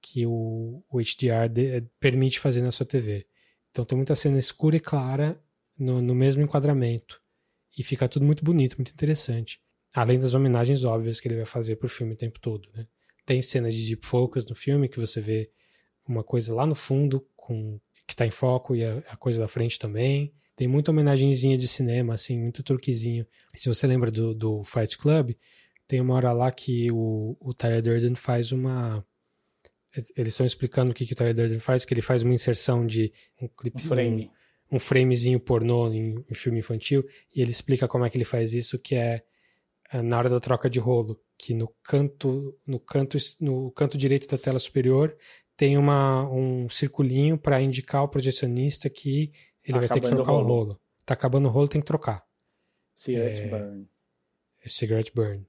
que o, o HDR de, permite fazer na sua TV. Então tem muita cena escura e clara no, no mesmo enquadramento. E fica tudo muito bonito, muito interessante. Além das homenagens óbvias que ele vai fazer pro filme o tempo todo, né? Tem cenas de deep focus no filme que você vê uma coisa lá no fundo com que tá em foco e a, a coisa da frente também. Tem muita homenagenzinha de cinema, assim, muito truquezinho. Se você lembra do, do Fight Club, tem uma hora lá que o, o Tyler Durden faz uma. Eles estão explicando o que, que o Tyler Durden faz, que ele faz uma inserção de um clipe. Um frame. Um, um framezinho pornô em, em, filme infantil, e ele explica como é que ele faz isso, que é, é na hora da troca de rolo, que no canto, no canto, no canto direito da tela superior tem uma, um circulinho para indicar ao projecionista que ele tá vai ter que trocar o rolo. rolo. Tá acabando o rolo, tem que trocar. Cigarette é, burn. Cigarette burn.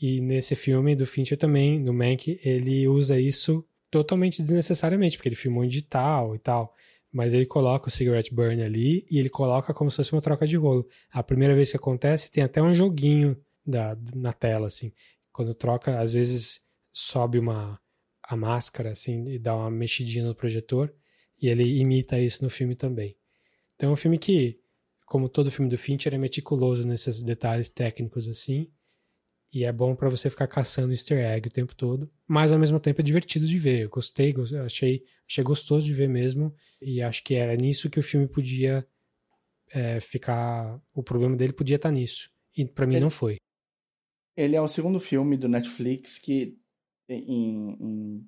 E nesse filme do Fincher também, no Mank, ele usa isso totalmente desnecessariamente, porque ele filmou em digital e tal. Mas ele coloca o cigarette burn ali e ele coloca como se fosse uma troca de rolo. A primeira vez que acontece, tem até um joguinho da, na tela, assim. Quando troca, às vezes sobe uma a máscara, assim, e dá uma mexidinha no projetor. E ele imita isso no filme também. Então é um filme que, como todo filme do Fincher, é meticuloso nesses detalhes técnicos, assim. E é bom para você ficar caçando easter egg o tempo todo. Mas ao mesmo tempo é divertido de ver. Eu gostei, achei, achei gostoso de ver mesmo. E acho que era nisso que o filme podia é, ficar. O problema dele podia estar tá nisso. E para mim ele, não foi. Ele é o segundo filme do Netflix que, em, em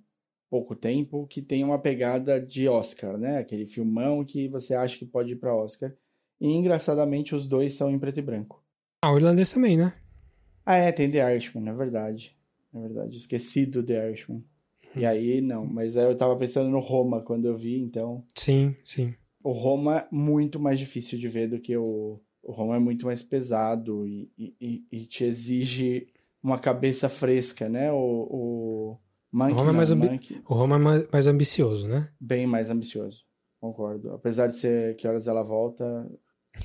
pouco tempo, que tem uma pegada de Oscar, né? Aquele filmão que você acha que pode ir para Oscar. E engraçadamente os dois são em preto e branco. Ah, o irlandês também, né? Ah, é, tem The Irishman, é verdade. É verdade, esqueci do The Irishman. E uhum. aí, não, mas aí eu tava pensando no Roma quando eu vi, então. Sim, sim. O Roma é muito mais difícil de ver do que o. O Roma é muito mais pesado e, e, e te exige uma cabeça fresca, né? O, o, Monkey, o Roma, é mais, o Roma é mais, ambicioso, né? Bem mais ambicioso, concordo. Apesar de ser que horas ela volta,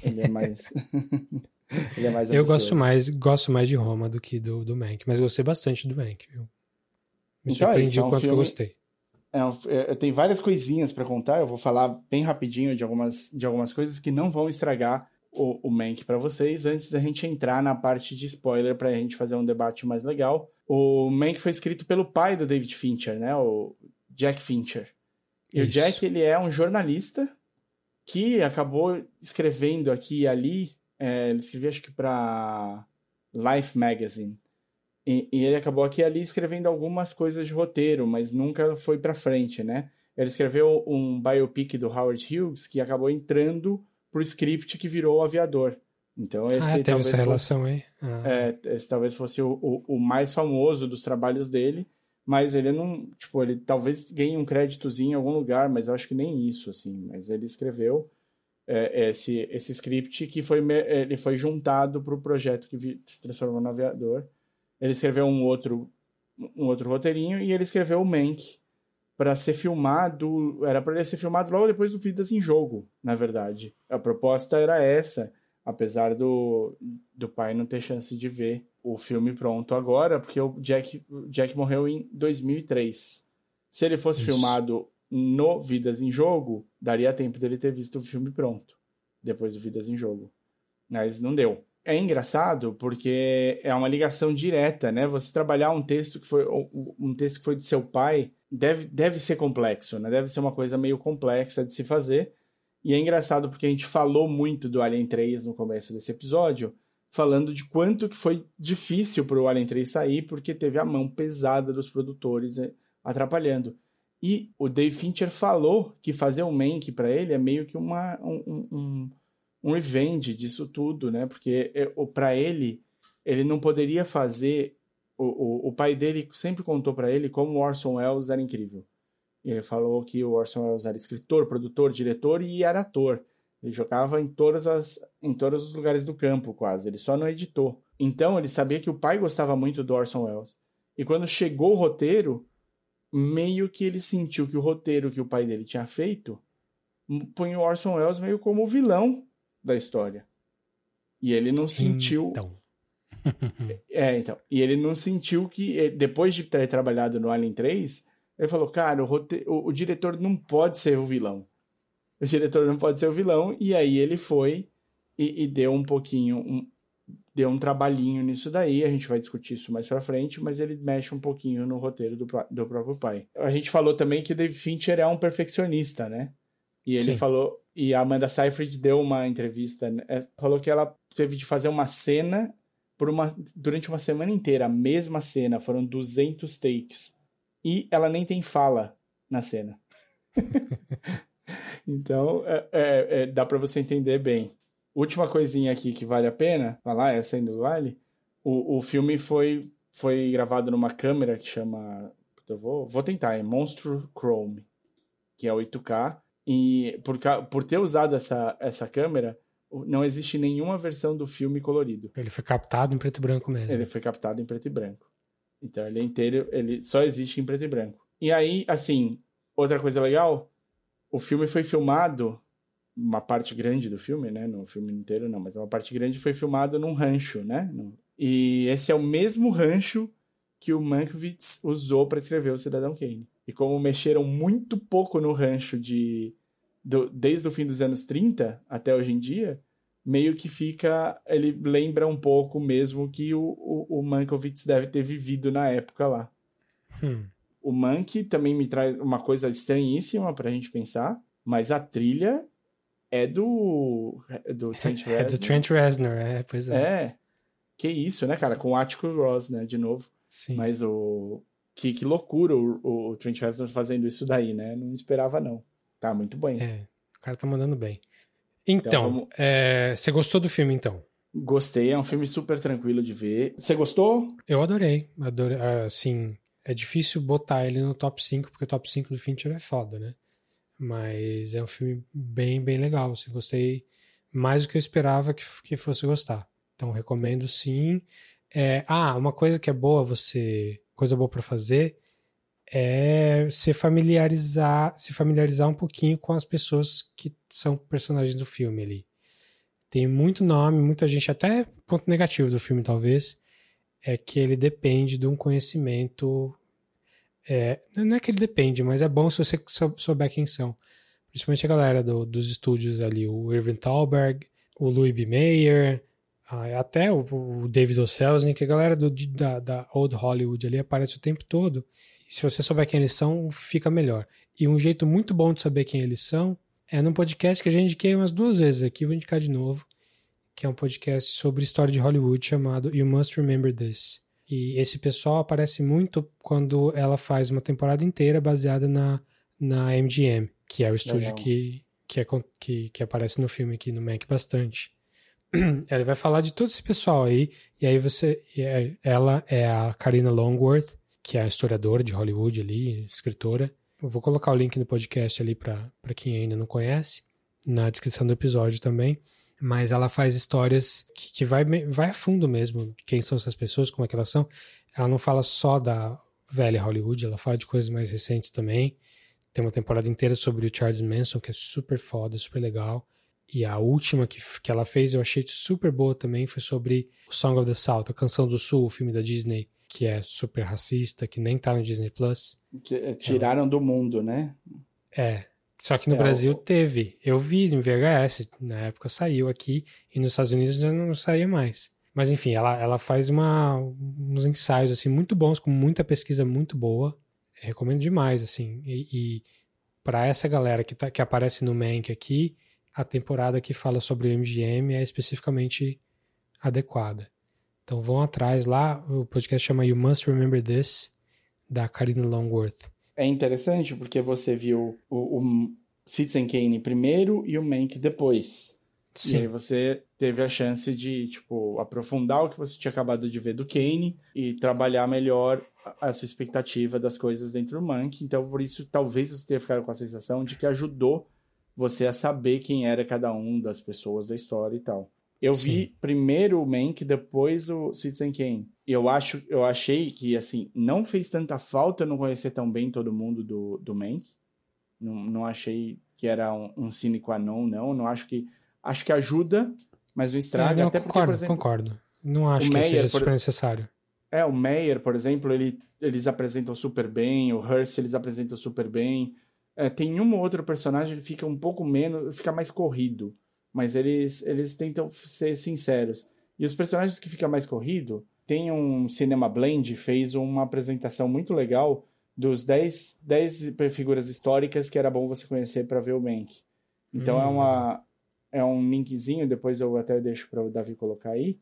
ele é mais. Ele é mais Eu gosto mais, gosto mais de Roma do que do, do Mank, mas gostei bastante do Mank, viu? Me então, surpreendi é, o quanto filme... eu gostei. É um, é, tem várias coisinhas para contar, eu vou falar bem rapidinho de algumas, de algumas coisas que não vão estragar o, o Mank para vocês, antes da gente entrar na parte de spoiler para a gente fazer um debate mais legal. O Mank foi escrito pelo pai do David Fincher, né? O Jack Fincher. E Isso. o Jack, ele é um jornalista que acabou escrevendo aqui e ali é, ele escrevia, acho que para Life Magazine. E, e, ele acabou aqui ali escrevendo algumas coisas de roteiro, mas nunca foi para frente, né? Ele escreveu um biopic do Howard Hughes que acabou entrando pro script que virou o Aviador. Então esse ah, teve essa relação fosse, aí. Ah. É, esse talvez fosse o, o, o, mais famoso dos trabalhos dele, mas ele não, tipo, ele talvez ganhe um créditozinho em algum lugar, mas eu acho que nem isso, assim. Mas ele escreveu é, esse, esse script que foi, ele foi juntado para o projeto que se transformou no Aviador. Ele escreveu um outro, um outro roteirinho e ele escreveu o Mank para ser filmado. Era para ele ser filmado logo depois do Vidas em Jogo, na verdade. A proposta era essa, apesar do, do pai não ter chance de ver o filme pronto agora, porque o Jack, Jack morreu em 2003. Se ele fosse Isso. filmado no Vidas em Jogo, daria tempo dele ter visto o filme pronto, depois do Vidas em Jogo. Mas não deu. É engraçado porque é uma ligação direta, né? Você trabalhar um texto que foi um texto que foi de seu pai deve, deve ser complexo, né? Deve ser uma coisa meio complexa de se fazer. E é engraçado porque a gente falou muito do Alien 3 no começo desse episódio, falando de quanto que foi difícil para o Alien 3 sair, porque teve a mão pesada dos produtores eh, atrapalhando. E o Dave Fincher falou que fazer um Mank para ele é meio que uma, um, um, um revenge disso tudo, né? Porque é, para ele, ele não poderia fazer. O, o, o pai dele sempre contou para ele como o Orson Welles era incrível. Ele falou que o Orson Welles era escritor, produtor, diretor e era ator. Ele jogava em todas as em todos os lugares do campo, quase. Ele só não editou. Então ele sabia que o pai gostava muito do Orson Welles. E quando chegou o roteiro, meio que ele sentiu que o roteiro que o pai dele tinha feito põe o Orson Welles meio como o vilão da história. E ele não sentiu. Então. é, então. E ele não sentiu que, eh, depois de ter trabalhado no Alien 3, ele falou: cara, o, rote... o, o diretor não pode ser o vilão. O diretor não pode ser o vilão. E aí ele foi e, e deu um pouquinho. Um, deu um trabalhinho nisso daí. A gente vai discutir isso mais pra frente, mas ele mexe um pouquinho no roteiro do, do próprio pai. A gente falou também que o David Fincher é um perfeccionista, né? E ele Sim. falou, e a Amanda Seyfried deu uma entrevista, né? Falou que ela teve de fazer uma cena por uma, durante uma semana inteira, a mesma cena, foram 200 takes. E ela nem tem fala na cena. então, é, é, é, dá para você entender bem. Última coisinha aqui que vale a pena falar, essa ainda vale. O, o filme foi, foi gravado numa câmera que chama. Eu vou, vou tentar, é Monstro Chrome, que é 8K e por, por ter usado essa, essa câmera, não existe nenhuma versão do filme colorido. Ele foi captado em preto e branco mesmo. Ele foi captado em preto e branco. Então ele é inteiro, ele só existe em preto e branco. E aí, assim, outra coisa legal, o filme foi filmado, uma parte grande do filme, né? No filme inteiro não, mas uma parte grande foi filmado num rancho, né? E esse é o mesmo rancho que o Mankiewicz usou para escrever o Cidadão Kane. E como mexeram muito pouco no rancho de do, desde o fim dos anos 30 até hoje em dia, meio que fica. Ele lembra um pouco mesmo que o, o, o Mankiewicz deve ter vivido na época lá. Hum. O Monkey também me traz uma coisa estranhíssima pra gente pensar, mas a trilha é do. do Trent Reznor. é do Trent Reznor, é, pois é. É. Que isso, né, cara? Com o Atticus Ross, né, de novo. Sim. Mas o. Que, que loucura o, o Trent Reznor fazendo isso daí, né? Não esperava, não. Tá muito bem. É, o cara tá mandando bem. Então, então vamos... é, você gostou do filme, então? Gostei, é um filme super tranquilo de ver. Você gostou? Eu adorei. adorei assim, é difícil botar ele no top 5, porque o top 5 do Fincher é foda, né? Mas é um filme bem, bem legal. Assim, gostei mais do que eu esperava que, que fosse gostar. Então, recomendo sim. É, ah, uma coisa que é boa você. Coisa boa para fazer é se familiarizar, se familiarizar um pouquinho com as pessoas que são personagens do filme ali. Tem muito nome, muita gente, até ponto negativo do filme talvez, é que ele depende de um conhecimento. É, não é que ele depende, mas é bom se você souber quem são. Principalmente a galera do, dos estúdios ali, o Irving Thalberg, o Louis B. Mayer, até o, o David O. Selznick, a galera do, da, da Old Hollywood ali aparece o tempo todo se você souber quem eles são, fica melhor. E um jeito muito bom de saber quem eles são é num podcast que a gente indiquei umas duas vezes aqui, vou indicar de novo, que é um podcast sobre história de Hollywood chamado You Must Remember This. E esse pessoal aparece muito quando ela faz uma temporada inteira baseada na, na MGM, que é o estúdio que, que, é, que, que aparece no filme aqui no Mac bastante. Ela vai falar de todo esse pessoal aí, e aí você. É, ela é a Karina Longworth, que é historiadora de Hollywood ali, escritora. Eu vou colocar o link no podcast ali para quem ainda não conhece, na descrição do episódio também. Mas ela faz histórias que, que vai, vai a fundo mesmo, quem são essas pessoas, como é que elas são. Ela não fala só da velha Hollywood, ela fala de coisas mais recentes também. Tem uma temporada inteira sobre o Charles Manson, que é super foda, super legal. E a última que, que ela fez eu achei super boa também foi sobre o Song of the South, a Canção do Sul, o filme da Disney, que é super racista, que nem tá no Disney Plus. Que, é, tiraram do mundo, né? É. Só que no é, Brasil o... teve. Eu vi em VHS, na época saiu aqui, e nos Estados Unidos já não saía mais. Mas enfim, ela, ela faz uma, uns ensaios assim muito bons, com muita pesquisa muito boa. Eu recomendo demais, assim. E, e para essa galera que, tá, que aparece no Mank aqui, a temporada que fala sobre o MGM é especificamente adequada. Então vão atrás lá, o podcast chama You Must Remember This, da Karina Longworth. É interessante porque você viu o, o Citizen Kane primeiro e o Mank depois. Sim. E aí você teve a chance de, tipo, aprofundar o que você tinha acabado de ver do Kane e trabalhar melhor a sua expectativa das coisas dentro do Monk. Então, por isso, talvez você tenha ficado com a sensação de que ajudou você a saber quem era cada um das pessoas da história e tal. Eu Sim. vi primeiro o Mank, depois o Citizen Kane. Eu acho, eu achei que assim, não fez tanta falta não conhecer tão bem todo mundo do, do Mank. Não, não achei que era um, um sine qua non, não. Não acho que. Acho que ajuda, mas não estraga. É, não, até concordo, porque, por exemplo, concordo. Não acho que Meyer, seja super por... necessário. É, o Meyer, por exemplo, ele, eles apresentam super bem, o Hearst eles apresentam super bem. É, tem um ou outro personagem que fica um pouco menos, fica mais corrido, mas eles, eles tentam ser sinceros. E os personagens que fica mais corrido, tem um Cinema Blend, fez uma apresentação muito legal dos 10, 10 figuras históricas que era bom você conhecer para ver o Mank. Então é hum, é uma é um linkzinho, depois eu até deixo para o Davi colocar aí,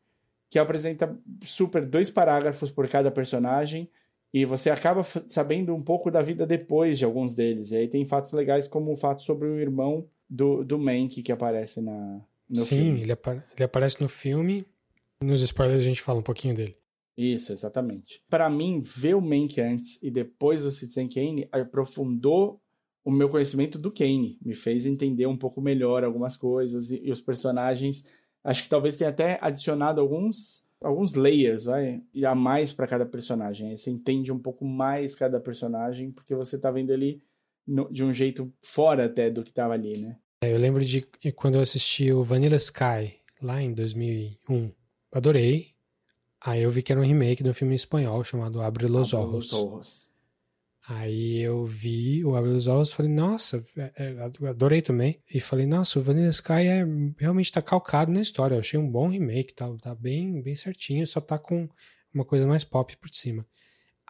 que apresenta super dois parágrafos por cada personagem e você acaba sabendo um pouco da vida depois de alguns deles. E aí tem fatos legais como o fato sobre o irmão do, do Mank que aparece na, no Sim, filme. Ele, apa ele aparece no filme. Nos spoilers a gente fala um pouquinho dele. Isso, exatamente. Para mim, ver o Mank antes e depois o Citizen Kane aprofundou o meu conhecimento do Kane, me fez entender um pouco melhor algumas coisas e, e os personagens. Acho que talvez tenha até adicionado alguns alguns layers, vai, e a mais para cada personagem. Aí você entende um pouco mais cada personagem porque você tá vendo ele no, de um jeito fora até do que tava ali, né? É, eu lembro de quando eu assisti o Vanilla Sky lá em 2001. Adorei. Aí eu vi que era um remake de um filme espanhol chamado Abre los Ojos. Aí eu vi o Abre os Olhos e falei, nossa, é, é, adorei também. E falei, nossa, o Vanilla Sky é, realmente tá calcado na história. Eu achei um bom remake, tá, tá bem, bem certinho, só tá com uma coisa mais pop por cima.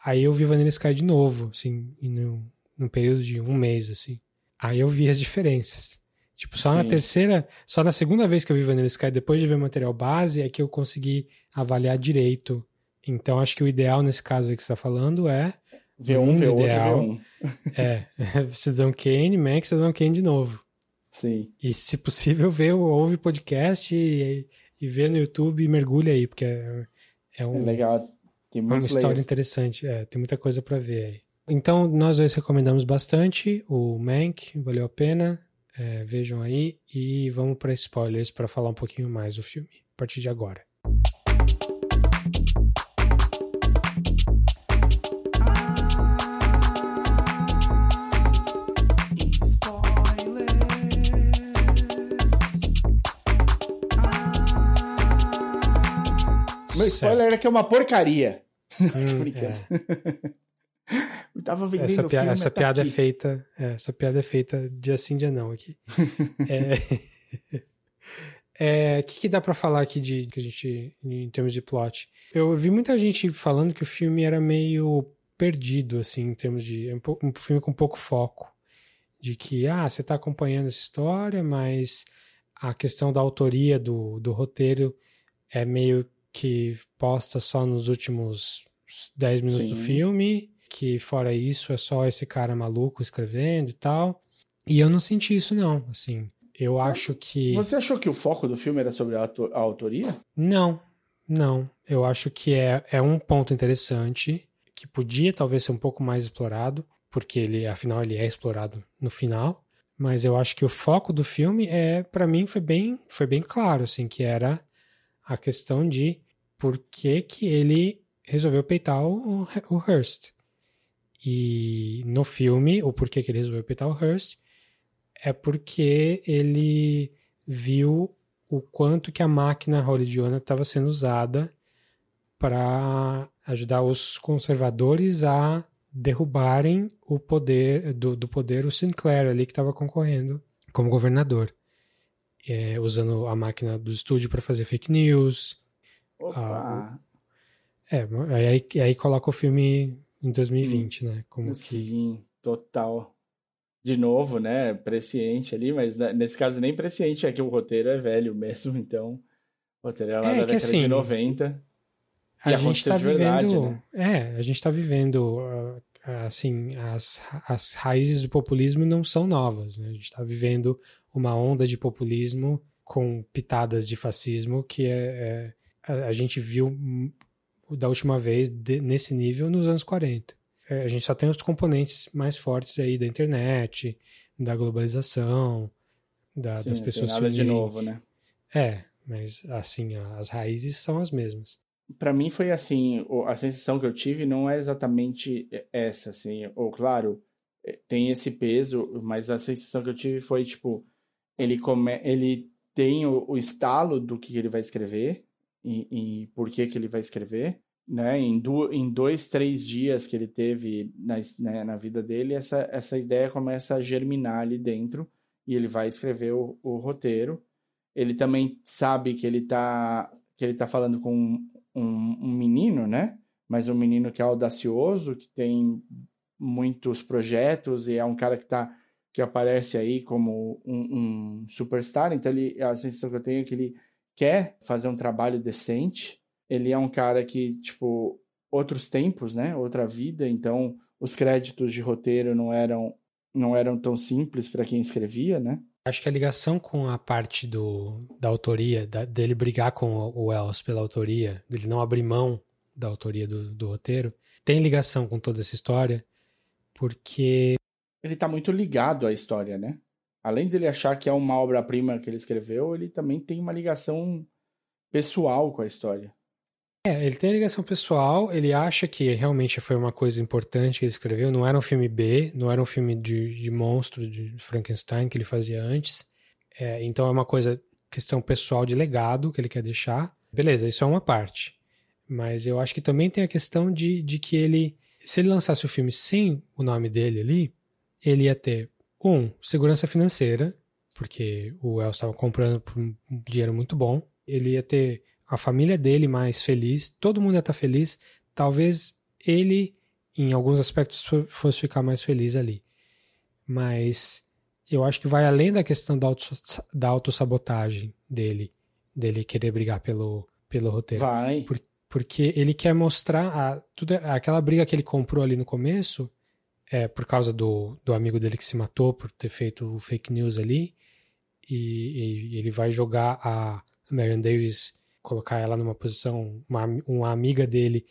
Aí eu vi Vanilla Sky de novo, assim, no, no período de um mês, assim. Aí eu vi as diferenças. Tipo, só Sim. na terceira, só na segunda vez que eu vi Vanilla Sky, depois de ver o material base, é que eu consegui avaliar direito. Então, acho que o ideal nesse caso aí que você tá falando é V1, V outro, ideal, V1. É, Cidadão Kane, Max, Cidadão Kane de novo. Sim. E se possível, vê o ouve podcast e, e vê no YouTube e mergulha aí, porque é, é, um, é legal. Tem uma história layers. interessante. É, tem muita coisa para ver aí. Então, nós dois recomendamos bastante o Mank, valeu a pena. É, vejam aí e vamos para spoilers para falar um pouquinho mais do filme a partir de agora. Spoiler é que é uma porcaria. Hum, Tô brincando. É. Eu tava vendendo essa, pia filme, essa tá piada aqui. é feita, é, essa piada é feita dia sim, dia não aqui. é, é, o que, que dá para falar aqui de que a gente em termos de plot? Eu vi muita gente falando que o filme era meio perdido assim em termos de um, um filme com pouco foco, de que ah você está acompanhando essa história, mas a questão da autoria do, do roteiro é meio que posta só nos últimos 10 minutos Sim. do filme, que fora isso é só esse cara maluco escrevendo e tal. E eu não senti isso não, assim. Eu acho que Você achou que o foco do filme era sobre a, a autoria? Não. Não, eu acho que é, é um ponto interessante que podia talvez ser um pouco mais explorado, porque ele afinal ele é explorado no final, mas eu acho que o foco do filme é para mim foi bem foi bem claro assim que era a questão de por que, que ele resolveu peitar o, o Hearst. E no filme, o porquê que ele resolveu peitar o Hearst é porque ele viu o quanto que a máquina hollywoodiana estava sendo usada para ajudar os conservadores a derrubarem o poder do, do poder o Sinclair ali que estava concorrendo como governador é, usando a máquina do estúdio para fazer fake news. Opa! Ah, é, aí, aí coloca o filme em 2020, hum, né? Como sim, que... total. De novo, né? Presciente ali, mas nesse caso nem presciente, é que o roteiro é velho mesmo, então. O roteiro é lá é, da década assim, de 90. A gente tá vivendo. Verdade, né? É, a gente tá vivendo. Assim, as, as raízes do populismo não são novas, né? A gente tá vivendo uma onda de populismo com pitadas de fascismo que é, é a, gente viu da última vez de, nesse nível nos anos 40. É, a gente só tem os componentes mais fortes aí da internet, da globalização, da, Sim, das pessoas. Nada de novo, né? É, mas assim, as raízes são as mesmas. Para mim foi assim, a sensação que eu tive não é exatamente essa, assim, ou claro, é, tem esse peso, mas a sensação que eu tive foi tipo, ele come, ele tem o, o estalo do que ele vai escrever e, e por que que ele vai escrever, né? Em, do, em dois, três dias que ele teve na, né, na vida dele, essa, essa ideia começa a germinar ali dentro e ele vai escrever o, o roteiro. Ele também sabe que ele tá que ele tá falando com um, um menino, né? Mas um menino que é audacioso, que tem muitos projetos e é um cara que tá que aparece aí como um, um superstar. Então ele, a sensação que eu tenho é que ele quer fazer um trabalho decente. Ele é um cara que tipo outros tempos, né? Outra vida. Então os créditos de roteiro não eram não eram tão simples para quem escrevia, né? Acho que a ligação com a parte do, da autoria, da, dele brigar com o Wells pela autoria, dele não abrir mão da autoria do, do roteiro, tem ligação com toda essa história, porque. Ele está muito ligado à história, né? Além dele achar que é uma obra-prima que ele escreveu, ele também tem uma ligação pessoal com a história. É, ele tem ligação pessoal, ele acha que realmente foi uma coisa importante que ele escreveu, não era um filme B, não era um filme de, de monstro, de Frankenstein que ele fazia antes. É, então é uma coisa, questão pessoal de legado que ele quer deixar. Beleza, isso é uma parte. Mas eu acho que também tem a questão de, de que ele, se ele lançasse o filme sem o nome dele ali, ele ia ter, um, segurança financeira, porque o El estava comprando por um dinheiro muito bom. Ele ia ter a família dele mais feliz, todo mundo ia estar feliz, talvez ele, em alguns aspectos, fosse ficar mais feliz ali. Mas eu acho que vai além da questão da, auto, da autossabotagem dele, dele querer brigar pelo, pelo roteiro. Vai. Por, porque ele quer mostrar a, tudo, aquela briga que ele comprou ali no começo, é por causa do, do amigo dele que se matou por ter feito o fake news ali, e, e ele vai jogar a Marion Davis colocar ela numa posição, uma, uma amiga dele,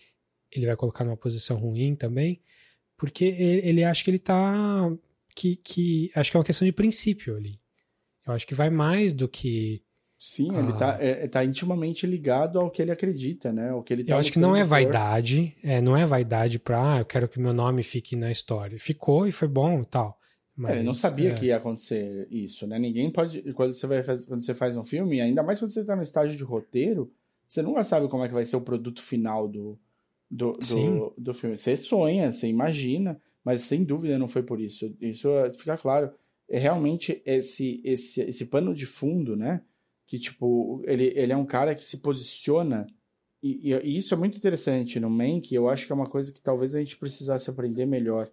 ele vai colocar numa posição ruim também, porque ele, ele acha que ele tá. Que, que. Acho que é uma questão de princípio ali. Eu acho que vai mais do que. Sim, ele tá, é, tá intimamente ligado ao que ele acredita, né? Ao que ele tá eu acho que não é vaidade, é, não é vaidade pra, ah, eu quero que meu nome fique na história. Ficou e foi bom e tal. Mas, é, não sabia é... que ia acontecer isso, né? Ninguém pode. Quando você, vai fazer, quando você faz um filme, ainda mais quando você está no estágio de roteiro, você nunca sabe como é que vai ser o produto final do, do, do, do, filme. Você sonha, você imagina, mas sem dúvida não foi por isso. Isso fica claro. É realmente esse, esse, esse pano de fundo, né? Que, tipo, ele, ele é um cara que se posiciona. E, e, e isso é muito interessante no Mank. Eu acho que é uma coisa que talvez a gente precisasse aprender melhor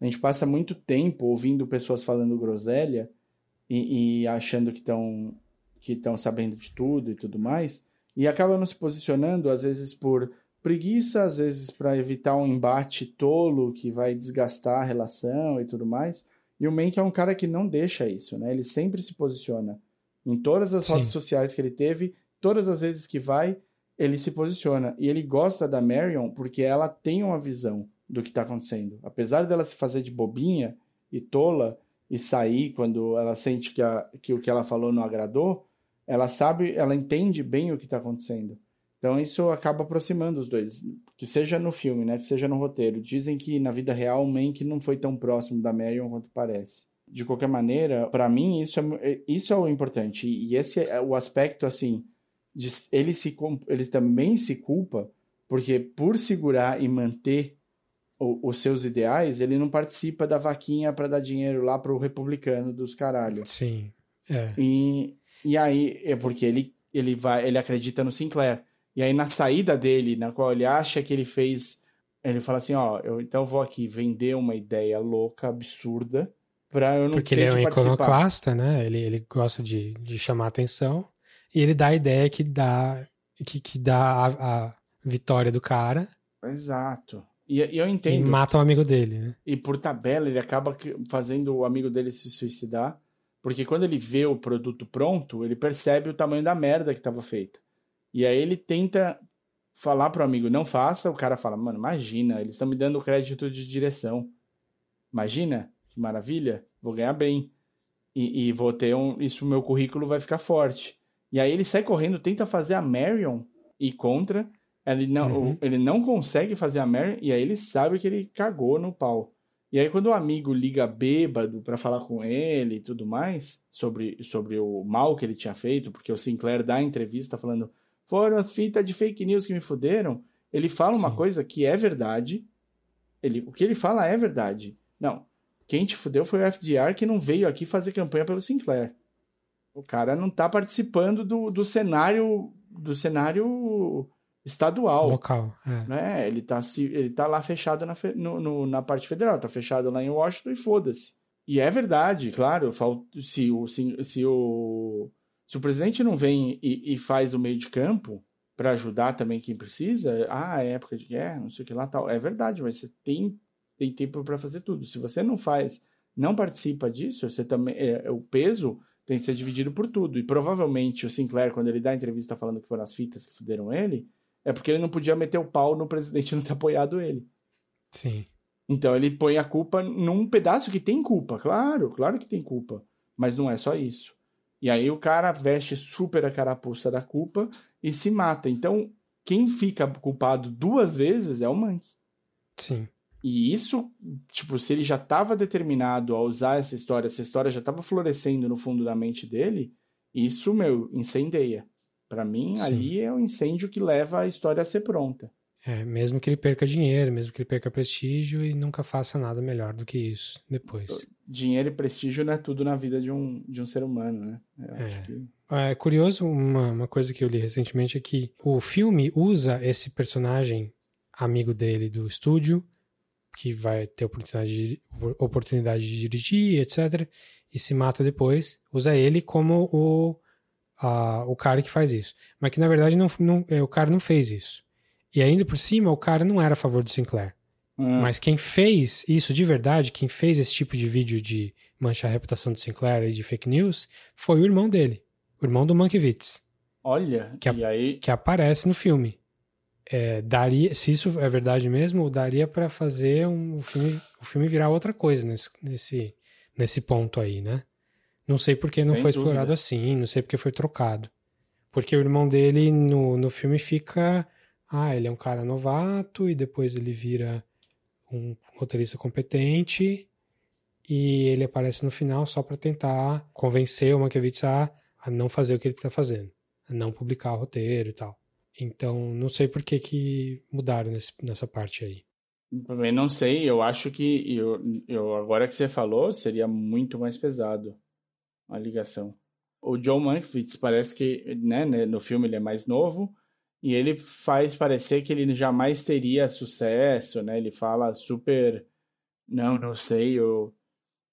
a gente passa muito tempo ouvindo pessoas falando groselha e, e achando que estão que estão sabendo de tudo e tudo mais, e acaba não se posicionando, às vezes por preguiça, às vezes para evitar um embate tolo que vai desgastar a relação e tudo mais. E o Mank é um cara que não deixa isso, né? Ele sempre se posiciona. Em todas as Sim. redes sociais que ele teve, todas as vezes que vai, ele se posiciona. E ele gosta da Marion porque ela tem uma visão do que está acontecendo. Apesar dela se fazer de bobinha e tola e sair quando ela sente que, a, que o que ela falou não agradou, ela sabe, ela entende bem o que está acontecendo. Então isso acaba aproximando os dois, que seja no filme, né, que seja no roteiro. Dizem que na vida real o Mank não foi tão próximo da Marion quanto parece. De qualquer maneira, para mim isso é, isso é o importante e esse é o aspecto assim, de, ele se ele também se culpa porque por segurar e manter os seus ideais, ele não participa da vaquinha para dar dinheiro lá pro republicano dos caralho. Sim. É. E, e aí, é porque ele, ele vai, ele acredita no Sinclair. E aí, na saída dele, na qual ele acha que ele fez. Ele fala assim: ó, eu então vou aqui vender uma ideia louca, absurda, pra eu não Porque ele é um iconoclasta, né? Ele, ele gosta de, de chamar atenção. E ele dá a ideia que dá, que, que dá a, a vitória do cara. Exato. E, e eu entendo. E mata o amigo dele, né? E por tabela ele acaba fazendo o amigo dele se suicidar. Porque quando ele vê o produto pronto, ele percebe o tamanho da merda que estava feita. E aí ele tenta falar pro amigo, não faça, o cara fala, mano, imagina, eles estão me dando crédito de direção. Imagina, que maravilha, vou ganhar bem. E, e vou ter um. Isso, meu currículo vai ficar forte. E aí ele sai correndo, tenta fazer a Marion e contra. Ele não, uhum. ele não consegue fazer a Marion e aí ele sabe que ele cagou no pau. E aí quando o amigo liga bêbado para falar com ele e tudo mais sobre, sobre o mal que ele tinha feito, porque o Sinclair dá a entrevista falando foram as fitas de fake news que me fuderam, ele fala Sim. uma coisa que é verdade. Ele, o que ele fala é verdade. Não, quem te fudeu foi o FDR que não veio aqui fazer campanha pelo Sinclair. O cara não tá participando do, do cenário do cenário estadual. Local, é. Né? Ele, tá, ele tá lá fechado na, no, no, na parte federal, tá fechado lá em Washington e foda-se. E é verdade, claro, se o, se, se o, se o presidente não vem e, e faz o meio de campo para ajudar também quem precisa, ah, é época de guerra, não sei o que lá tal, é verdade, mas você tem tem tempo para fazer tudo. Se você não faz, não participa disso, você também é, o peso tem que ser dividido por tudo. E provavelmente o Sinclair, quando ele dá a entrevista falando que foram as fitas que fuderam ele, é porque ele não podia meter o pau no presidente não ter apoiado ele. Sim. Então ele põe a culpa num pedaço que tem culpa, claro, claro que tem culpa, mas não é só isso. E aí o cara veste super a carapuça da culpa e se mata. Então, quem fica culpado duas vezes é o Monkey. Sim. E isso, tipo, se ele já estava determinado a usar essa história, essa história já estava florescendo no fundo da mente dele, isso, meu, incendeia. Para mim, Sim. ali é o incêndio que leva a história a ser pronta. É, mesmo que ele perca dinheiro, mesmo que ele perca prestígio e nunca faça nada melhor do que isso depois. Dinheiro e prestígio não é tudo na vida de um, de um ser humano, né? É. Que... é. curioso, uma, uma coisa que eu li recentemente é que o filme usa esse personagem amigo dele do estúdio que vai ter oportunidade de, oportunidade de dirigir, etc. E se mata depois, usa ele como o, a, o cara que faz isso. Mas que na verdade não, não, é, o cara não fez isso. E ainda por cima, o cara não era a favor do Sinclair. Hum. Mas quem fez isso de verdade, quem fez esse tipo de vídeo de manchar a reputação do Sinclair e de fake news, foi o irmão dele, o irmão do Mankiewicz. Olha, que, e aí... que aparece no filme é, daria, se isso é verdade mesmo, daria para fazer um, o, filme, o filme virar outra coisa nesse, nesse, nesse ponto aí, né? Não sei porque não Sem foi dúvida. explorado assim, não sei porque foi trocado. Porque o irmão dele no, no filme fica. Ah, ele é um cara novato e depois ele vira um roteirista competente e ele aparece no final só para tentar convencer o Mankiewicz a, a não fazer o que ele está fazendo, a não publicar o roteiro e tal. Então, não sei por que, que mudaram nesse, nessa parte aí. Também não sei, eu acho que eu, eu, agora que você falou, seria muito mais pesado a ligação. O John Mankiewicz parece que, né, né, no filme ele é mais novo e ele faz parecer que ele jamais teria sucesso, né? Ele fala super, não, não sei, eu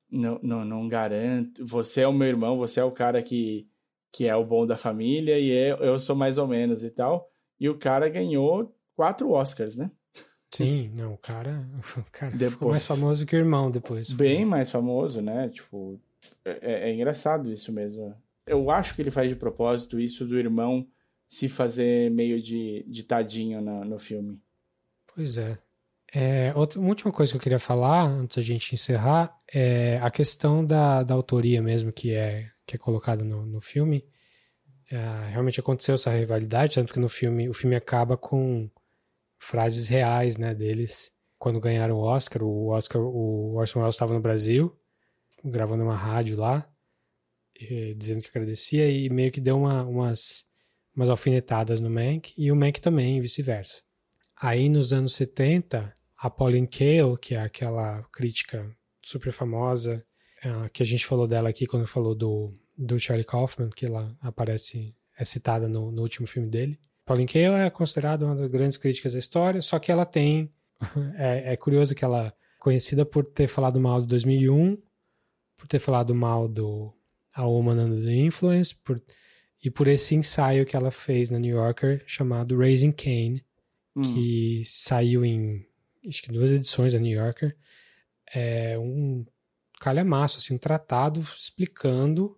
não, não, não garanto. Você é o meu irmão, você é o cara que que é o bom da família, e eu, eu sou mais ou menos e tal. E o cara ganhou quatro Oscars, né? Sim, não, o cara, o cara depois, ficou mais famoso que o irmão depois. Bem mais famoso, né? Tipo, é, é, engraçado isso mesmo. Eu acho que ele faz de propósito isso do irmão se fazer meio de, de tadinho no, no filme. Pois é. é outra, uma última coisa que eu queria falar, antes da gente encerrar, é a questão da, da autoria mesmo, que é que é colocado no, no filme, é, realmente aconteceu essa rivalidade, tanto que no filme o filme acaba com frases reais, né, deles quando ganharam o Oscar. O Oscar, o Orson Welles estava no Brasil, gravando uma rádio lá, e, dizendo que agradecia e meio que deu uma, umas umas alfinetadas no Mank e o Mank também, vice-versa. Aí nos anos 70, a Pauline Kael, que é aquela crítica super famosa uh, que a gente falou dela aqui quando falou do, do Charlie Kaufman, que ela aparece, é citada no, no último filme dele. Pauline Kael é considerada uma das grandes críticas da história, só que ela tem. é, é curioso que ela é conhecida por ter falado mal do 2001, por ter falado mal do A Woman Under the Influence, por, e por esse ensaio que ela fez na New Yorker chamado Raising Cain, hum. que saiu em acho que duas edições da New Yorker. É um calhamaço, assim, um tratado explicando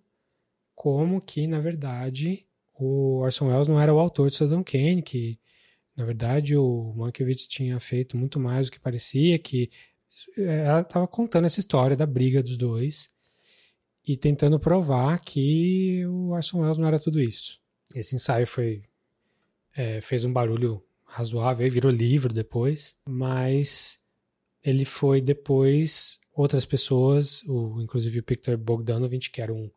como que, na verdade, o Orson Welles não era o autor de Cidadão Kane, que, na verdade, o Mankiewicz tinha feito muito mais do que parecia, que é, ela estava contando essa história da briga dos dois e tentando provar que o Orson Welles não era tudo isso. Esse ensaio foi é, fez um barulho razoável, aí virou livro depois, mas ele foi depois outras pessoas, o, inclusive o Peter Bogdanovich, que era um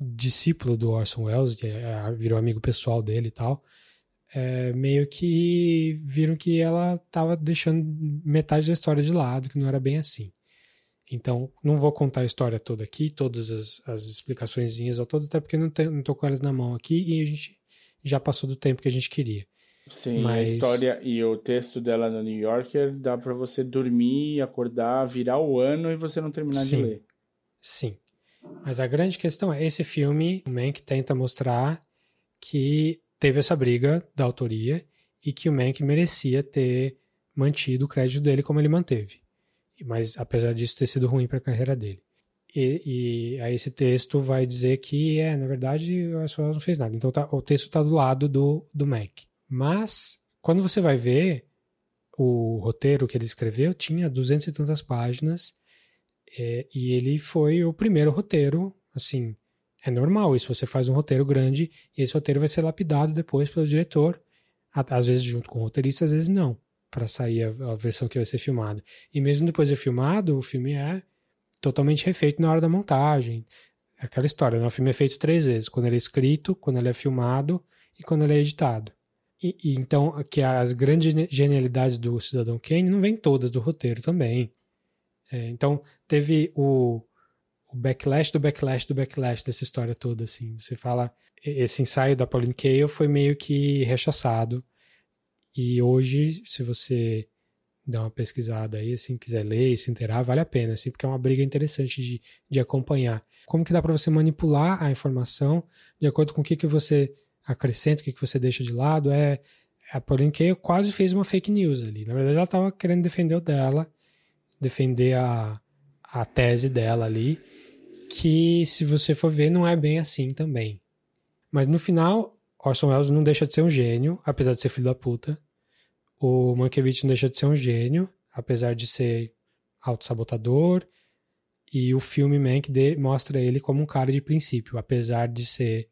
discípulo do Orson Welles, que é, virou amigo pessoal dele e tal, é, meio que viram que ela estava deixando metade da história de lado, que não era bem assim. Então, não vou contar a história toda aqui, todas as, as explicações ao todo, até porque não, tô com elas na mão aqui e a gente já passou do tempo que a gente queria. Sim, Mas... a história e o texto dela no New Yorker dá para você dormir, acordar, virar o ano e você não terminar Sim. de ler. Sim. Mas a grande questão é, esse filme, o Mank tenta mostrar que teve essa briga da autoria e que o Mank merecia ter mantido o crédito dele como ele manteve. Mas apesar disso ter sido ruim para a carreira dele. E, e, aí esse texto vai dizer que, é, na verdade, o Westworld não fez nada. Então tá, o texto está do lado do, do Mac. Mas, quando você vai ver, o roteiro que ele escreveu tinha duzentas e tantas páginas é, e ele foi o primeiro roteiro, assim, é normal isso, você faz um roteiro grande e esse roteiro vai ser lapidado depois pelo diretor, às vezes junto com o roteirista, às vezes não, para sair a, a, versão que vai ser filmada. E mesmo depois de filmado, o filme é totalmente refeito na hora da montagem. Aquela história, né? o filme é feito três vezes, quando ele é escrito, quando ele é filmado e quando ele é editado. E, e então, que as grandes genialidades do Cidadão Kane não vêm todas do roteiro também. É, então, teve o, o backlash do backlash do backlash dessa história toda, assim. Você fala, esse ensaio da Pauline Kael foi meio que rechaçado. E hoje, se você der uma pesquisada aí, assim, quiser ler e se inteirar, vale a pena, assim, porque é uma briga interessante de, de acompanhar. Como que dá para você manipular a informação de acordo com o que, que você acrescenta, o que, que você deixa de lado? É, a Pauline Kael quase fez uma fake news ali. Na verdade, ela estava querendo defender o dela, defender a, a tese dela ali, que se você for ver, não é bem assim também. Mas no final, Orson Welles não deixa de ser um gênio, apesar de ser filho da puta. O Mankiewicz não deixa de ser um gênio, apesar de ser autossabotador. E o filme Mank mostra ele como um cara de princípio, apesar de ser.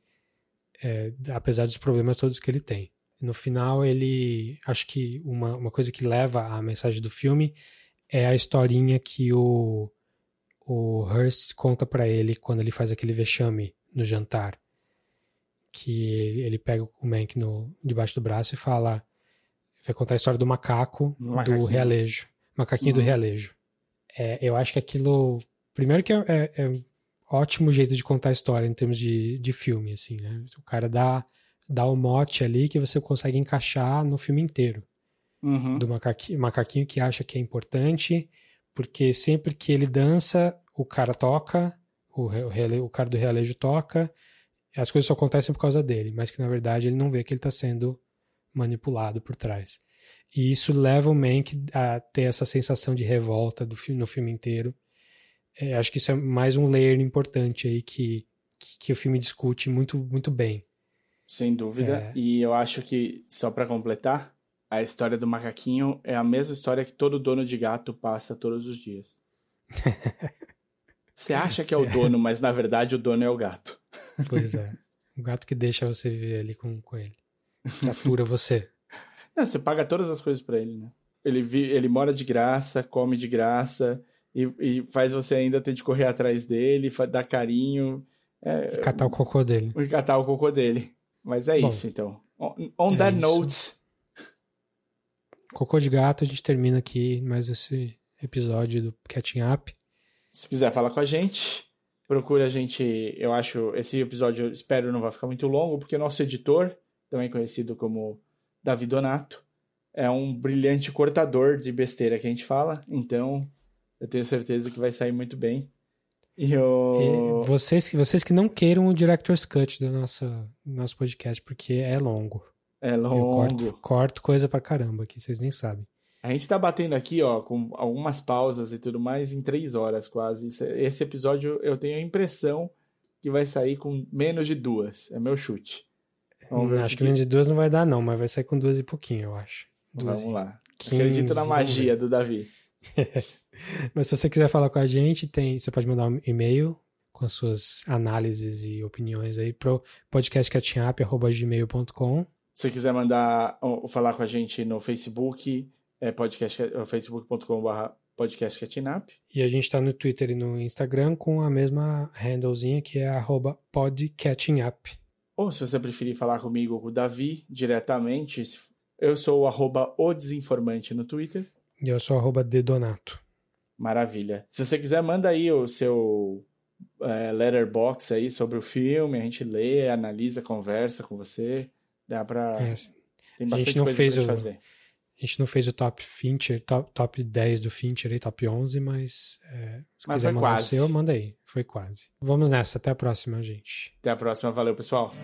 É, apesar dos problemas todos que ele tem. No final, ele. Acho que uma, uma coisa que leva a mensagem do filme é a historinha que o, o Hearst conta para ele quando ele faz aquele vexame no jantar. Que ele, pega o Mank no, debaixo do braço e fala vai contar a história do macaco do realejo. Macaquinho uhum. do realejo. É, eu acho que aquilo. Primeiro que é, é, é, ótimo jeito de contar a história em termos de, de filme, assim, né? O cara dá, dá o um mote ali que você consegue encaixar no filme inteiro. Uhum. Do macaquinho, macaquinho que acha que é importante, porque sempre que ele dança, o cara toca, o, o, o cara do realejo toca, as coisas só acontecem por causa dele, mas que na verdade ele não vê que ele está sendo manipulado por trás. E isso leva o Mank a ter essa sensação de revolta do no filme inteiro. É, acho que isso é mais um layer importante aí que, que, que o filme discute muito, muito bem. Sem dúvida. É... E eu acho que, só para completar, a história do macaquinho é a mesma história que todo dono de gato passa todos os dias. Você acha que é o dono, mas na verdade o dono é o gato. Pois é. O gato que deixa você viver ali com, com ele que atura você. Não, você paga todas as coisas para ele, né? Ele, vi, ele mora de graça, come de graça e, e, faz você ainda ter de correr atrás dele, dar carinho. É, e catar o cocô dele. E catar o cocô dele. Mas é Bom, isso, então. On, on é that isso. note. Cocô de gato, a gente termina aqui mais esse episódio do Catching Up. Se quiser falar com a gente, procure a gente. Eu acho esse episódio, espero não vai ficar muito longo, porque o nosso editor também conhecido como Davi Donato. É um brilhante cortador de besteira que a gente fala, então eu tenho certeza que vai sair muito bem. E eu... vocês, vocês que não queiram o Director's Cut do nosso, nosso podcast, porque é longo. É longo. Eu corto, corto coisa pra caramba aqui, vocês nem sabem. A gente tá batendo aqui, ó, com algumas pausas e tudo mais, em três horas quase. Esse episódio eu tenho a impressão que vai sair com menos de duas. É meu chute. acho que, que menos de duas não vai dar, não, mas vai sair com duas e pouquinho, eu acho. Duas Vamos lá. 15, Acredito na magia do Davi. mas se você quiser falar com a gente, tem, você pode mandar um e-mail com as suas análises e opiniões aí pro podcastcatchingup.gmail.com Se quiser mandar ou falar com a gente no Facebook, é podcast, é facebook.com.br podcastcatchingup. E a gente está no Twitter e no Instagram com a mesma handlezinha que é arroba podcatchingup. Ou se você preferir falar comigo ou com o Davi diretamente, eu sou o arroba o desinformante no Twitter. E eu sou arroba dedonato. Maravilha. Se você quiser, manda aí o seu é, letterbox aí sobre o filme, a gente lê, analisa, conversa com você. Dá pra. É. Tem bastante a gente não coisa fez pra o... fazer. A gente não fez o top Fincher, top, top 10 do Fincher aí, top 11, mas é, se mas quiser mandar quase. o seu, manda aí. Foi quase. Vamos nessa. Até a próxima, gente. Até a próxima. Valeu, pessoal.